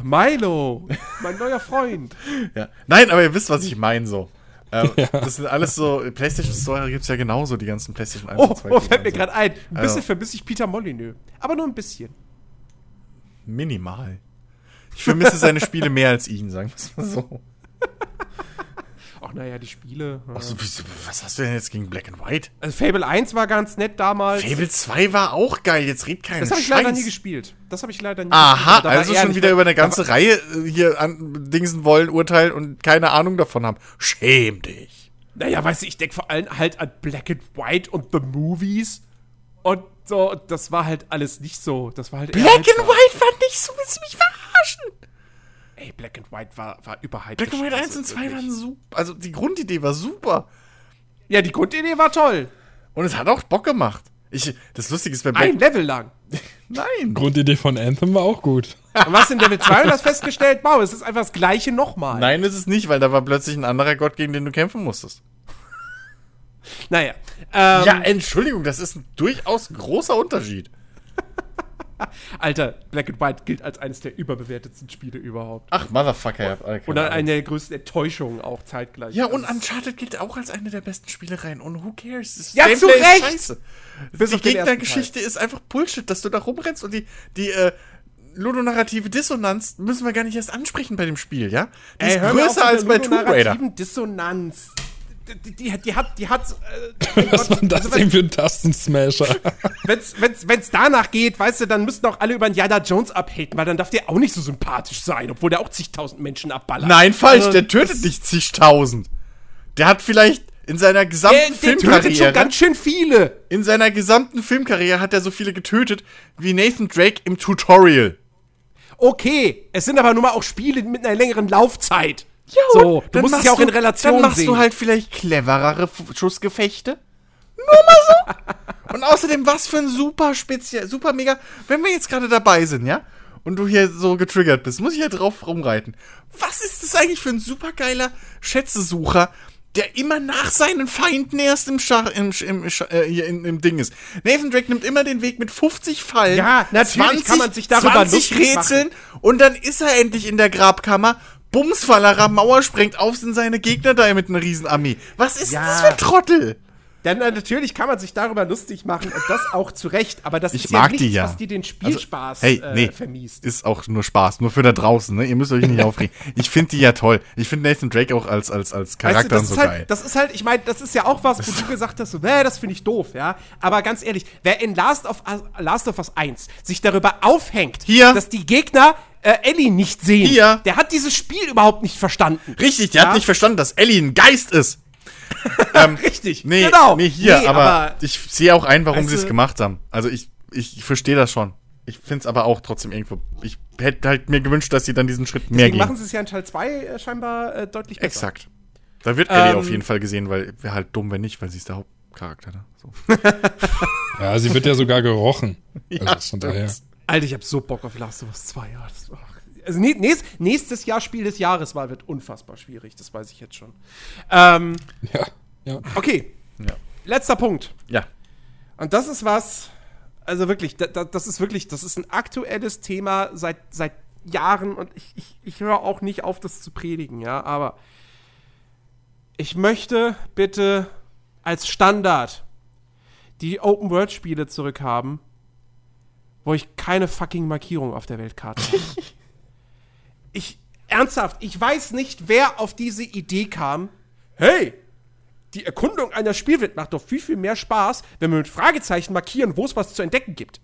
Milo, mein neuer Freund. Ja. Nein, aber ihr wisst, was ich meine so. Ähm, Das sind alles so, PlayStation Store gibt's ja genauso, die ganzen PlayStation 1 Oh, und 2. oh fällt mir gerade ein. Ein bisschen Also. vermisse ich Peter Molyneux. Aber nur ein bisschen. Minimal. Ich vermisse seine Spiele mehr als ihn, sagen wir es mal so. Ach, naja, die Spiele. äh. Ach so, wieso- was hast du denn jetzt gegen Black and White? Also Fable 1 war ganz nett damals. Fable 2 war auch geil, jetzt red keinen das habe ich Scheiß. leider nie gespielt. Das habe ich leider nie Aha, gespielt. War also schon wieder über eine ganze Reihe äh, hier an Dingsen wollen, urteilen und keine Ahnung davon haben. Schäm dich. Naja, weißt du, ich denke vor allem halt an Black and White und The Movies. Und so, das war halt alles nicht so. Das war halt Black and halbgar. White war nicht so, willst du mich verarschen? Ey, Black and White war, war überhyped. Black and White 1 und 2 waren super. Also die Grundidee war super. Ja, die Grundidee war toll. Und es hat auch Bock gemacht. Ich, das Lustige ist bei Black... Ein Level lang. Nein. Grundidee von Anthem war auch gut. Und was in Level 2 und das festgestellt? Wow, es ist einfach das gleiche nochmal. Nein, ist es nicht, weil da war plötzlich ein anderer Gott, gegen den du kämpfen musstest. Naja. Ähm, ja, Entschuldigung, das ist ein durchaus großer Unterschied. Alter, Black and White gilt als eines der überbewertetsten Spiele überhaupt. Ach, Motherfucker. Ja, okay, Und eine der größten Enttäuschungen auch zeitgleich. ja, und ist- Uncharted gilt auch als eine der besten Spielereien. Und who cares? Das Ja, zu ist Recht! Scheiße. Bis die Gegnergeschichte ist einfach Bullshit, dass du da rumrennst und die, die äh, ludonarrative Dissonanz müssen wir gar nicht erst ansprechen bei dem Spiel, ja? Die ist mir auf größer als bei Tomb Raider. Dissonanz. Die, die, die hat, die hat, äh, Was war das also denn für ein Tastensmasher? wenn's, wenn's, wenn's danach geht, weißt du, dann müssten auch alle über den Yada Jones abhaten, weil dann darf der auch nicht so sympathisch sein, obwohl der auch zigtausend Menschen abballert. Nein, falsch, Also, der tötet nicht zigtausend. Der hat vielleicht in seiner Der, gesamten der tötet schon Filmkarriere, ganz schön viele. in seiner gesamten Filmkarriere hat er so viele getötet wie Nathan Drake im Tutorial. Okay, es sind aber nun mal auch Spiele mit einer längeren Laufzeit. So, du musst es ja auch in Relation Dann machst sehen. du halt vielleicht cleverere Schussgefechte. Nur mal so. Und außerdem, was für ein super speziell, super mega, wenn wir jetzt gerade dabei sind, ja? Und du hier so getriggert bist, muss ich ja drauf rumreiten. Was ist das eigentlich für ein super geiler Schätzesucher, der immer nach seinen Feinden erst im Schach, im, im, äh, hier in, im Ding ist. Nathan Drake nimmt immer den Weg mit 50 Fallen. Ja, natürlich kann man sich darüber 20 lustig machen. Rätseln und dann ist er endlich in der Grabkammer. Bumsfallerer Mauer sprengt auf, sind seine Gegner da mit einer Riesenarmee. Was ist Ja. das für ein Trottel? Dann äh, natürlich kann man sich darüber lustig machen und das auch zu Recht, aber das Ich ist mag ja die nichts, ja. was dir den Spielspaß hey, äh, nee, vermiest. ist auch nur Spaß, nur für da draußen, ne? Ihr müsst euch nicht aufregen. Ich finde die ja toll. Ich finde Nathan Drake auch als, als, als Charakter Weißt du, so ist halt, geil. das ist halt, ich meine, das ist ja auch was, wo du gesagt hast, so, nee, das finde ich doof, ja. Aber ganz ehrlich, wer in Last of, Us- Last of Us 1 sich darüber aufhängt, Hier. dass die Gegner äh, Ellie nicht sehen, Hier. der hat dieses Spiel überhaupt nicht verstanden. Richtig, der Ja. hat nicht verstanden, dass Ellie ein Geist ist. ähm, Richtig, nee, genau. Nee, hier, Nee, aber, aber- ich sehe auch ein, warum sie es gemacht haben. Also ich, ich verstehe das schon. Ich finde es aber auch trotzdem irgendwo. Ich hätte halt mir gewünscht, dass sie dann diesen Schritt mehr Deswegen gehen. machen sie es ja in Teil 2 äh, scheinbar äh, deutlich besser. Exakt. Da wird Ellie Ähm, auf jeden Fall gesehen, weil wäre halt dumm, wenn nicht, weil sie ist der Hauptcharakter. Ne? So. Ja, sie wird ja sogar gerochen. Ja, Also von stimmt. Alter, ich hab so Bock auf Last of Us 2. Ja, das, also nä- nächst, nächstes Jahr Spiel des Jahres war, wird unfassbar schwierig, das weiß ich jetzt schon. Ähm, Ja, ja. okay, Ja. letzter Punkt. ja. Und das ist was, also wirklich, da, da, das ist wirklich, das ist ein aktuelles Thema seit, seit Jahren und ich, ich, ich höre auch nicht auf, das zu predigen, ja, aber ich möchte bitte als Standard die Open-World-Spiele zurückhaben, wo ich keine fucking Markierung auf der Weltkarte habe. ich, ernsthaft, ich weiß nicht, wer auf diese Idee kam. Hey, die Erkundung einer Spielwelt macht doch viel, viel mehr Spaß, wenn wir mit Fragezeichen markieren, wo es was zu entdecken gibt.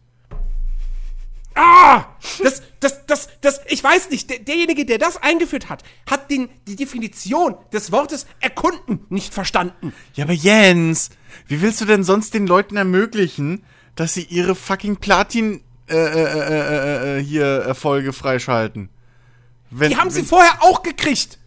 Ah! Das, das, das, das, ich weiß nicht, der, derjenige, der das eingeführt hat, hat den, die Definition des Wortes erkunden nicht verstanden. Ja, aber Jens, wie willst du denn sonst den Leuten ermöglichen, dass sie ihre fucking Platin äh, äh, äh, äh, hier Erfolge freischalten? Wenn, Die haben sie vorher auch gekriegt.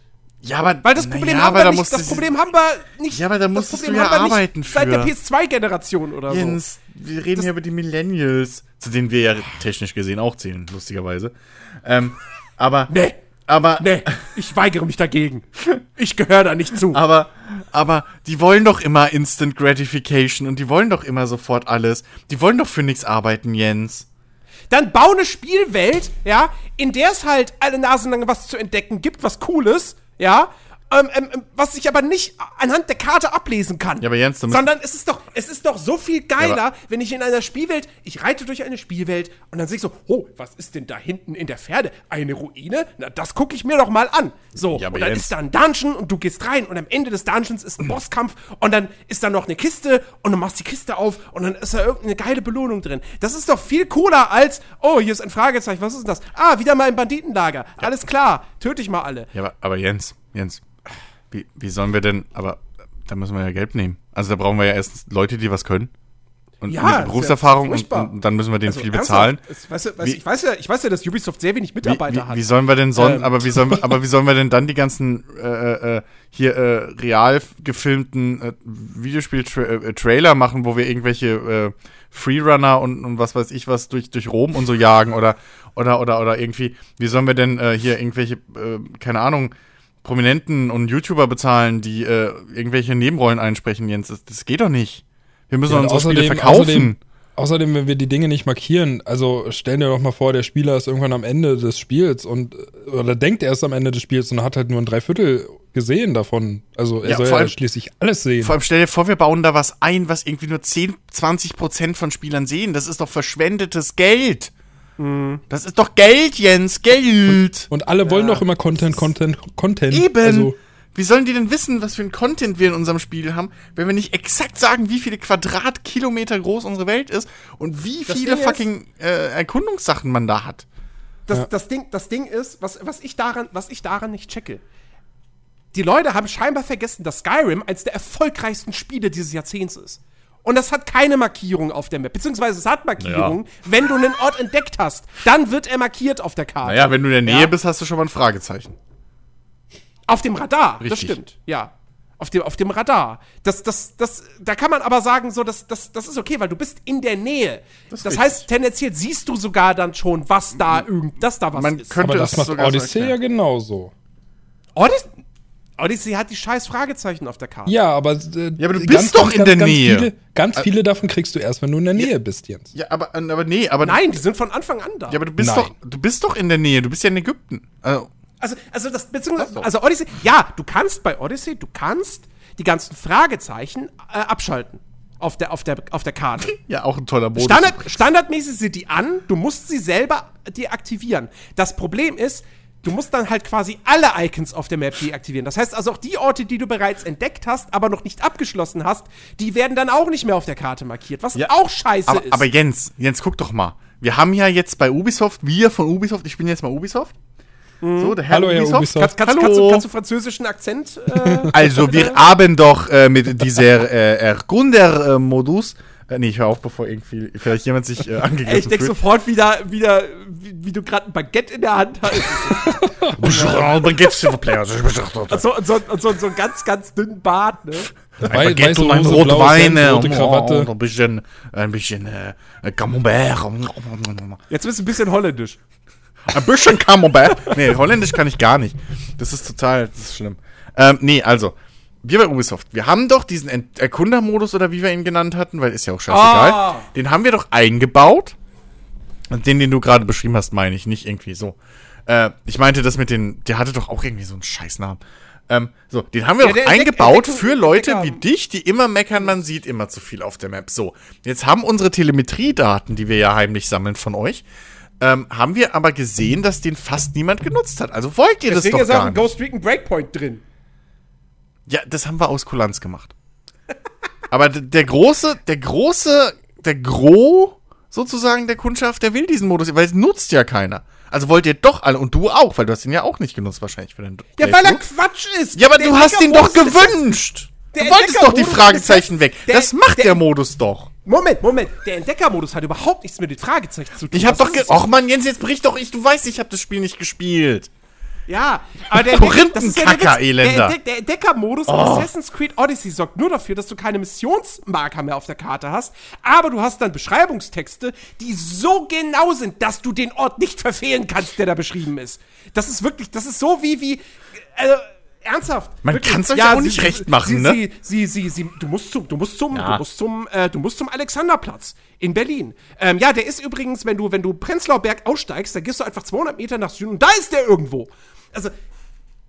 Ja, aber Weil das Problem ja, haben wir nicht. Das Problem haben wir nicht. Ja, aber da das musstest du ja arbeiten Seit der für. PS2-Generation oder so. Jens, wir reden hier über die Millennials, zu denen wir ja technisch gesehen auch zählen, lustigerweise. Ähm, aber, Nee, aber, nee, ich weigere mich dagegen. Ich gehöre da nicht zu. aber, aber, die wollen doch immer Instant Gratification und die wollen doch immer sofort alles. Die wollen doch für nichts arbeiten, Jens. Dann bau eine Spielwelt, ja, in der es halt alle Nasen lang was zu entdecken gibt, was Cooles, ja, ähm, ähm, ähm, was ich aber nicht anhand der Karte ablesen kann. Ja, aber Jens, Sondern es ist doch, es ist doch so viel geiler, Ja, wenn ich in einer Spielwelt, ich reite durch eine Spielwelt und dann sehe ich so, oh, was ist denn da hinten in der Ferne? Eine Ruine? Na, das gucke ich mir doch mal an. So, Ja, aber und dann Jens- ist da ein Dungeon und du gehst rein und am Ende des Dungeons ist ein Bosskampf und dann ist da noch eine Kiste und du machst die Kiste auf und dann ist da irgendeine geile Belohnung drin. Das ist doch viel cooler als, oh, hier ist ein Fragezeichen, was ist denn das? Ah, wieder mal ein Banditenlager. Alles klar, töte ich mal alle. Ja, aber, aber Jens, Jens, wie, wie sollen wir denn, aber da müssen wir ja Geld nehmen. Also da brauchen wir ja erst Leute, die was können. Und Ja, ist ja Berufserfahrung und, und dann müssen wir denen Also, viel bezahlen. Es, weißt du, weißt, Wie- ich, weiß ja, ich weiß ja, dass Ubisoft sehr wenig Wie, Mitarbeiter wie, hat. wie sollen wir denn son Ähm. aber wie sollen wir, aber wie sollen wir denn dann die ganzen äh, äh, hier äh, real gefilmten äh, Videospiel-Trailer machen, wo wir irgendwelche äh, Freerunner und, und was weiß ich was durch durch Rom und so jagen oder oder oder oder irgendwie wie sollen wir denn äh, hier irgendwelche äh, keine Ahnung Prominenten und YouTuber bezahlen, die äh, irgendwelche Nebenrollen einsprechen, Jens? Das, das geht doch nicht. Wir müssen Ja, unsere Spiele außerdem- verkaufen. außerdem- Außerdem, wenn wir die Dinge nicht markieren, also stellen dir doch mal vor, der Spieler ist irgendwann am Ende des Spiels und oder denkt er ist am Ende des Spiels und hat halt nur ein Dreiviertel gesehen davon. Also er Ja, soll ja allem- schließlich alles sehen. Vor allem stell dir vor, wir bauen da was ein, was irgendwie nur 10, 20 Prozent von Spielern sehen. Das ist doch verschwendetes Geld. Das ist doch Geld, Jens, Geld. Und alle wollen doch immer Content, Content, Content. Eben. Also, wie sollen die denn wissen, was für ein Content wir in unserem Spiel haben, wenn wir nicht exakt sagen, wie viele Quadratkilometer groß unsere Welt ist und wie Das viele Ding ist- fucking äh, Erkundungssachen man da hat? Das, Ja. das, Ding, das Ding ist, was, was, ich daran, was ich daran nicht checke. Die Leute haben scheinbar vergessen, dass Skyrim eines der erfolgreichsten Spiele dieses Jahrzehnts ist. Und das hat keine Markierung auf der Map. Beziehungsweise es hat Markierung, wenn du einen Ort entdeckt hast. Dann wird er markiert auf der Karte. Naja, wenn du in der Nähe Ja. bist, hast du schon mal ein Fragezeichen. Auf dem Radar, das Richtig. stimmt, ja. Auf dem, auf dem Radar. Das, das, das, da kann man aber sagen, so, das, das, das ist okay, weil du bist in der Nähe. Das, ist heißt, tendenziell siehst du sogar dann schon, was da irgend, dass da was Man ist. könnte Aber das macht sogar so Odyssey ja genauso. Odyssey, Odyssey hat die scheiß Fragezeichen auf der Karte. Ja, aber, äh, Ja, aber du bist doch in der Nähe. Viele, ganz viele davon kriegst du erst, wenn du in der Nähe bist, Jens. Ja, aber, aber nee, aber. Nein, die sind von Anfang an da. Ja, aber du bist Nein. doch, du bist doch in der Nähe. Du bist ja in Ägypten. Also, Also, also das, beziehungsweise, also Odyssey, ja, du kannst bei Odyssey, du kannst die ganzen Fragezeichen äh, abschalten auf der, auf der, auf der Karte. ja, auch ein toller Modus. Standard, standardmäßig sind die an, du musst sie selber deaktivieren. Das Problem ist, du musst dann halt quasi alle Icons auf der Map deaktivieren. Das heißt also auch die Orte, die du bereits entdeckt hast, aber noch nicht abgeschlossen hast, die werden dann auch nicht mehr auf der Karte markiert, was Ja, auch scheiße aber, ist. aber Jens, Jens, guck doch mal. Wir haben ja jetzt bei Ubisoft, wir von Ubisoft, ich bin jetzt mal Ubisoft. So, der Herr Hallo, Herr Ubisoft. kannst, kannst, Hallo. kannst, du, kannst du französischen Akzent? Äh, Also, wir haben doch äh, mit dieser äh, Erkunder-Modus. Äh, nee, ich hör auf, bevor irgendwie vielleicht jemand sich äh, angegriffen ey, ich denk fühlt. sofort wieder, wieder wie, wie du gerade ein Baguette in der Hand hast. Und so, und so, und so, und so einen ganz, ganz dünnen Bart, ne? Ein Baguette und ein Rotwein, rote Krawatte. und ein bisschen, ein bisschen äh, Camembert. Jetzt bist du ein bisschen holländisch. Ein bisschen Camembert. Nee, Holländisch kann ich gar nicht. Das ist total, das ist schlimm. Ähm, nee, also, wir bei Ubisoft, wir haben doch diesen Ent- Erkundermodus oder wie wir ihn genannt hatten, weil ist ja auch scheißegal. Ah. Den haben wir doch eingebaut. Und den, den du gerade beschrieben hast, meine ich, nicht irgendwie so. Äh, ich meinte das mit den, der hatte doch auch irgendwie so einen Scheißnamen. Ähm, so, den haben wir Ja, doch eingebaut Entdeckung- für Leute wie dich, die immer meckern, man sieht immer zu viel auf der Map. So, jetzt haben unsere Telemetriedaten, die wir ja heimlich sammeln von euch, ähm, haben wir aber gesehen, dass den fast niemand genutzt hat. Also wollt ihr Deswegen das ist doch auch gar ein nicht. Ghost Recon Breakpoint drin. Ja, das haben wir aus Kulanz gemacht. aber der große, der große, der Gros sozusagen der Kundschaft, der will diesen Modus, weil es nutzt ja keiner. Also wollt ihr doch alle, und du auch, weil du hast ihn ja auch nicht genutzt wahrscheinlich für den Ja, weil er. Quatsch ist. Ja, aber Der du hast ihn doch gewünscht. der Du wolltest doch die Fragezeichen weg. der- das macht der, der- Modus doch. Moment, Moment. Der Entdeckermodus hat überhaupt nichts mit den Fragezeichen zu tun. Ich hab Das doch Och man, Jens, jetzt bricht doch ich, du weißt, ich habe das Spiel nicht gespielt. Ja, aber der Korinthenkacker, der. Elender. Der, der Entdeckermodus in Assassin's Creed Odyssey sorgt nur dafür, dass du keine Missionsmarker mehr auf der Karte hast, aber du hast dann Beschreibungstexte, die so genau sind, dass du den Ort nicht verfehlen kannst, der da beschrieben ist. Das ist wirklich, das ist so wie, wie, also, ernsthaft. Man Wirklich. kann's euch ja auch nicht recht machen, sie, ne? Sie, sie, sie, sie, du musst zum, du musst zum, Ja. du musst zum, äh, du musst zum Alexanderplatz in Berlin. Ähm, ja, der ist übrigens, wenn du, wenn du Prenzlauer Berg aussteigst, dann gehst du einfach 200 Meter nach Süden und da ist der irgendwo. Also,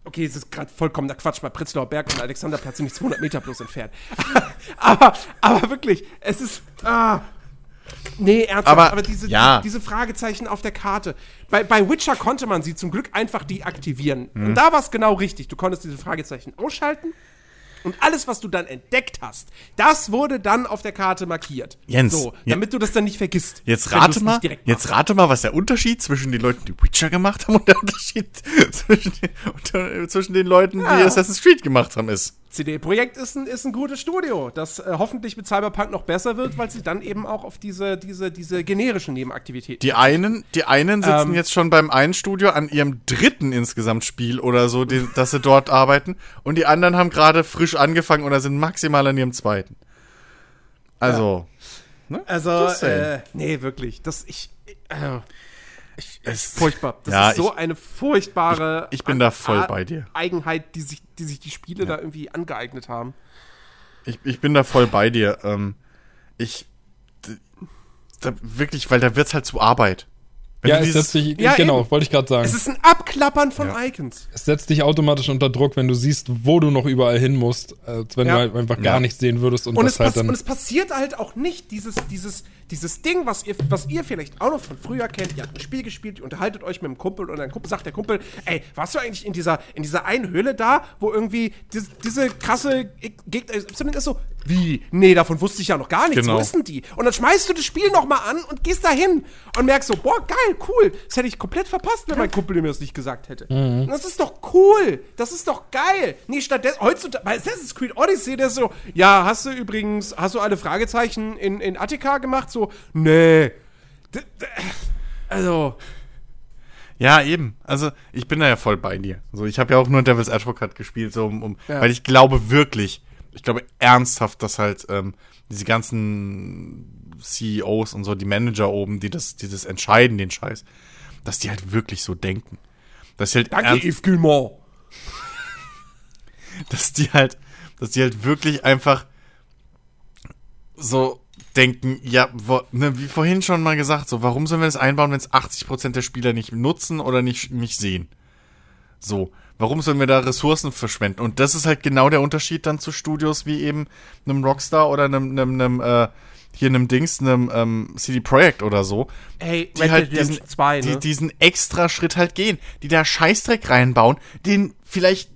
okay, es ist gerade vollkommener Quatsch, weil Prenzlauer Berg und Alexanderplatz sind nicht 200 Meter bloß entfernt. aber, aber wirklich, es ist, ah, Nee, ernsthaft, Aber, aber, diese, ja. diese, Fragezeichen auf der Karte. Bei, bei Witcher konnte man sie zum Glück einfach deaktivieren. Mhm. Und da war es genau richtig. Du konntest diese Fragezeichen ausschalten. Und alles, was du dann entdeckt hast, das wurde dann auf der Karte markiert. Jens, So, damit du das dann nicht vergisst. Jetzt rate mal, jetzt rate mal, was der Unterschied zwischen den Leuten, die Witcher gemacht haben und der Unterschied zwischen den, zwischen den Leuten, die Ja. Assassin's Creed gemacht haben, ist. CD Projekt ist ein, ist ein gutes Studio, das äh, hoffentlich mit Cyberpunk noch besser wird, weil sie dann eben auch auf diese, diese, diese generischen Nebenaktivitäten. Die einen, die einen sitzen Ähm. jetzt schon beim einen Studio an ihrem dritten insgesamt Spiel oder so, die, dass sie dort arbeiten. Und die anderen haben gerade frisch angefangen oder sind maximal an ihrem zweiten. Also, also, Just saying. äh, nee, wirklich. Das, ich, äh, es, furchtbar. Das Ja, ist so ich- eine furchtbare ich- ich bin da voll Ar- bei dir. Eigenheit, die sich die, sich die Spiele da irgendwie angeeignet haben. ich, ich bin da voll bei dir. Ähm, ich, da, wirklich, weil da wird's halt zu Arbeit. Wenn Ja, es dieses- setzt sich, Ja, genau, eben. wollte ich gerade sagen. Es ist ein Abklappern von Ja. Icons. Es setzt dich automatisch unter Druck, wenn du siehst, wo du noch überall hin musst, als wenn Ja. du halt einfach gar Ja. nichts sehen würdest und, Und das es, halt dann. und es passiert halt auch nicht dieses, dieses, dieses Ding, was ihr, was ihr vielleicht auch noch von früher kennt. Ihr habt ein Spiel gespielt, ihr unterhaltet euch mit einem Kumpel und Kumpel sagt der Kumpel, ey, warst du eigentlich in dieser, in dieser einen Höhle da, wo irgendwie dis, diese krasse Gegner Y ist so, wie? Nee, davon wusste ich ja noch gar nichts. Genau. Wo ist denn die? Und dann schmeißt du das Spiel nochmal an und gehst da hin und merkst so, boah, geil, cool. Das hätte ich komplett verpasst, wenn mein Kumpel mir das nicht gesagt hätte. Und das ist doch cool. Das ist doch geil. Nee, stattdessen, heutzutage, bei Assassin's Creed Odyssey, der ist so, ja, hast du übrigens, hast du alle Fragezeichen in, in Attika gemacht? So, nee. D d- also, Ja, eben. Also ich bin da ja voll bei dir. So, ich habe ja auch nur Devil's Advocate gespielt, so um, um Ja. weil ich glaube wirklich, ich glaube ernsthaft, dass halt ähm, diese ganzen CEOs und so, die Manager oben, die das, die das entscheiden, den Scheiß, dass die halt wirklich so denken. Dass die halt Danke, ernst- Yves Gilmore. dass die halt, dass die halt wirklich einfach so denken, ja, wo, ne, wie vorhin schon mal gesagt, so, warum sollen wir das einbauen, wenn es 80% der Spieler nicht nutzen oder nicht, nicht sehen? So, warum sollen wir da Ressourcen verschwenden? Und das ist halt genau der Unterschied dann zu Studios wie eben einem Rockstar oder einem, einem, einem äh, hier einem Dings, einem ähm, CD Projekt oder so, Ey, die Red halt Dead diesen, Redemption 2, ne? die, diesen extra Schritt halt gehen, die da Scheißdreck reinbauen, den vielleicht,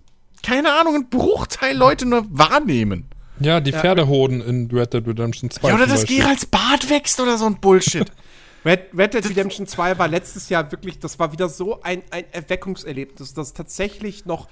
keine Ahnung, ein Bruchteil Leute nur wahrnehmen. Ja, die Pferdehoden in Red Dead Redemption 2. Ja, oder dass. Geralds Bart wächst oder so ein Bullshit. Red, Red Dead Redemption 2 war letztes Jahr wirklich, das war wieder so ein, ein Erweckungserlebnis, dass tatsächlich noch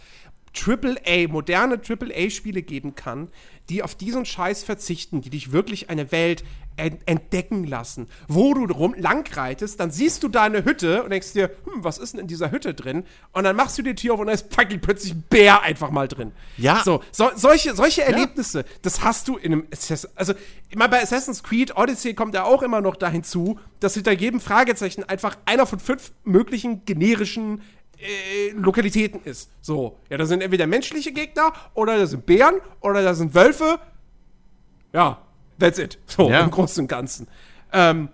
AAA, moderne AAA-Spiele geben kann, die auf diesen Scheiß verzichten, die dich wirklich eine Welt en entdecken lassen. Wo du rum langreitest, dann siehst du da eine Hütte und denkst dir, hm, was ist denn in dieser Hütte drin? Und dann machst du die Tür auf und da ist fucking plötzlich ein Bär einfach mal drin. Ja. So, so solche, solche Erlebnisse, das hast du in einem Assassin, also immer bei Assassin's Creed Odyssey kommt ja auch immer noch dahin zu, dass hinter jedem Fragezeichen einfach einer von fünf möglichen generischen äh, Lokalitäten ist. So, ja, da sind entweder menschliche Gegner oder da sind Bären oder da sind Wölfe. Ja, that's it. So, Ja. im Großen und Ganzen. Ähm,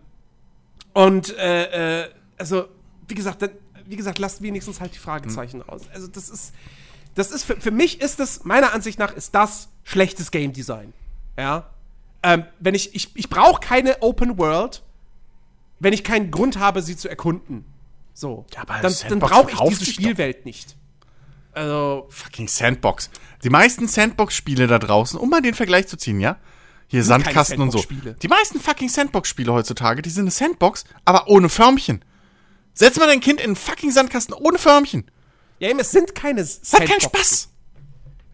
und äh, äh, also, wie gesagt, dann, wie gesagt, lasst wenigstens halt die Fragezeichen raus. Also, das ist, das ist für, für mich ist das, meiner Ansicht nach, ist das schlechtes Game Design. Ja. Ähm, wenn ich, ich, ich brauche keine Open World, wenn ich keinen Grund habe, sie zu erkunden. So. Ja, aber dann dann brauche ich diese sich doch. Spielwelt nicht. Also, Fucking Sandbox. Die meisten Sandbox-Spiele da draußen, um mal den Vergleich zu ziehen, ja? Hier Sandkasten und so. Die meisten fucking Sandbox-Spiele heutzutage, die sind eine Sandbox, aber ohne Förmchen. Setz mal dein Kind in einen fucking Sandkasten ohne Förmchen. ja, eben, es sind keine Das hat keinen Spaß.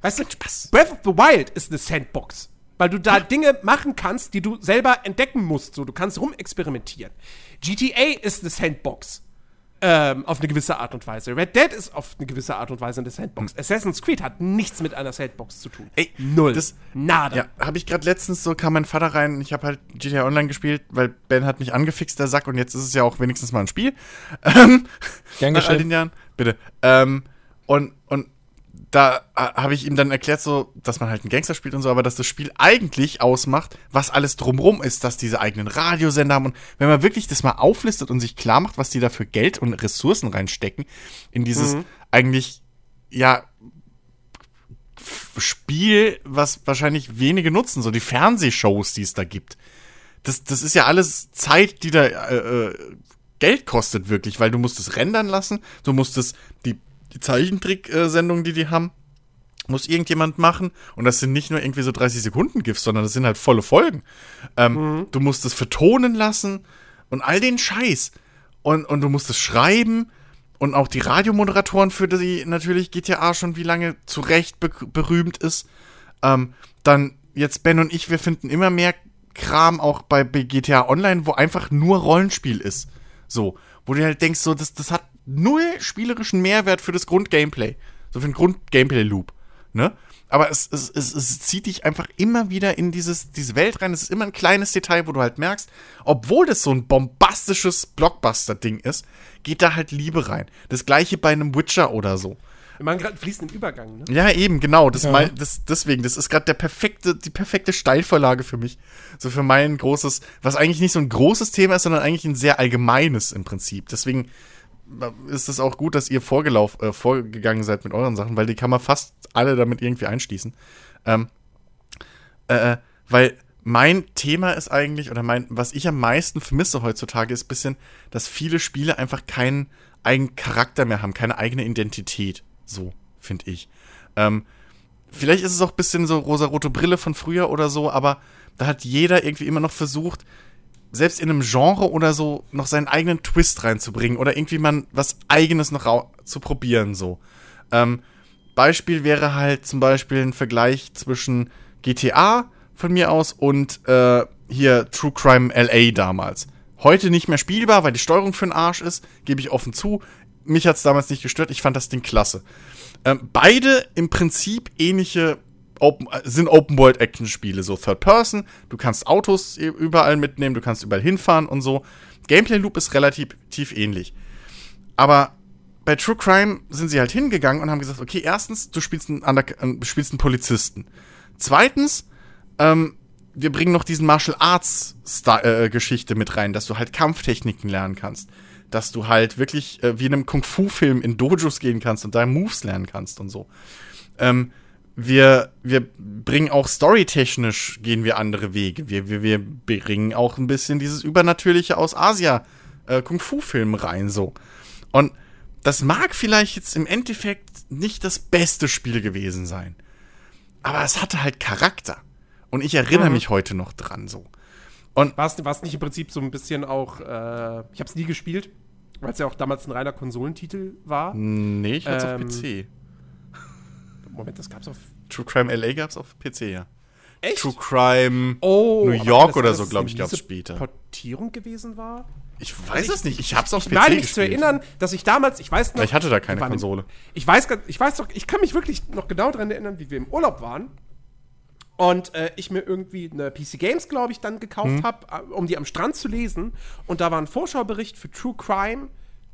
Weißt du, Breath of the Wild ist eine Sandbox. Weil du da Dinge machen kannst, die du selber entdecken musst. So, du kannst rumexperimentieren. GTA ist eine Sandbox. Ähm, auf eine gewisse Art und Weise. Red Dead ist auf eine gewisse Art und Weise eine Sandbox. Assassin's Creed hat nichts mit einer Sandbox zu tun. Hm. Ey, Null. das- Nada. Ja, habe ich gerade letztens so, kam mein Vater rein, ich habe halt GTA Online gespielt, weil Ben hat mich angefixt, der Sack, und jetzt ist es ja auch wenigstens mal ein Spiel. Ähm, Gern nach all geschehen. den Jahren. Bitte. Ähm, und da äh, habe ich ihm dann erklärt, so, dass man halt einen Gangster spielt und so, aber dass das Spiel eigentlich ausmacht, was alles drumrum ist, dass diese eigenen Radiosender haben. Und wenn man wirklich das mal auflistet und sich klar macht, was die da für Geld und Ressourcen reinstecken, in dieses eigentlich, ja, Spiel, was wahrscheinlich wenige nutzen, so die Fernsehshows, die es da gibt. Das, das ist ja alles Zeit, die da äh, äh, Geld kostet wirklich, weil du musst es rendern lassen, du musst es, die, die Zeichentrick-Sendungen, die die haben, muss irgendjemand machen. Und das sind nicht nur irgendwie so 30 Sekunden GIFs, sondern das sind halt volle Folgen. Ähm, Du musst es vertonen lassen und all den Scheiß. Und, und du musst es schreiben. Und auch die Radiomoderatoren, für die natürlich GTA schon wie lange zu Recht be berühmt ist. Ähm, dann jetzt Ben und ich, wir finden immer mehr Kram auch bei, bei GTA Online, wo einfach nur Rollenspiel ist. So, wo du halt denkst, so, das, das hat null spielerischen Mehrwert für das Grundgameplay. So für den Grundgameplay-Loop. Ne? Aber es, es, es, es zieht dich einfach immer wieder in dieses, diese Welt rein. Es ist immer ein kleines Detail, wo du halt merkst, obwohl das so ein bombastisches Blockbuster-Ding ist, geht da halt Liebe rein. Das gleiche bei einem Witcher oder so. Wir machen gerade einen fließenden Übergang, ne? Ja, eben, genau. Das Ja. mei- das, deswegen, das ist gerade der perfekte, die perfekte Steilvorlage für mich. So für mein großes, was eigentlich nicht so ein großes Thema ist, sondern eigentlich ein sehr allgemeines im Prinzip. Deswegen ist es auch gut, dass ihr vorgelauf, äh, vorgegangen seid mit euren Sachen, weil die kann man fast alle damit irgendwie einschließen. Ähm, äh, weil mein Thema ist eigentlich, oder mein, was ich am meisten vermisse heutzutage, ist ein bisschen, dass viele Spiele einfach keinen eigenen Charakter mehr haben, keine eigene Identität. So, finde ich. Ähm, vielleicht ist es auch ein bisschen so rosa-rote Brille von früher oder so, aber da hat jeder irgendwie immer noch versucht, selbst in einem Genre oder so noch seinen eigenen Twist reinzubringen oder irgendwie mal was eigenes noch zu probieren, so. Ähm, Beispiel wäre halt zum Beispiel ein Vergleich zwischen GTA von mir aus und äh, hier True Crime LA damals. Heute nicht mehr spielbar, weil die Steuerung für den Arsch ist, gebe ich offen zu. mich hat's damals nicht gestört. Ich fand das Ding klasse. Ähm, beide im Prinzip ähnliche Open, äh, sind Open-World-Action-Spiele, so Third Person. Du kannst Autos überall mitnehmen, du kannst überall hinfahren und so. Gameplay-Loop ist relativ tief ähnlich. Aber bei True Crime sind sie halt hingegangen und haben gesagt, okay, erstens, du spielst einen, Under äh, spielst einen Polizisten. Zweitens, ähm, wir bringen noch diesen Martial Arts äh, Geschichte mit rein, dass du halt Kampftechniken lernen kannst, dass du halt wirklich äh, wie in einem Kung Fu Film in Dojos gehen kannst und da Moves lernen kannst und so. Ähm, wir, wir bringen auch storytechnisch gehen wir andere Wege. Wir, wir, wir bringen auch ein bisschen dieses Übernatürliche aus Asia äh, Kung Fu Film rein so. Und das mag vielleicht jetzt im Endeffekt nicht das beste Spiel gewesen sein. Aber es hatte halt Charakter. Und ich erinnere mhm. mich heute noch dran so. Und war es nicht im Prinzip so ein bisschen auch, äh, ich habe es nie gespielt, weil es ja auch damals ein reiner Konsolentitel war. Nee, ich hatte ähm, auf PC. Moment, das gab's auf. True Crime LA gab's auf PC, ja. Echt? True Crime oh, New York oder so, glaube ich, gab's später. Portierung gewesen war? Ich weiß also es nicht. Ich hab's auf ich PC meine mich zu erinnern, dass ich damals, ich weiß noch. Ich hatte da keine Konsole. Ich weiß, ich weiß doch, ich kann mich wirklich noch genau daran erinnern, wie wir im Urlaub waren und äh, ich mir irgendwie eine PC Games, glaube ich, dann gekauft mhm. habe, äh, um die am Strand zu lesen. Und da war ein Vorschaubericht für True Crime.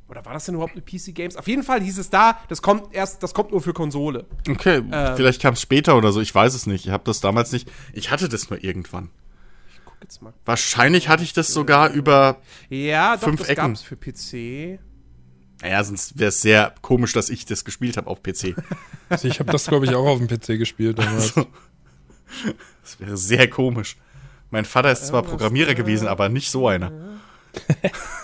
Oder war das denn überhaupt eine PC Games? Auf jeden Fall hieß es da, das kommt erst, das kommt nur für Konsole. Okay, ähm, vielleicht kam es später oder so, ich weiß es nicht. Ich habe das damals nicht. Ich hatte das nur irgendwann. Ich guck jetzt mal. Wahrscheinlich hatte ich das sogar über ja, doch, fünf das Ecken. gab's für PC. Naja, sonst wäre es sehr komisch, dass ich das gespielt habe auf PC. Also ich habe das, glaube ich, auch auf dem PC gespielt damals. Also, das wäre sehr komisch. Mein Vater ist zwar Programmierer gewesen, aber nicht so einer.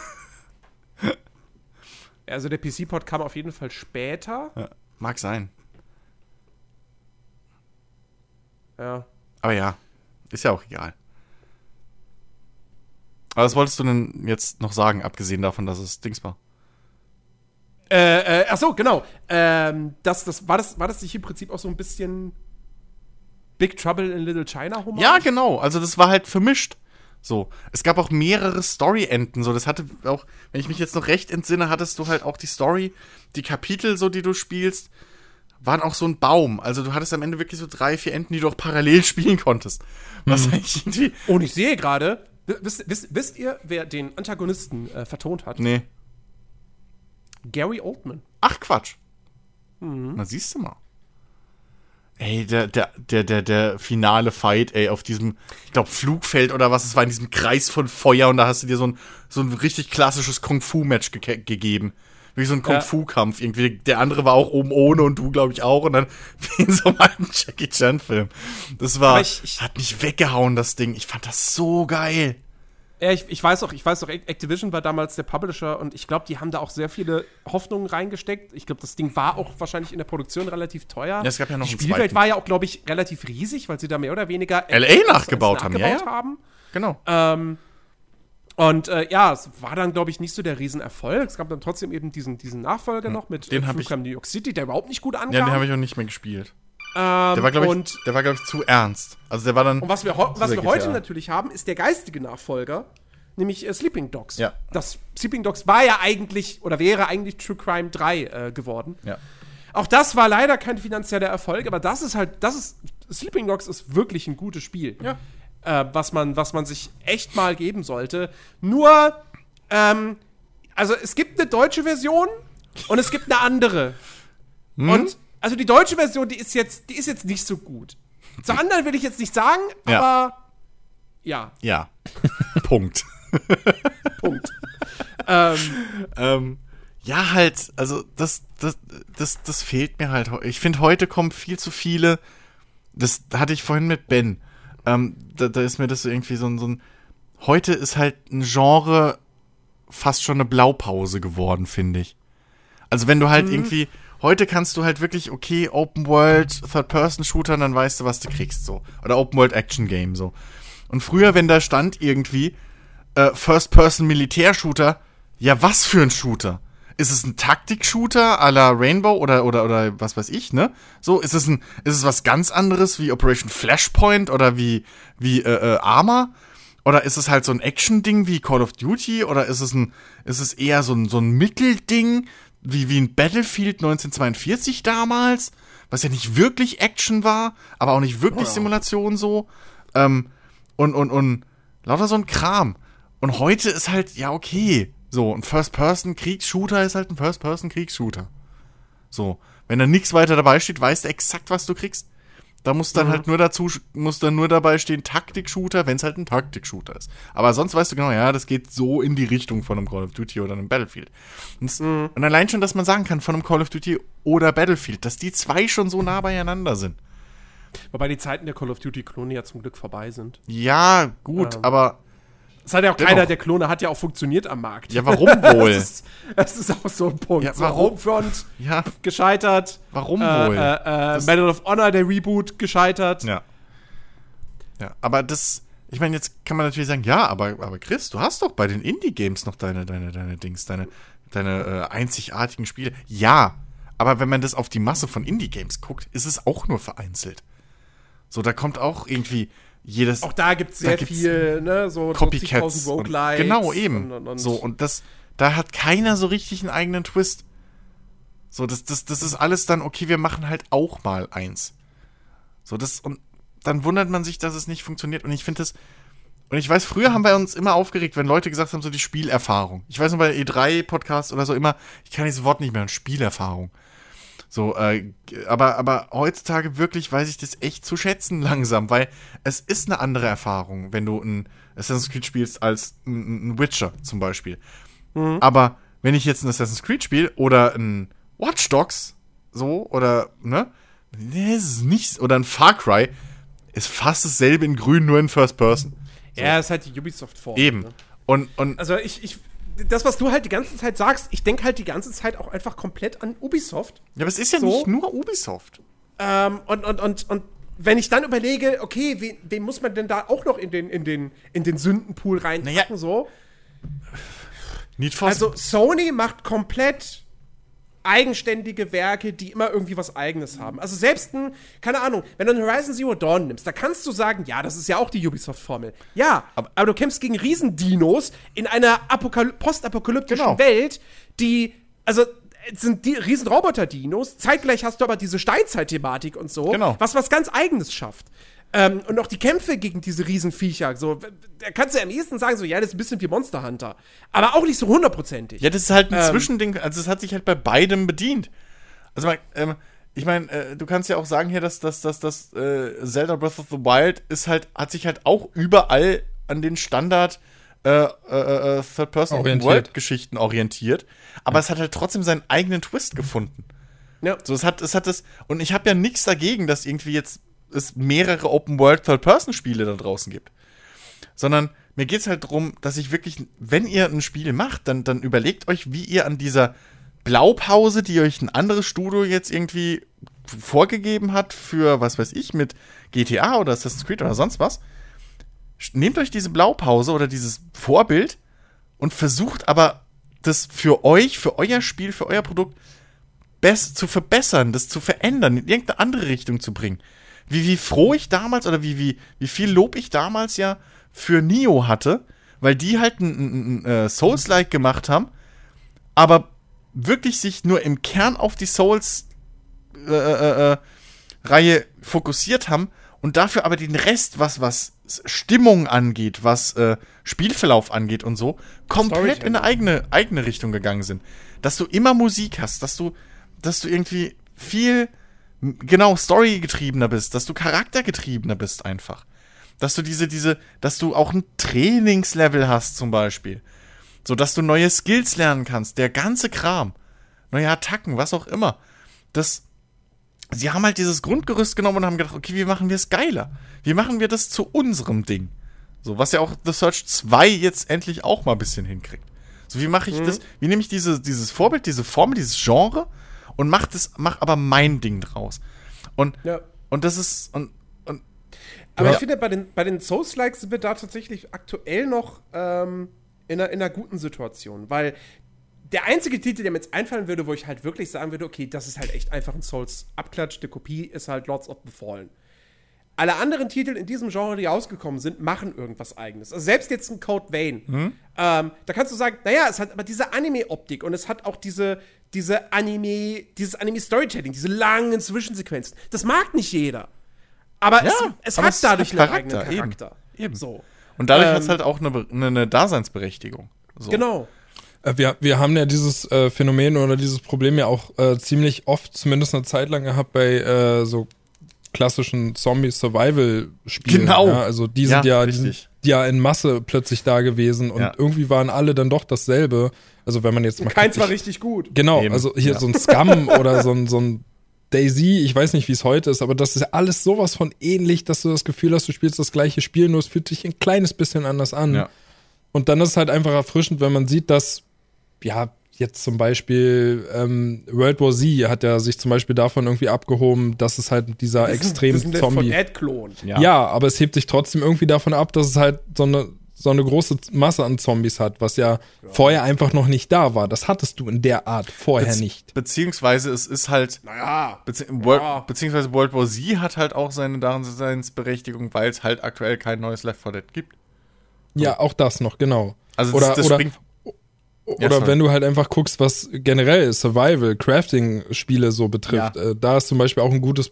also der PC-Port kam auf jeden Fall später. Ja, mag sein. Ja. Aber ja, ist ja auch egal. Aber was wolltest du denn jetzt noch sagen, abgesehen davon, dass es Dings war? Äh, äh, ach so, genau. Ähm, das, das, war, das, war das nicht im Prinzip auch so ein bisschen Big Trouble in Little China Hommage? Ja, genau. Also das war halt vermischt. So. Es gab auch mehrere Story-Enden. So, das hatte auch, wenn ich mich jetzt noch recht entsinne, hattest du halt auch die Story, die Kapitel, so die du spielst, waren auch so ein Baum. Also du hattest am Ende wirklich so drei, vier Enden, die du auch parallel spielen konntest. Was mhm. eigentlich irgendwie. Und ich sehe gerade, wisst, wisst, wisst, ihr, wer den Antagonisten äh, vertont hat? Nee. Gary Oldman. Ach Quatsch. Mhm. Na siehst du mal. Ey, der, der, der, der, der finale Fight, ey, auf diesem, ich glaube, Flugfeld oder was, es war in diesem Kreis von Feuer und da hast du dir so ein, so ein richtig klassisches Kung-Fu-Match ge gegeben. Wie so ein Kung-Fu-Kampf. Irgendwie, der andere war auch oben ohne und du, glaube ich, auch. Und dann wie in so einem alten Jackie Chan-Film. Das war, ich, ich, hat mich weggehauen, das Ding. Ich fand das so geil. Ja, ich, ich weiß auch, ich weiß auch, Activision war damals der Publisher und ich glaube, die haben da auch sehr viele Hoffnungen reingesteckt. Ich glaube, das Ding war auch wahrscheinlich in der Produktion relativ teuer. Ja, es gab ja noch Die Spielwelt war ja auch, glaube ich, relativ riesig, weil sie da mehr oder weniger LA nachgebaut haben, nachgebaut ja, ja. haben. Genau. Ähm, und äh, ja, es war dann, glaube ich, nicht so der Riesenerfolg. Es gab dann trotzdem eben diesen, diesen Nachfolger hm. noch mit den äh, ich, New York City, der überhaupt nicht gut ankam. Ja, den habe ich auch nicht mehr gespielt. Ähm, der war, glaube ich, der war, glaub ich, zu ernst. Also der war dann. Und was wir, was wir heute natürlich haben, ist der geistige Nachfolger nämlich äh, Sleeping Dogs. Ja. Das Sleeping Dogs war ja eigentlich oder wäre eigentlich True Crime 3 äh, geworden. Ja. Auch das war leider kein finanzieller Erfolg, aber das ist halt, das ist, Sleeping Dogs ist wirklich ein gutes Spiel. Ja. Äh, was, man, was man sich echt mal geben sollte. Nur, ähm, also es gibt eine deutsche Version und es gibt eine andere. Hm? Und also die deutsche Version, die ist jetzt, die ist jetzt nicht so gut. Zur anderen will ich jetzt nicht sagen, ja. aber ja. Ja. Punkt. Punkt. ähm, ähm, ja, halt, also das, das, das, das fehlt mir halt. Ich finde, heute kommen viel zu viele. Das hatte ich vorhin mit Ben. Ähm, da, da ist mir das irgendwie so ein, so ein. Heute ist halt ein Genre fast schon eine Blaupause geworden, finde ich. Also wenn du halt mhm. irgendwie. Heute kannst du halt wirklich, okay, Open World, Third-Person-Shooter, dann weißt du, was du kriegst, so. Oder Open World Action Game, so. Und früher, wenn da stand irgendwie, äh, First-Person-Militär-Shooter. Ja, was für ein Shooter? Ist es ein Taktik-Shooter à la Rainbow oder, oder, oder was weiß ich, ne? So, ist es ein, ist es was ganz anderes wie Operation Flashpoint oder wie, wie, äh, äh, Armor? Oder ist es halt so ein Action-Ding wie Call of Duty? Oder ist es ein, ist es eher so ein, so ein Mittelding wie, wie ein Battlefield 1942 damals, was ja nicht wirklich Action war, aber auch nicht wirklich Ja. Simulation so. Ähm, und, und, und lauter so ein Kram. Und heute ist halt, ja, okay. So, ein First-Person-Kriegsshooter ist halt ein First-Person-Kriegsshooter. So, wenn da nichts weiter dabei steht, weißt du exakt, was du kriegst. Da muss dann halt nur dazu, muss dann nur dabei stehen Taktik-Shooter, wenn es halt ein Taktik-Shooter ist. Aber sonst weißt du genau, ja, das geht so in die Richtung von einem Call of Duty oder einem Battlefield. Und, es- und allein schon, dass man sagen kann, von einem Call of Duty oder Battlefield, dass die zwei schon so nah beieinander sind. Wobei die Zeiten der Call of Duty-Klone ja zum Glück vorbei sind. Ja, gut, Ähm. aber Es hat ja auch Dennoch. keiner der Klone hat ja auch funktioniert am Markt. ja, warum wohl? Das ist, das ist auch so ein Punkt. Ja, So, warum? Homefront ja, gescheitert. warum Äh, wohl? äh, äh, Medal of Honor, der Reboot, gescheitert. Ja. Ja, aber das, ich meine, jetzt kann man natürlich sagen, ja, aber, aber Chris, du hast doch bei den Indie-Games noch deine, deine, deine Dings, deine, deine äh, einzigartigen Spiele. Ja, aber wenn man das auf die Masse von Indie-Games guckt, ist es auch nur vereinzelt. So, da kommt auch irgendwie jedes Auch da gibt es sehr viel, ne, so Copycats. 20.000 Und, genau, eben. Und, und, und so, und das, da hat keiner so richtig einen eigenen Twist. So, das, das, das ist alles dann, okay, wir machen halt auch mal eins. So, das, und dann wundert man sich, dass es nicht funktioniert. Und ich finde das, und ich weiß, früher haben wir uns immer aufgeregt, wenn Leute gesagt haben, so die Spielerfahrung. Ich weiß noch bei E3-Podcasts oder so immer, ich kann dieses Wort nicht mehr, Spielerfahrung. So, äh, aber, aber heutzutage wirklich weiß ich das echt zu schätzen langsam, weil es ist eine andere Erfahrung, wenn du ein Assassin's Creed spielst als ein, ein Witcher zum Beispiel. Aber wenn ich jetzt ein Assassin's Creed spiele oder ein Watch Dogs, so, oder, ne, es ist nicht, oder ein Far Cry, ist fast dasselbe in grün, nur in First Person. Ja, ist halt die Ubisoft-Form. Eben. Ne? Und, und, Also ich, ich, das, was du halt die ganze Zeit sagst, ich denke halt die ganze Zeit auch einfach komplett an Ubisoft. ja, aber es ist ja So. nicht nur Ubisoft. Ähm, und, und, und, und wenn ich dann überlege, okay, wen, wen muss man denn da auch noch in den, in den, in den Sündenpool reinpacken, Naja, so? Need for Also Sony macht komplett eigenständige Werke, die immer irgendwie was Eigenes haben. Also selbst ein, keine Ahnung, wenn du ein Horizon Zero Dawn nimmst, da kannst du sagen, ja, das ist ja auch die Ubisoft-Formel. Ja, aber, du kämpfst gegen Riesendinos in einer Apokal postapokalyptischen Genau. Welt, die, also sind die Riesenroboter-Dinos, zeitgleich hast du aber diese Steinzeit-Thematik und so, Genau. was was ganz Eigenes schafft. Ähm, und auch die Kämpfe gegen diese Riesenviecher, so, da kannst du ja am ehesten sagen, so, ja, das ist ein bisschen wie Monster Hunter. Aber auch nicht so hundertprozentig. Ja, das ist halt ein Ähm. Zwischending, also es hat sich halt bei beidem bedient. Also mein, ähm, ich meine, äh, du kannst ja auch sagen hier, dass das dass, dass, äh, Zelda Breath of the Wild ist halt, hat sich halt auch überall an den Standard äh, äh, äh, Orientiert. Third-Person-World-Geschichten orientiert. Aber es hat halt trotzdem seinen eigenen Twist gefunden. Ja. So, es hat, es hat das, und ich habe ja nichts dagegen, dass irgendwie jetzt es mehrere Open-World Third-Person-Spiele da draußen gibt. Sondern mir geht es halt darum, dass ich wirklich, wenn ihr ein Spiel macht, dann, dann überlegt euch, wie ihr an dieser Blaupause, die euch ein anderes Studio jetzt irgendwie vorgegeben hat für, was weiß ich, mit GTA oder Assassin's Creed oder sonst was, nehmt euch diese Blaupause oder dieses Vorbild und versucht aber das für euch, für euer Spiel, für euer Produkt best zu verbessern, das zu verändern, in irgendeine andere Richtung zu bringen. Wie, wie froh ich damals oder wie, wie, wie viel Lob ich damals ja für Nio hatte, weil die halt ein, ein, ein äh, Souls-like gemacht haben, aber wirklich sich nur im Kern auf die Souls äh, äh, äh, Reihe fokussiert haben und dafür aber den Rest, was, was Stimmung angeht, was äh, Spielverlauf angeht und so, komplett in eine eigene, eigene Richtung gegangen sind. Dass du immer Musik hast, dass du, dass du irgendwie viel, genau, Story-getriebener bist, dass du charaktergetriebener bist einfach. Dass du diese, diese, dass du auch ein Trainingslevel hast zum Beispiel. So dass du neue Skills lernen kannst, der ganze Kram. Neue Attacken, was auch immer. Das, sie haben halt dieses Grundgerüst genommen und haben gedacht, okay, wie machen wir es geiler? Wie machen wir das zu unserem Ding? So, was ja auch The Search 2 jetzt endlich auch mal ein bisschen hinkriegt. So, wie mache ich das? Wie nehme ich diese, dieses Vorbild, diese Formel, dieses Genre und mach das, mach aber mein Ding draus. Und, Ja. und das ist, und, und, Aber Ja. ich finde, bei den, bei den Souls-Likes sind wir da tatsächlich aktuell noch ähm, in, einer, in einer guten Situation, weil der einzige Titel, der mir jetzt einfallen würde, wo ich halt wirklich sagen würde, okay, das ist halt echt einfach ein Souls-Abklatsch, die Kopie ist halt Lords of the Fallen. Alle anderen Titel in diesem Genre, die rausgekommen sind, machen irgendwas eigenes. Also selbst jetzt ein Code Vein. Hm? Ähm, da kannst du sagen, naja, es hat aber diese Anime-Optik und es hat auch diese, diese Anime, dieses Anime-Storytelling, diese langen Zwischensequenzen. Das mag nicht jeder. Aber Ja, es, es aber hat es dadurch hat einen Charakter, eigenen eben. Charakter. Eben. So. Und dadurch Ähm, hat es halt auch eine, eine Daseinsberechtigung. So. Genau. Äh, Wir, wir haben ja dieses äh, Phänomen oder dieses Problem ja auch äh, ziemlich oft, zumindest eine Zeit lang gehabt, bei äh, so klassischen Zombie-Survival-Spielen. Genau. Ja, also die Ja, sind ja, die sind richtig. ja in Masse plötzlich da gewesen und Ja. irgendwie waren alle dann doch dasselbe. Also wenn man jetzt mal Keins war ich- richtig gut. Genau, Eben, also hier ja. so ein Scum oder so ein, so ein Daisy, ich weiß nicht, wie es heute ist, aber das ist alles sowas von ähnlich, dass du das Gefühl hast, du spielst das gleiche Spiel, nur es fühlt sich ein kleines bisschen anders an. Ja. Und dann ist es halt einfach erfrischend, wenn man sieht, dass, ja, jetzt zum Beispiel ähm, World War Z hat ja sich zum Beispiel davon irgendwie abgehoben, dass es halt dieser Das ist ein- extrem das ist ein Left 4 Zombie. Dead-Klon. Ja. aber es hebt sich trotzdem irgendwie davon ab, dass es halt so eine, so eine große Masse an Zombies hat, was ja, vorher einfach noch nicht da war. Das hattest du in der Art vorher Bezie- nicht. Beziehungsweise es ist halt, Naja. bezieh World, Ja. beziehungsweise World War Z hat halt auch seine Daseinsberechtigung, weil es halt aktuell kein neues Left 4 Dead gibt. Ja, auch das noch, genau. Also oder das, das oder, springt. Oder sorry. wenn du halt einfach guckst, was generell Survival, Crafting-Spiele so betrifft, Ja. äh, da ist zum Beispiel auch ein gutes,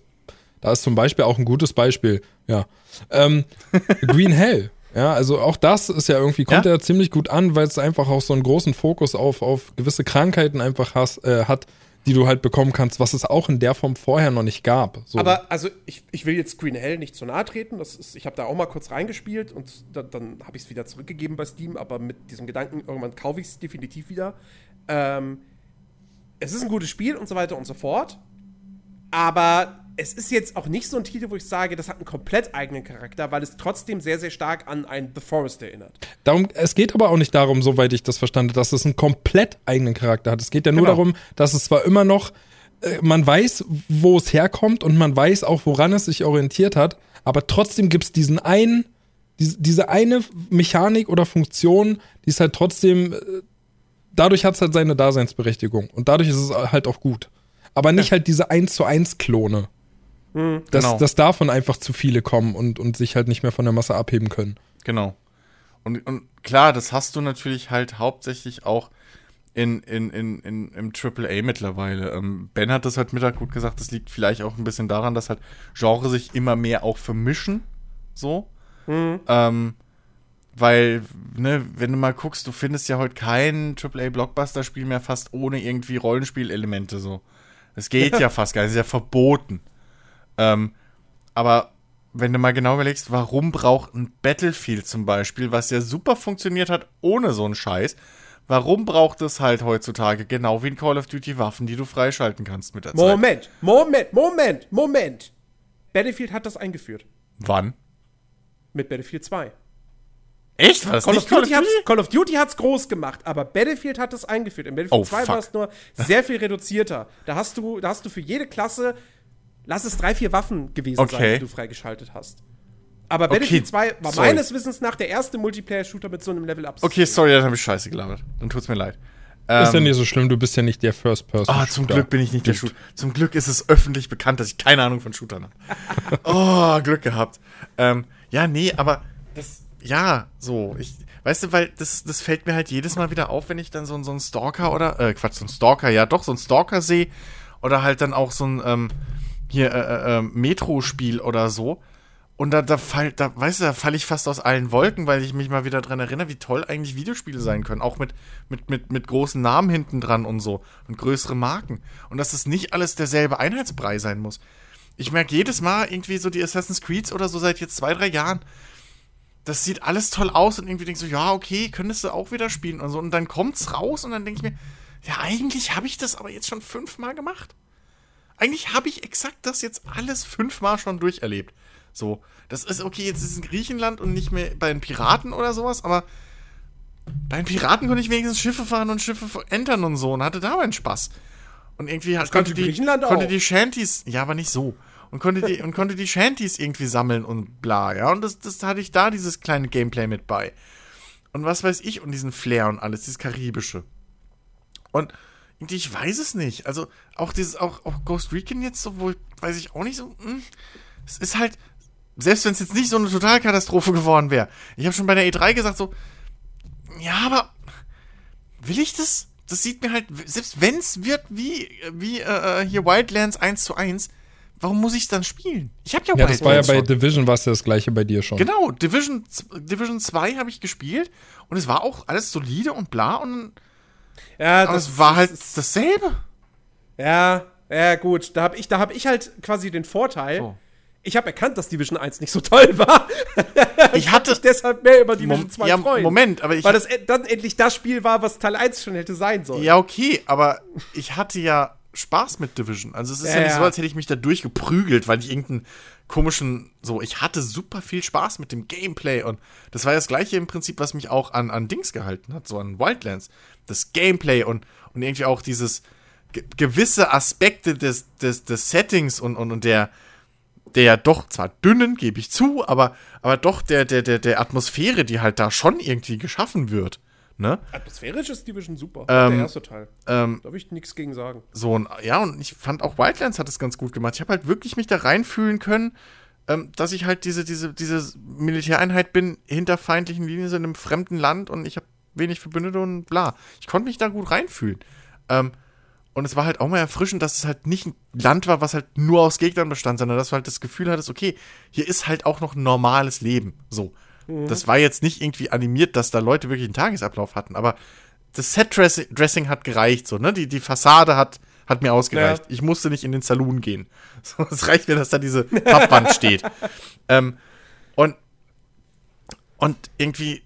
da ist zum Beispiel auch ein gutes Beispiel, ja. Ähm, Green Hell. Ja, also auch das ist ja irgendwie, kommt Ja. ja, ziemlich gut an, weil es einfach auch so einen großen Fokus auf, auf gewisse Krankheiten einfach has, äh, hat, die du halt bekommen kannst, was es auch in der Form vorher noch nicht gab. So. Aber also ich, ich will jetzt Green Hell nicht zu nahe treten. Das ist, ich habe da auch mal kurz reingespielt und da, dann habe ich es wieder zurückgegeben bei Steam, aber mit diesem Gedanken, irgendwann kaufe ich es definitiv wieder. Ähm, es ist ein gutes Spiel und so weiter und so fort. Aber es ist jetzt auch nicht so ein Titel, wo ich sage, das hat einen komplett eigenen Charakter, weil es trotzdem sehr, sehr stark an ein The Forest erinnert. Darum, es geht aber auch nicht darum, soweit ich das verstanden dass es einen komplett eigenen Charakter hat. Es geht ja nur Genau. darum, dass es zwar immer noch, äh, man weiß, wo es herkommt und man weiß auch, woran es sich orientiert hat, aber trotzdem gibt es diesen einen, diese, eine Mechanik oder Funktion, die ist halt trotzdem, äh, dadurch hat es halt seine Daseinsberechtigung und dadurch ist es halt auch gut. Aber nicht halt diese 1 zu 1 Klone. Dass, Genau. dass davon einfach zu viele kommen und, und sich halt nicht mehr von der Masse abheben können. Genau. Und, und klar, das hast du natürlich halt hauptsächlich auch in, in, in, in, im AAA mittlerweile. Ähm, ben hat das heute Mittag gut gesagt, das liegt vielleicht auch ein bisschen daran, dass halt Genre sich immer mehr auch vermischen. So. Ähm, weil, ne, wenn du mal guckst, du findest ja heute kein AAA-Blockbuster-Spiel mehr fast ohne irgendwie Rollenspielelemente so. Das geht ja fast gar nicht, ist ja verboten. Ähm, aber wenn du mal genau überlegst, warum braucht ein Battlefield zum Beispiel, was ja super funktioniert hat ohne so einen Scheiß, warum braucht es halt heutzutage genau wie in Call of Duty Waffen, die du freischalten kannst mit der Zeit? Moment, Moment, Moment, Moment. Battlefield hat das eingeführt. Wann? Mit Battlefield 2. Echt? War das Call of, nicht Call of Duty hat's, Duty? Call of Duty hat's groß gemacht, aber Battlefield hat es eingeführt. In Battlefield Oh, 2 war es nur sehr viel reduzierter. Da hast du, da hast du für jede Klasse, lass es drei, vier Waffen gewesen sein, Okay. die du freigeschaltet hast. Aber Battlefield 2 war sorry. meines Wissens nach der erste Multiplayer-Shooter mit so einem Level-Up. Okay, sorry, dann habe ich Scheiße gelabert. Dann tut's mir leid. Ist ja Ähm, nicht so schlimm, du bist ja nicht der First Person. Ah, zum Glück bin ich nicht der Shooter. Zum Glück ist es öffentlich bekannt, dass ich keine Ahnung von Shootern habe. oh, Glück gehabt. Ähm, ja, nee, aber das, ja, so, ich, weißt du, weil das, das fällt mir halt jedes Mal wieder auf, wenn ich dann so, so einen Stalker oder, äh, Quatsch, so einen Stalker, ja doch, so einen Stalker sehe oder halt dann auch so ein, ähm, hier, äh, äh, äh, Metro-Spiel oder so. Und da, da fall, da, weißt du, da falle ich fast aus allen Wolken, weil ich mich mal wieder dran erinnere, wie toll eigentlich Videospiele sein können. Auch mit, mit, mit, mit großen Namen hinten dran und so. Und größere Marken. Und dass es nicht alles derselbe Einheitsbrei sein muss. Ich merke jedes Mal irgendwie so die Assassin's Creeds oder so seit jetzt zwei, drei Jahren. Das sieht alles toll aus und irgendwie denkst du, ja, okay, könntest du auch wieder spielen und so. Und dann kommt's raus und dann denke ich mir, ja, eigentlich habe ich das aber jetzt schon fünfmal gemacht. Eigentlich habe ich exakt das jetzt alles fünfmal schon durcherlebt. So, das ist okay, jetzt ist es in Griechenland und nicht mehr bei den Piraten oder sowas, aber bei den Piraten konnte ich wenigstens Schiffe fahren und Schiffe entern und so und hatte da meinen Spaß. Und irgendwie kannst konnte, die, konnte die Shanties, ja, aber nicht so. Und konnte die, und konnte die Shanties irgendwie sammeln und bla, ja. Und das, das hatte ich da, dieses kleine Gameplay mit bei. Und was weiß ich, und diesen Flair und alles, dieses Karibische. Und ich weiß es nicht. Also, auch dieses, auch, auch Ghost Recon jetzt so, wo, weiß ich auch nicht so, hm, es ist halt, selbst wenn es jetzt nicht so eine Totalkatastrophe geworden wäre. Ich habe schon bei der E3 gesagt so, ja, aber will ich das? Das sieht mir halt, selbst wenn es wird wie, wie äh, hier Wildlands 1 zu 1, warum muss ich es dann spielen? Ich habe ja, Ja, das war ja bei schon. Division, war es ja das gleiche bei dir schon. Genau, Division, Division 2 habe ich gespielt und es war auch alles solide und bla und Ja, aber es war halt dasselbe. Ja, ja, gut. Da habe ich, da hab ich halt quasi den Vorteil. So. Ich habe erkannt, dass Division 1 nicht so toll war. Ich hatte Ich deshalb mehr über Division Mom 2 ja, freuen. Moment, aber ich Weil das dann endlich das Spiel war, was Teil 1 schon hätte sein sollen. Ja, okay, aber ich hatte ja Spaß mit Division. Also es ist ja, Ja, nicht so, als hätte ich mich da durchgeprügelt, weil ich irgendeinen komischen, so, ich hatte super viel Spaß mit dem Gameplay und das war das gleiche im Prinzip, was mich auch an, an Dings gehalten hat, so an Wildlands. Das Gameplay und, und irgendwie auch dieses ge gewisse Aspekte des, des, des Settings und, und, und der, der ja doch zwar dünnen, gebe ich zu, aber, aber doch der, der, der, der Atmosphäre, die halt da schon irgendwie geschaffen wird. Ne? Atmosphärisch ist Division super. Ähm, der erste Teil. Ähm, Da will ich nichts gegen sagen. so ja, und ich fand auch Wildlands hat es ganz gut gemacht. Ich habe halt wirklich mich da reinfühlen können, ähm, dass ich halt diese, diese, diese Militäreinheit bin, hinter feindlichen Linien in einem fremden Land und ich habe wenig Verbündete und bla. Ich konnte mich da gut reinfühlen. Ähm, und es war halt auch mal erfrischend, dass es halt nicht ein Land war, was halt nur aus Gegnern bestand, sondern dass du halt das Gefühl hattest, okay, hier ist halt auch noch ein normales Leben. So. Das war jetzt nicht irgendwie animiert, dass da Leute wirklich einen Tagesablauf hatten, aber das Set-Dressing hat gereicht, so, ne? Die, die Fassade hat, hat mir ausgereicht. Ja. Ich musste nicht in den Saloon gehen. So, es reicht mir, dass da diese Pappwand steht. Ähm, und, und irgendwie,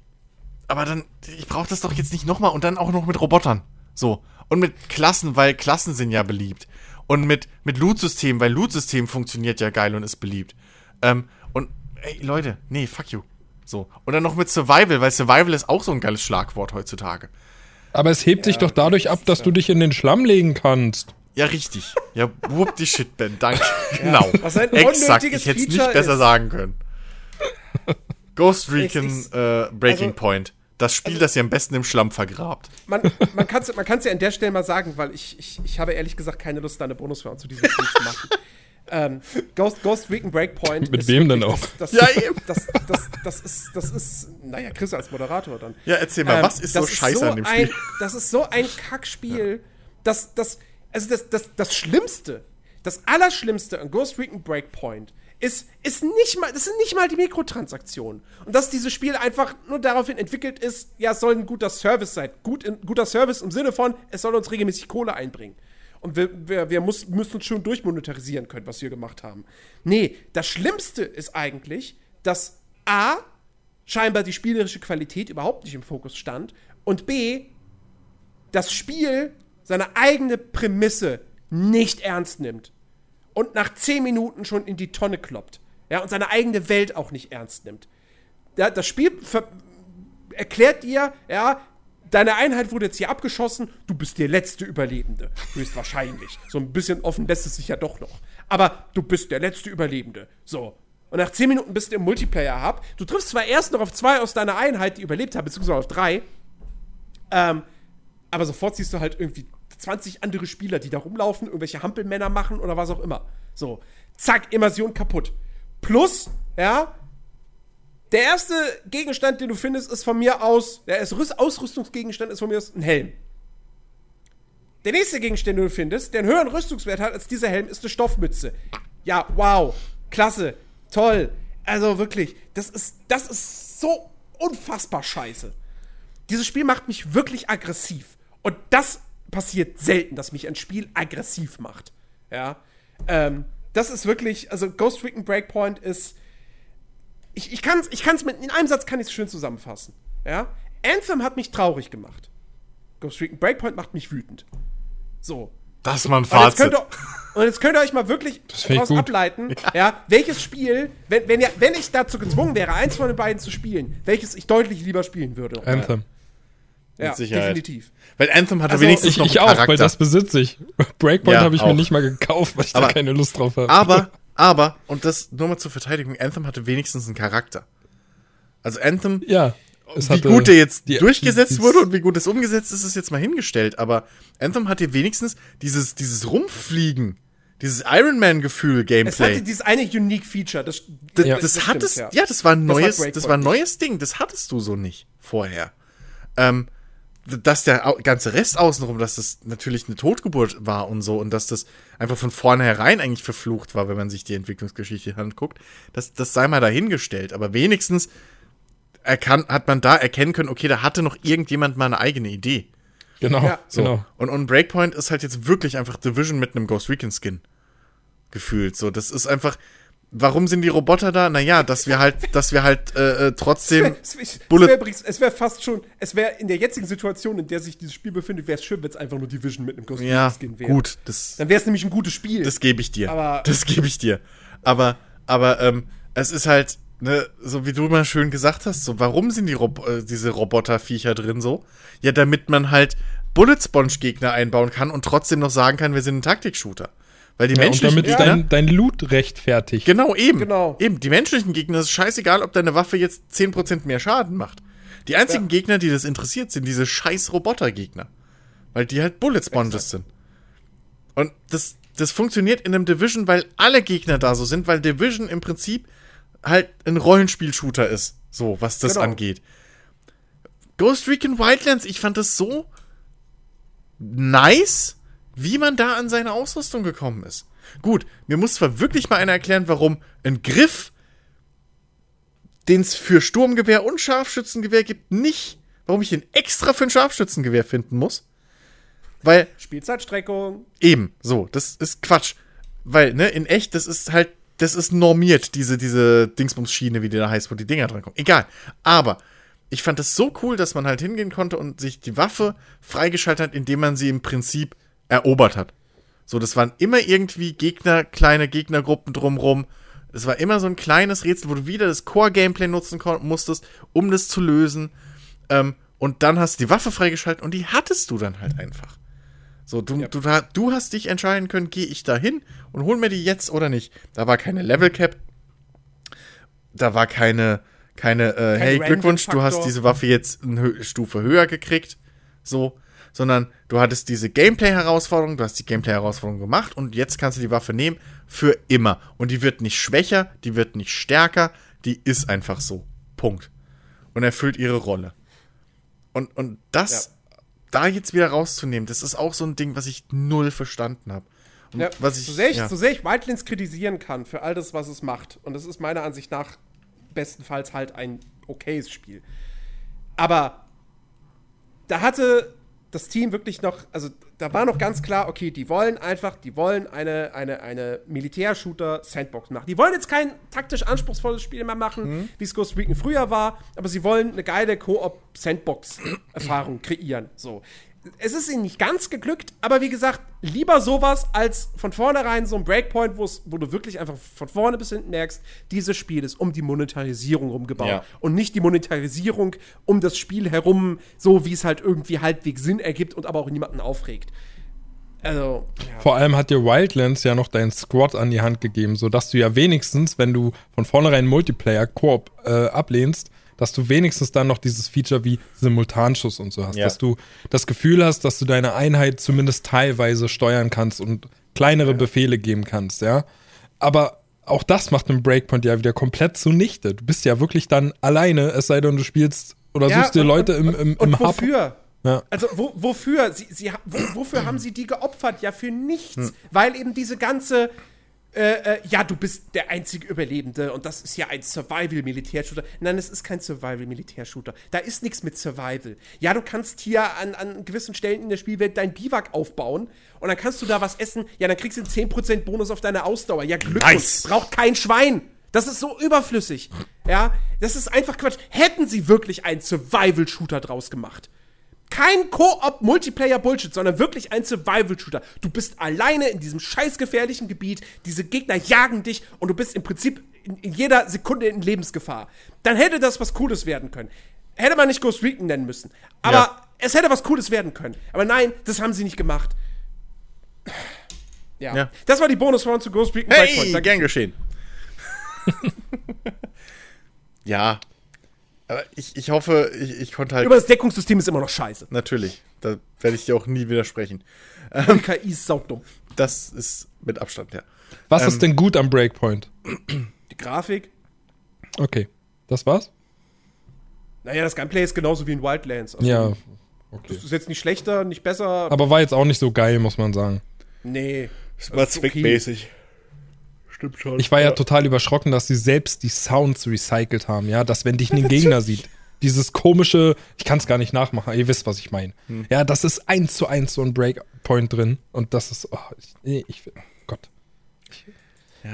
aber dann, ich brauche das doch jetzt nicht nochmal und dann auch noch mit Robotern. So. Und mit Klassen, weil Klassen sind ja beliebt. Und mit, mit Loot-System, weil Loot-System funktioniert ja geil und ist beliebt. Ähm, und, ey, Leute, nee, fuck you. So. Und dann noch mit Survival, weil Survival ist auch so ein geiles Schlagwort heutzutage. Aber es hebt sich doch dadurch ab, dass du dich in den Schlamm legen kannst. Ja, richtig. Ja, whoop die Shit, Ben. Danke. Genau. Was ein Exakt. Ich hätte es nicht besser ist. sagen können. Ghost Recon äh, Breaking also- Point. Das Spiel, das ihr am besten im Schlamm vergrabt. Man, man kann es man kann's ja an der Stelle mal sagen, weil ich, ich, ich habe ehrlich gesagt keine Lust, da eine Bonusfolge zu diesem Spiel zu machen. Ähm, Ghost, Ghost Recon Breakpoint. Mit ist wem denn auch? Das, Ja, das, eben. Das, das, das, ist, das ist, naja, Chris als Moderator dann. Ja, erzähl mal, Ähm, was ist so das scheiße an dem ein, Spiel? Das ist so ein Kackspiel, dass das, also das, das, das Schlimmste, das Allerschlimmste an Ghost Recon Breakpoint ist, ist nicht mal, das sind nicht mal die Mikrotransaktionen. Und dass dieses Spiel einfach nur daraufhin entwickelt ist, ja, es soll ein guter Service sein. Gut, in, guter Service im Sinne von, es soll uns regelmäßig Kohle einbringen. Und wir, wir, wir muss, müssen uns schon durchmonetarisieren können, was wir gemacht haben. Nee, das Schlimmste ist eigentlich, dass A, scheinbar die spielerische Qualität überhaupt nicht im Fokus stand und B, das Spiel seine eigene Prämisse nicht ernst nimmt und nach 10 Minuten schon in die Tonne kloppt. Ja, und seine eigene Welt auch nicht ernst nimmt. Ja, das Spiel erklärt dir, ja, deine Einheit wurde jetzt hier abgeschossen, du bist der letzte Überlebende. Höchstwahrscheinlich. So ein bisschen offen lässt es sich ja doch noch. Aber du bist der letzte Überlebende. So. Und nach 10 Minuten bist du im Multiplayer-Hub. Du triffst zwar erst noch auf zwei aus deiner Einheit, die überlebt haben, beziehungsweise auf drei. Ähm, aber sofort siehst du halt irgendwie 20 andere Spieler, die da rumlaufen, irgendwelche Hampelmänner machen oder was auch immer. So, zack, Immersion kaputt. Plus, ja, der erste Gegenstand, den du findest, ist von mir aus, der erste Rüst- Ausrüstungsgegenstand ist von mir aus ein Helm. Der nächste Gegenstand, den du findest, der einen höheren Rüstungswert hat als dieser Helm, ist eine Stoffmütze. Ja, wow, klasse, toll. Also wirklich, das ist, das ist so unfassbar scheiße. Dieses Spiel macht mich wirklich aggressiv. Und das passiert selten, dass mich ein Spiel aggressiv macht. Ja. Ähm, das ist wirklich, also Ghost Recon Breakpoint ist. Ich, ich kann es ich kann's mit, in einem Satz kann ich es schön zusammenfassen. Ja. Anthem hat mich traurig gemacht. Ghost Recon Breakpoint macht mich wütend. So. Das ist mal ein Und jetzt, könnt Fazit. ihr, und jetzt könnt ihr euch mal wirklich daraus gut. ableiten, ja. welches Spiel, wenn, wenn, ja, wenn ich dazu gezwungen wäre, eins von den beiden zu spielen, welches ich deutlich lieber spielen würde. Anthem. Ja, Mit Sicherheit. definitiv. Weil Anthem hatte Also, wenigstens Ich, noch ich auch, Charakter. weil das besitze ich. Breakpoint Ja, habe ich auch. mir nicht mal gekauft, weil ich Aber- da keine Lust drauf habe. aber, aber, und das nur mal zur Verteidigung, Anthem hatte wenigstens einen Charakter. Also Anthem, ja. es wie hatte gut der jetzt die- durchgesetzt die- wurde und wie gut es umgesetzt ist, ist jetzt mal hingestellt. Aber Anthem hat hier wenigstens dieses, dieses Rumfliegen, dieses Iron Man-Gefühl Es Gameplay. hatte dieses eine Unique Feature. Das, Das, Ja. das, das hattest, stimmt, ja. das war ein Das neues, das war ein neues Ding, das hattest du so nicht vorher. Ähm, dass der ganze Rest außenrum, dass das natürlich eine Totgeburt war und so und dass das einfach von vornherein eigentlich verflucht war, wenn man sich die Entwicklungsgeschichte anguckt, das, das sei mal dahingestellt. Aber wenigstens erkan hat man da erkennen können, okay, da hatte noch irgendjemand mal eine eigene Idee. Genau, Ja. So. genau. Und, und Breakpoint ist halt jetzt wirklich einfach Division mit einem Ghost Recon Skin. Gefühlt. So, das ist einfach. Warum sind die Roboter da? Naja, dass wir halt, dass wir halt äh, äh, trotzdem. Es, wäre übrigens- es wäre fast schon, es wäre in der jetzigen Situation, in der sich dieses Spiel befindet, wäre es schön, wenn es einfach nur Division mit einem Ghost Ja, Skin wäre. gut, das, Dann wäre es nämlich ein gutes Spiel. das gebe ich dir. Aber- das gebe ich dir. Aber, aber, ähm, es ist halt, ne, so wie du mal schön gesagt hast, so, warum sind die Rob äh, diese Roboterviecher drin so? Ja, damit man halt Bullet Sponge Gegner einbauen kann und trotzdem noch sagen kann, wir sind ein Taktik-Shooter. Weil die Ja, und menschlichen damit Gegner, dein, dein Loot rechtfertigt. Genau, eben. Genau. Eben, die menschlichen Gegner, es ist scheißegal, ob deine Waffe jetzt 10% mehr Schaden macht. Die einzigen Ja. Gegner, die das interessiert, sind diese scheiß Roboter-Gegner. Weil die halt Bullet Sponges sind. Und das, das funktioniert in einem Division, weil alle Gegner da so sind, weil Division im Prinzip halt ein Rollenspiel-Shooter ist. So, was das Genau. angeht. Ghost Recon Wildlands, ich fand das so nice, wie man da an seine Ausrüstung gekommen ist. Gut, mir muss zwar wirklich mal einer erklären, warum ein Griff, den es für Sturmgewehr und Scharfschützengewehr gibt, nicht, warum ich den extra für ein Scharfschützengewehr finden muss. Weil Spielzeitstreckung. Eben, so, das ist Quatsch. Weil, ne, in echt, das ist halt, das ist normiert, diese, diese Dingsbums-Schiene, wie die da heißt, wo die Dinger dran kommen. Egal. Aber ich fand es so cool, dass man halt hingehen konnte und sich die Waffe freigeschaltet hat, indem man sie im Prinzip erobert hat. So, das waren immer irgendwie Gegner, kleine Gegnergruppen drumrum. Es war immer so ein kleines Rätsel, wo du wieder das Core-Gameplay nutzen musstest, um das zu lösen. Ähm, und dann hast du die Waffe freigeschaltet und die hattest du dann halt einfach. So, du, Ja. du, du hast dich entscheiden können, gehe ich da hin und hol mir die jetzt oder nicht. Da war keine Level Cap. Da war keine, keine, äh, hey, Glückwunsch, du hast diese Waffe jetzt eine Stufe höher gekriegt. So, sondern du hattest diese Gameplay-Herausforderung, du hast die Gameplay-Herausforderung gemacht und jetzt kannst du die Waffe nehmen für immer. Und die wird nicht schwächer, die wird nicht stärker, die ist einfach so. Punkt. Und erfüllt ihre Rolle. Und, und das da jetzt wieder rauszunehmen, das ist auch so ein Ding, was ich null verstanden habe. Ja, was ich, so, sehr ich, ja. so sehr ich Wildlands kritisieren kann für all das, was es macht, und das ist meiner Ansicht nach bestenfalls halt ein okayes Spiel. Aber da hatte das Team wirklich noch, also da war noch ganz klar, okay, die wollen einfach, die wollen eine, eine, eine Militär-Shooter-Sandbox machen. Die wollen jetzt kein taktisch anspruchsvolles Spiel mehr machen, wie es Ghost Recon früher war, aber sie wollen eine geile Koop-Sandbox-Erfahrung kreieren. So. Es ist ihnen nicht ganz geglückt, aber wie gesagt, lieber sowas als von vornherein so ein Breakpoint, wo du wirklich einfach von vorne bis hinten merkst, dieses Spiel ist um die Monetarisierung rumgebaut Ja. und nicht die Monetarisierung um das Spiel herum, so wie es halt irgendwie halbwegs Sinn ergibt und aber auch niemanden aufregt. Also, ja. Vor allem hat dir Wildlands ja noch deinen Squad an die Hand gegeben, sodass du ja wenigstens, wenn du von vornherein Multiplayer-Koop äh, ablehnst, dass du wenigstens dann noch dieses Feature wie Simultanschuss und so hast. Ja. Dass du das Gefühl hast, dass du deine Einheit zumindest teilweise steuern kannst und kleinere Befehle geben kannst, ja. Aber auch das macht einen Breakpoint ja wieder komplett zunichte. Du bist ja wirklich dann alleine, es sei denn, du spielst oder Ja, suchst dir und- Leute im, und, im, und im Hub. wofür? Ja. Also wo, wofür? Sie, sie, wo, wofür haben sie die geopfert? Ja, für nichts. Hm. Weil eben diese ganze äh, äh, ja, du bist der einzige Überlebende und das ist ja ein Survival-Militärshooter. Nein, es ist kein Survival-Militärshooter. Da ist nichts mit Survival. Ja, du kannst hier an, an gewissen Stellen in der Spielwelt dein Biwak aufbauen und dann kannst du da was essen. Ja, dann kriegst du einen 10% Bonus auf deine Ausdauer. Ja, Glückwunsch. Nice. Braucht kein Schwein. Das ist so überflüssig. Ja, das ist einfach Quatsch. Hätten sie wirklich einen Survival-Shooter draus gemacht. Kein Koop-Multiplayer-Bullshit, sondern wirklich ein Survival-Shooter. Du bist alleine in diesem scheißgefährlichen Gebiet, diese Gegner jagen dich und du bist im Prinzip in, in jeder Sekunde in Lebensgefahr. Dann hätte das was Cooles werden können. Hätte man nicht Ghost Recon nennen müssen. Aber Ja. es hätte was Cooles werden können. Aber nein, das haben sie nicht gemacht. Ja. Ja. Das war die Bonus-Round zu Ghost Recon Hey, Breakpoint. gern geschehen. ja. Aber ich, ich hoffe, ich, ich konnte halt. Aber das Deckungssystem ist immer noch scheiße. Natürlich. Da werde ich dir auch nie widersprechen. Die KI ist saudumm. Das ist mit Abstand, ja. Was Ähm, ist denn gut am Breakpoint? Die Grafik. Okay. Das war's? Naja, das Gameplay ist genauso wie in Wildlands. Also, Ja. Okay. Das ist jetzt nicht schlechter, nicht besser. Aber war jetzt auch nicht so geil, muss man sagen. nee. Es war zweckmäßig. Stimmt schon. Ich war ja total überschrocken, dass sie selbst die Sounds recycelt haben, ja, dass wenn dich ein Gegner sieht, dieses komische, ich kann es gar nicht nachmachen, ihr wisst, was ich meine. Hm. Ja, das ist eins zu eins so ein Breakpoint drin und das ist, oh, ich, nee, ich, oh Gott.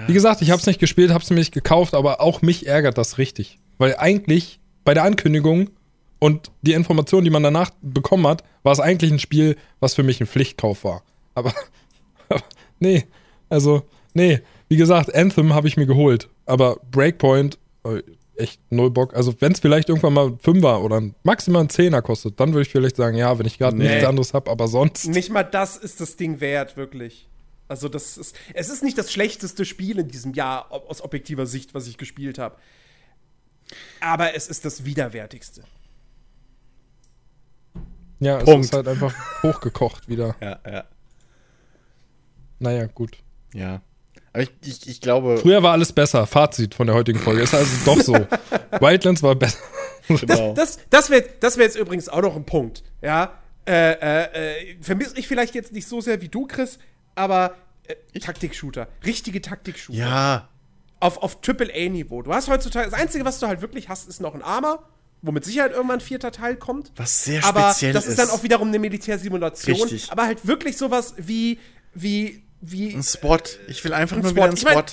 Wie gesagt, ich habe es nicht gespielt, habe es mir nicht gekauft, aber auch mich ärgert das richtig, weil eigentlich bei der Ankündigung und die Information, die man danach bekommen hat, war es eigentlich ein Spiel, was für mich ein Pflichtkauf war. Aber, aber nee, also nee, wie gesagt, Anthem habe ich mir geholt, aber Breakpoint äh, echt null Bock. Also wenn es vielleicht irgendwann mal ein Fünfer oder ein, maximal ein Zehner kostet, dann würde ich vielleicht sagen, ja, wenn ich gerade Nee. nichts anderes habe, aber sonst. Nicht mal das ist das Ding wert, wirklich. Also, das ist. Es ist nicht das schlechteste Spiel in diesem Jahr aus objektiver Sicht, was ich gespielt habe. Aber es ist das widerwärtigste. Ja, es Punkt. ist halt einfach hochgekocht wieder. Ja, ja. Naja, gut. Ja. Aber ich, ich, ich glaube. Früher war alles besser. Fazit von der heutigen Folge. Ist also doch so. Wildlands war besser. Genau. Das, das wäre das wär jetzt übrigens auch noch ein Punkt. Ja. Äh, äh, äh, vermisse ich vielleicht jetzt nicht so sehr wie du, Chris, aber äh, Taktik-Shooter. Richtige Taktik-Shooter. ja. Auf, auf AAA-Niveau. Du hast heutzutage. Das Einzige, was du halt wirklich hast, ist noch ein Armor, wo mit Sicherheit irgendwann ein vierter Teil kommt. Was sehr aber speziell das ist dann auch wiederum eine Militärsimulation. Richtig. Aber halt wirklich sowas wie, wie, wie, Ein Spot. Ich will einfach Ein nur Spot. wieder einen Ich mein- Spot.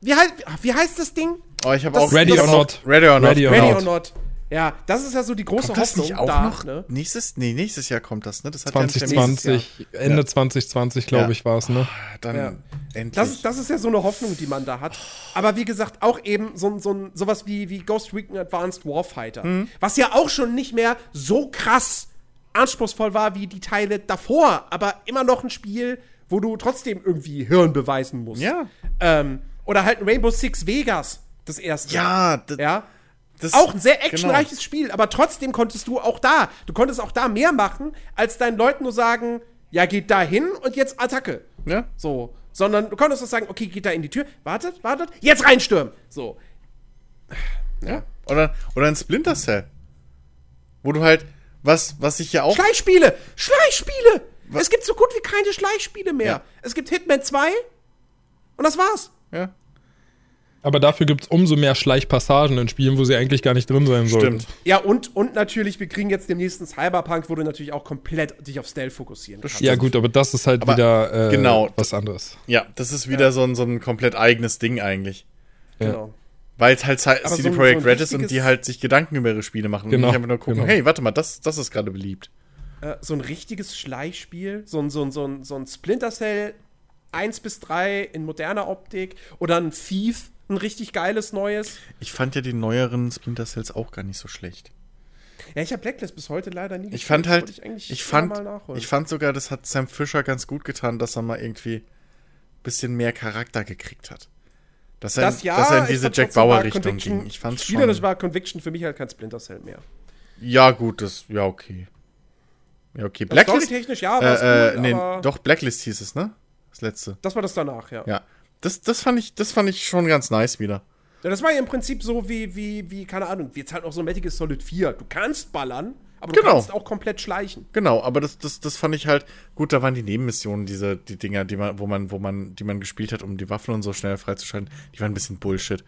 wie, halt, wie heißt das Ding? Oh, ich habe auch. Ready or not. Ready or not. Ready or not. Ja, das ist ja so die große Kommt das Hoffnung nicht auch da, noch? ne? Nächstes? Nee, nächstes Jahr kommt das, ne? Das hat ja nicht der nächste- 2020, Ende Ja. 2020, glaube Ja. ich, war es, ne? Dann Ja. endlich. Das, ist- das ist ja so eine Hoffnung, die man da hat. Aber wie gesagt, auch eben so, ein- so ein, sowas wie, wie Ghost Recon Advanced Warfighter. Mhm. Was ja auch schon nicht mehr so krass anspruchsvoll war wie die Teile davor, aber immer noch ein Spiel, wo du trotzdem irgendwie Hirn beweisen musst. Ja. Ähm, oder halt ein Rainbow Six Vegas, das erste. ja, Ja. das, Auch ein sehr genau. actionreiches Spiel, aber trotzdem konntest du auch da, du konntest auch da mehr machen, als deinen Leuten nur sagen, ja, geht da hin und jetzt Attacke. Ja. So. Sondern du konntest auch sagen, okay, geht da in die Tür, wartet, wartet, jetzt reinstürmen. So. Ja. Oder, oder ein Splinter Cell. Wo du halt, was, was ich ja auch. Schleichspiele! Schleichspiele! Es gibt so gut wie keine Schleichspiele mehr. Ja. Es gibt Hitman 2 und das war's. Ja, Aber dafür gibt es umso mehr Schleichpassagen in Spielen, wo sie eigentlich gar nicht drin sein sollten. stimmt. Ja, und, und natürlich, wir kriegen jetzt demnächst einen Cyberpunk, wo du natürlich auch komplett dich auf Stealth fokussieren kannst. Ja, gut, aber das ist halt Aber wieder äh, genau. was anderes. Ja, das ist wieder so, ein, so ein komplett eigenes Ding eigentlich. Genau. Weil es halt CD so Projekt so Red ist und die halt sich Gedanken über ihre Spiele machen Genau, und nicht einfach nur gucken, genau. hey, warte mal, das, das ist gerade beliebt. Äh, so ein richtiges Schleichspiel, so ein, so ein, so ein, so ein Splinter Cell 1 bis 3 in moderner Optik oder ein Thief, ein richtig geiles neues. Ich fand ja die neueren Splinter Cells auch gar nicht so schlecht. Ja, ich habe Blacklist bis heute leider nie Ich fand Das halt, ich, immer fand, ich fand sogar, das hat Sam Fisher ganz gut getan, dass er mal irgendwie ein bisschen mehr Charakter gekriegt hat. Dass er, das ja, dass er in ich diese Jack Bauer-Richtung ging. Ich fand's Spielerisch schon. war Conviction für mich halt kein Splinter Cell mehr. Ja, gut, das, ja, okay. Ja, okay. Blacklist. Storytechnisch ja, war es Äh, äh, cool, nee, doch, Blacklist hieß es, ne? Das letzte. das war das danach, ja. Ja. Das, das fand ich, das fand ich schon ganz nice wieder. Ja, das war ja im Prinzip so wie, wie, wie, keine Ahnung, wie jetzt halt auch so Metal Gear Solid 4. Du kannst ballern, aber du Genau. kannst auch komplett schleichen. Genau, aber das, das, das fand ich halt, gut, da waren die Nebenmissionen, diese, die Dinger, die man, wo man, wo man, die man gespielt hat, um die Waffen und so schnell freizuschalten, die waren ein bisschen Bullshit.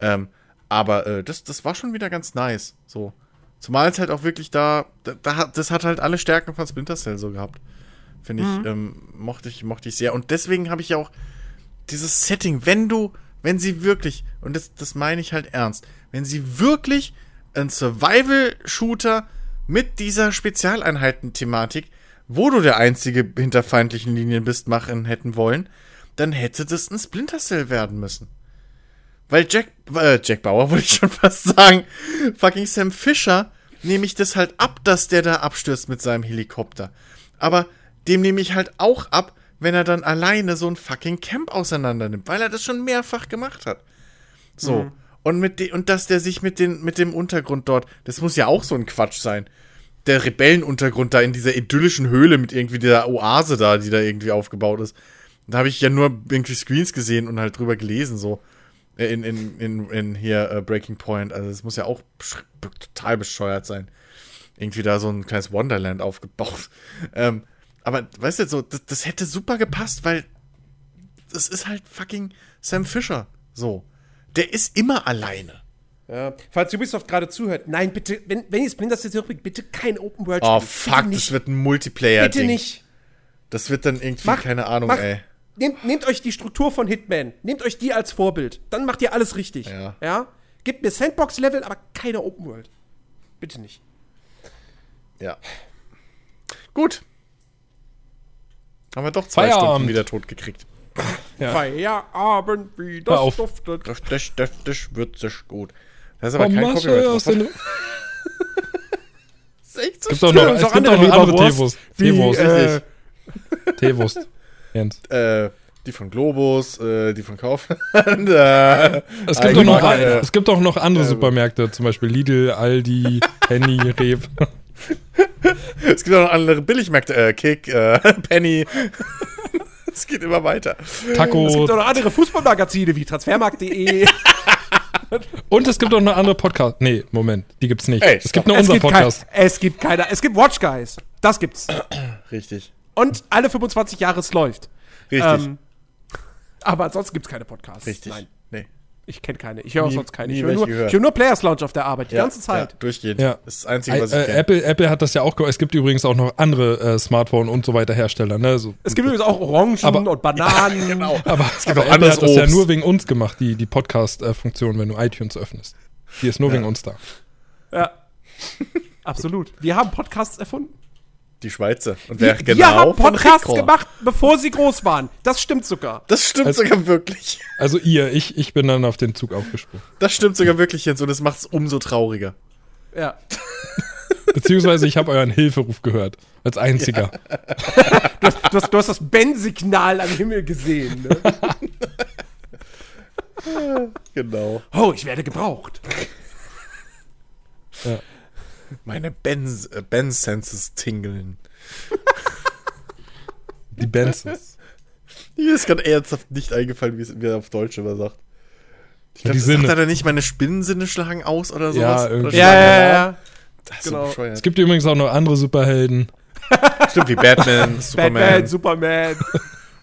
Ähm, aber äh, das, das war schon wieder ganz nice. So. Zumal es halt auch wirklich da, da, das hat halt alle Stärken von Splinter Cell so gehabt. Finde ich, ähm, mochte ich, mochte ich sehr. Und deswegen habe ich ja auch dieses Setting, wenn du, wenn sie wirklich, und das, das meine ich halt ernst, wenn sie wirklich einen Survival-Shooter mit dieser Spezialeinheiten-Thematik, wo du der Einzige hinter feindlichen Linien bist, machen hätten wollen, dann hätte das ein Splinter Cell werden müssen. Weil Jack, äh, Jack Bauer wollte ich schon fast sagen, fucking Sam Fisher nehme ich das halt ab, dass der da abstürzt mit seinem Helikopter. Aber dem nehme ich halt auch ab, wenn er dann alleine so ein fucking Camp auseinander nimmt, weil er das schon mehrfach gemacht hat. So. Und Und, mit de und dass der sich mit, den, mit dem Untergrund dort, das muss ja auch so ein Quatsch sein. Der Rebellenuntergrund da in dieser idyllischen Höhle mit irgendwie der Oase da, die da irgendwie aufgebaut ist. Da habe ich ja nur irgendwie Screens gesehen und halt drüber gelesen, so. Äh, In, in, in, in hier äh, Breaking Point. Also, das muss ja auch total bescheuert sein. Irgendwie da so ein kleines Wonderland aufgebaut. Ähm, aber, weißt du, so, das, das hätte super gepasst, weil das ist halt fucking Sam Fisher. So. Der ist immer alleine. Ja. Falls Ubisoft gerade zuhört, nein, bitte, wenn, wenn ihr Splinter City zurückbringt, bitte kein Open World Oh, Spiel. fuck, das wird ein Multiplayer. bitte nicht. Das wird dann irgendwie, Mach- keine Ahnung, mach- ey. Nehmt, nehmt euch die Struktur von Hitman, nehmt euch die als Vorbild, dann macht ihr alles richtig. Ja. ja? Gebt mir Sandbox-Level, aber keine Open World. Bitte nicht. Ja. Gut. Haben wir doch zwei Feierabend. Stunden wieder tot gekriegt. Ja. Feierabend, wie das auf. duftet. Das, das, das, das wird sich gut. Das ist aber Komm, kein Masche Copyright. aus den, Das ist echt so es gibt auch noch, es gibt andere auch noch andere Teewurst. wie, Teewurst. äh, Teewurst. Jens. äh, die von Globus, äh, die von Kaufland. äh, Es gibt, auch noch, äh, es gibt auch noch andere Supermärkte, zum Beispiel Lidl, Aldi, Penny, Rewe. es gibt auch noch andere Billigmärkte. Äh, Kick, äh, Penny. es geht immer weiter. Es gibt Taco. auch noch andere Fußballmagazine wie Transfermarkt.de. Und es gibt auch noch andere Podcasts. Nee, Moment, die gibt's nicht. Ey, es gibt nur es, unser gibt kein, Podcast. es gibt keiner. Es gibt Watch Guys. Das gibt's. Richtig. Und alle 25 Jahre es läuft. Richtig. Ähm, aber ansonsten gibt's keine Podcasts. Richtig. Nein, Nee. ich kenne keine. Ich höre auch sonst keine. Ich höre nur, ich hör nur Players Lounge auf der Arbeit, die ganze Zeit. Ja, durchgehend. Ja. Das ist das Einzige, was ich äh, kenne. Apple, Apple hat das ja auch Es gibt übrigens auch noch andere äh, Smartphone und so weiter Hersteller. Ne? So, Es gibt übrigens auch Orangen Aber- und Bananen. Genau. aber Es gibt aber auch Apple hat das ja Obst. nur wegen uns gemacht, die, die Podcast-Funktion, wenn du iTunes öffnest. Die ist nur wegen uns da. Ja. Absolut. Wir haben Podcasts erfunden. Die Schweizer. Und Wir, wer genau wir haben Podcasts gemacht, bevor sie groß waren. Das stimmt sogar. Das stimmt Also- sogar wirklich. Also ihr, ich, ich bin dann auf den Zug aufgesprungen. Das stimmt sogar wirklich, Jens. Und das macht es umso trauriger. Ja. Beziehungsweise ich habe euren Hilferuf gehört. Als einziger. Du, hast, du, hast, du hast das Ben-Signal am Himmel gesehen. Ne? Genau. Oh, ich werde gebraucht. Meine Benz, äh, Ben-Senses tingeln. Die Benzes. Mir ist gerade ernsthaft nicht eingefallen, wie es wie er auf Deutsch immer sagt. Ich Die glaube, Sinne. sagt er nicht, meine Spinnensinne schlagen aus oder Ja, sowas? irgendwie. Oder Ja, ja, Alarm? ja. Das ist genau. so Es bescheuert. gibt übrigens auch noch andere Superhelden. Stimmt, wie Batman, Superman. Batman, Superman,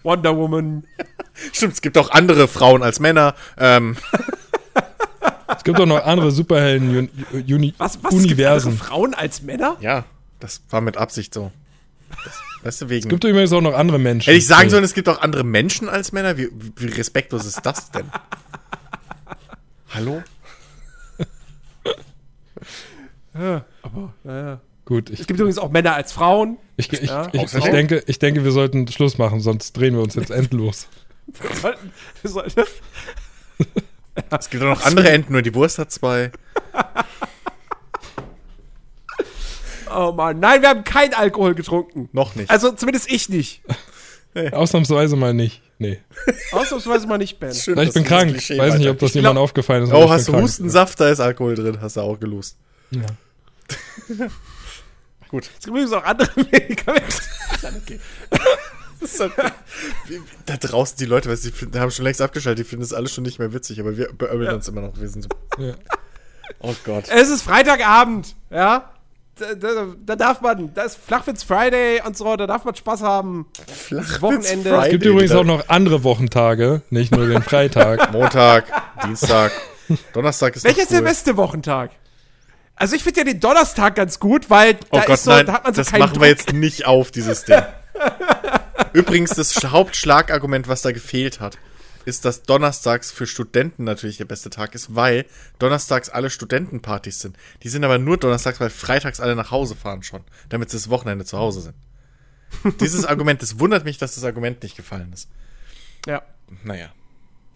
Wonder Woman. Stimmt, es gibt auch andere Frauen als Männer. Ähm, Es gibt auch noch andere Superhelden Uni Uni Was, was Universen. Gibt andere Frauen als Männer? ja, das war mit Absicht so. Das, weißt du, wegen. Es gibt übrigens auch noch andere Menschen. Hätte ich sagen sollen, es gibt auch andere Menschen als Männer? Wie, wie respektlos ist das denn? Hallo? Aber, naja. Gut, ich, Es gibt übrigens auch Männer als Frauen. ich, ich, Ja, ich, ich, denke, ich denke, wir sollten Schluss machen, sonst drehen wir uns jetzt endlos. Wir sollten, wir sollten, Es gibt auch noch andere Enten, nur die Wurst hat zwei. oh Mann, nein, wir haben keinen Alkohol getrunken. Noch nicht. Also zumindest ich nicht. Ausnahmsweise mal nicht. Nee. Ausnahmsweise mal nicht, Ben. Schön, Vielleicht dass bin krank. Klischee Weiß nicht, ob das Ich jemand aufgefallen ist. Oh, ich hast du. Hustensaft? Da ist Alkohol drin. Hast du auch gelust. Ja. Gut. Es gibt übrigens auch andere Medikamente. okay. Da draußen die Leute, weißt die finden- haben schon längst abgeschaltet, die finden das alles schon nicht mehr witzig, aber wir beömmeln uns immer noch. Wir sind so. Ja. Oh Gott. Es ist Freitagabend, ja. Da, da, da darf man, da ist Flachwitz Friday und so, da darf man Spaß haben. Flachwitz Wochenende. Friday Es gibt übrigens auch noch andere Wochentage, nicht nur den Freitag. Montag, Dienstag, Donnerstag ist Welcher ist der cool. beste Wochentag? Also ich finde ja den Donnerstag ganz gut, weil Oh da Gott, ist so, nein, da hat man so das keinen machen Druck. wir jetzt nicht auf, dieses Ding. Übrigens, das Hauptschlagargument, was da gefehlt hat, ist, dass Donnerstags für Studenten natürlich der beste Tag ist, weil Donnerstags alle Studentenpartys sind. Die sind aber nur Donnerstags, weil Freitags alle nach Hause fahren schon, damit sie das Wochenende zu Hause sind. Dieses Argument, das wundert mich, dass das Argument nicht gefallen ist. Ja. Naja.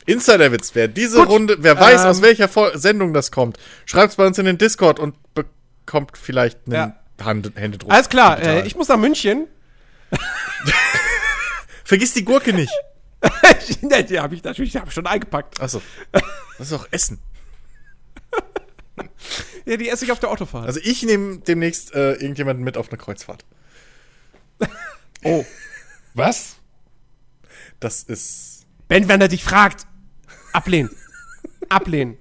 Insiderwitz, wer diese Gut, Runde, wer weiß, ähm, aus welcher Fol- Sendung das kommt, schreibt's bei uns in den Discord und bekommt vielleicht einen Ja. Hand Händedruck. Alles klar, äh, ich muss nach München. Vergiss die Gurke nicht. Die habe ich natürlich hab ich schon eingepackt. Achso. Das ist auch Essen. Ja, die esse ich auf der Autofahrt. Also ich nehme demnächst äh, irgendjemanden mit auf eine Kreuzfahrt. Oh. Was? Das ist. Ben, wenn er dich fragt, ablehnen. ablehnen.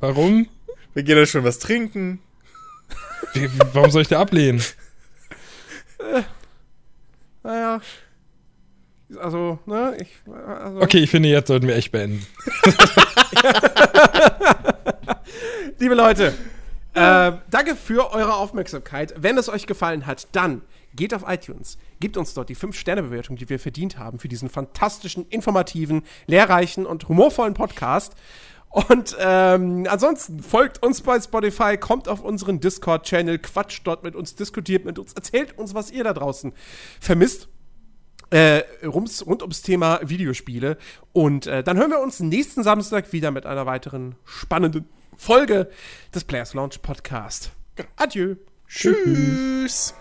Warum? Wir gehen da schon was trinken. Wie, warum soll ich da ablehnen? Naja. Also, ne, ich. Also, Okay, ich finde, jetzt sollten wir echt beenden. Liebe Leute, äh, danke für eure Aufmerksamkeit. Wenn es euch gefallen hat, dann geht auf iTunes, gebt uns dort die 5-Sterne-Bewertung, die wir verdient haben für diesen fantastischen, informativen, lehrreichen und humorvollen Podcast. Und ähm, ansonsten folgt uns bei Spotify, kommt auf unseren Discord-Channel, quatscht dort mit uns, diskutiert mit uns, erzählt uns, was ihr da draußen vermisst. Äh, rums, rund ums Thema Videospiele. Und äh, dann hören wir uns nächsten Samstag wieder mit einer weiteren spannenden Folge des Players Launch Podcast. Adieu. Tschüss.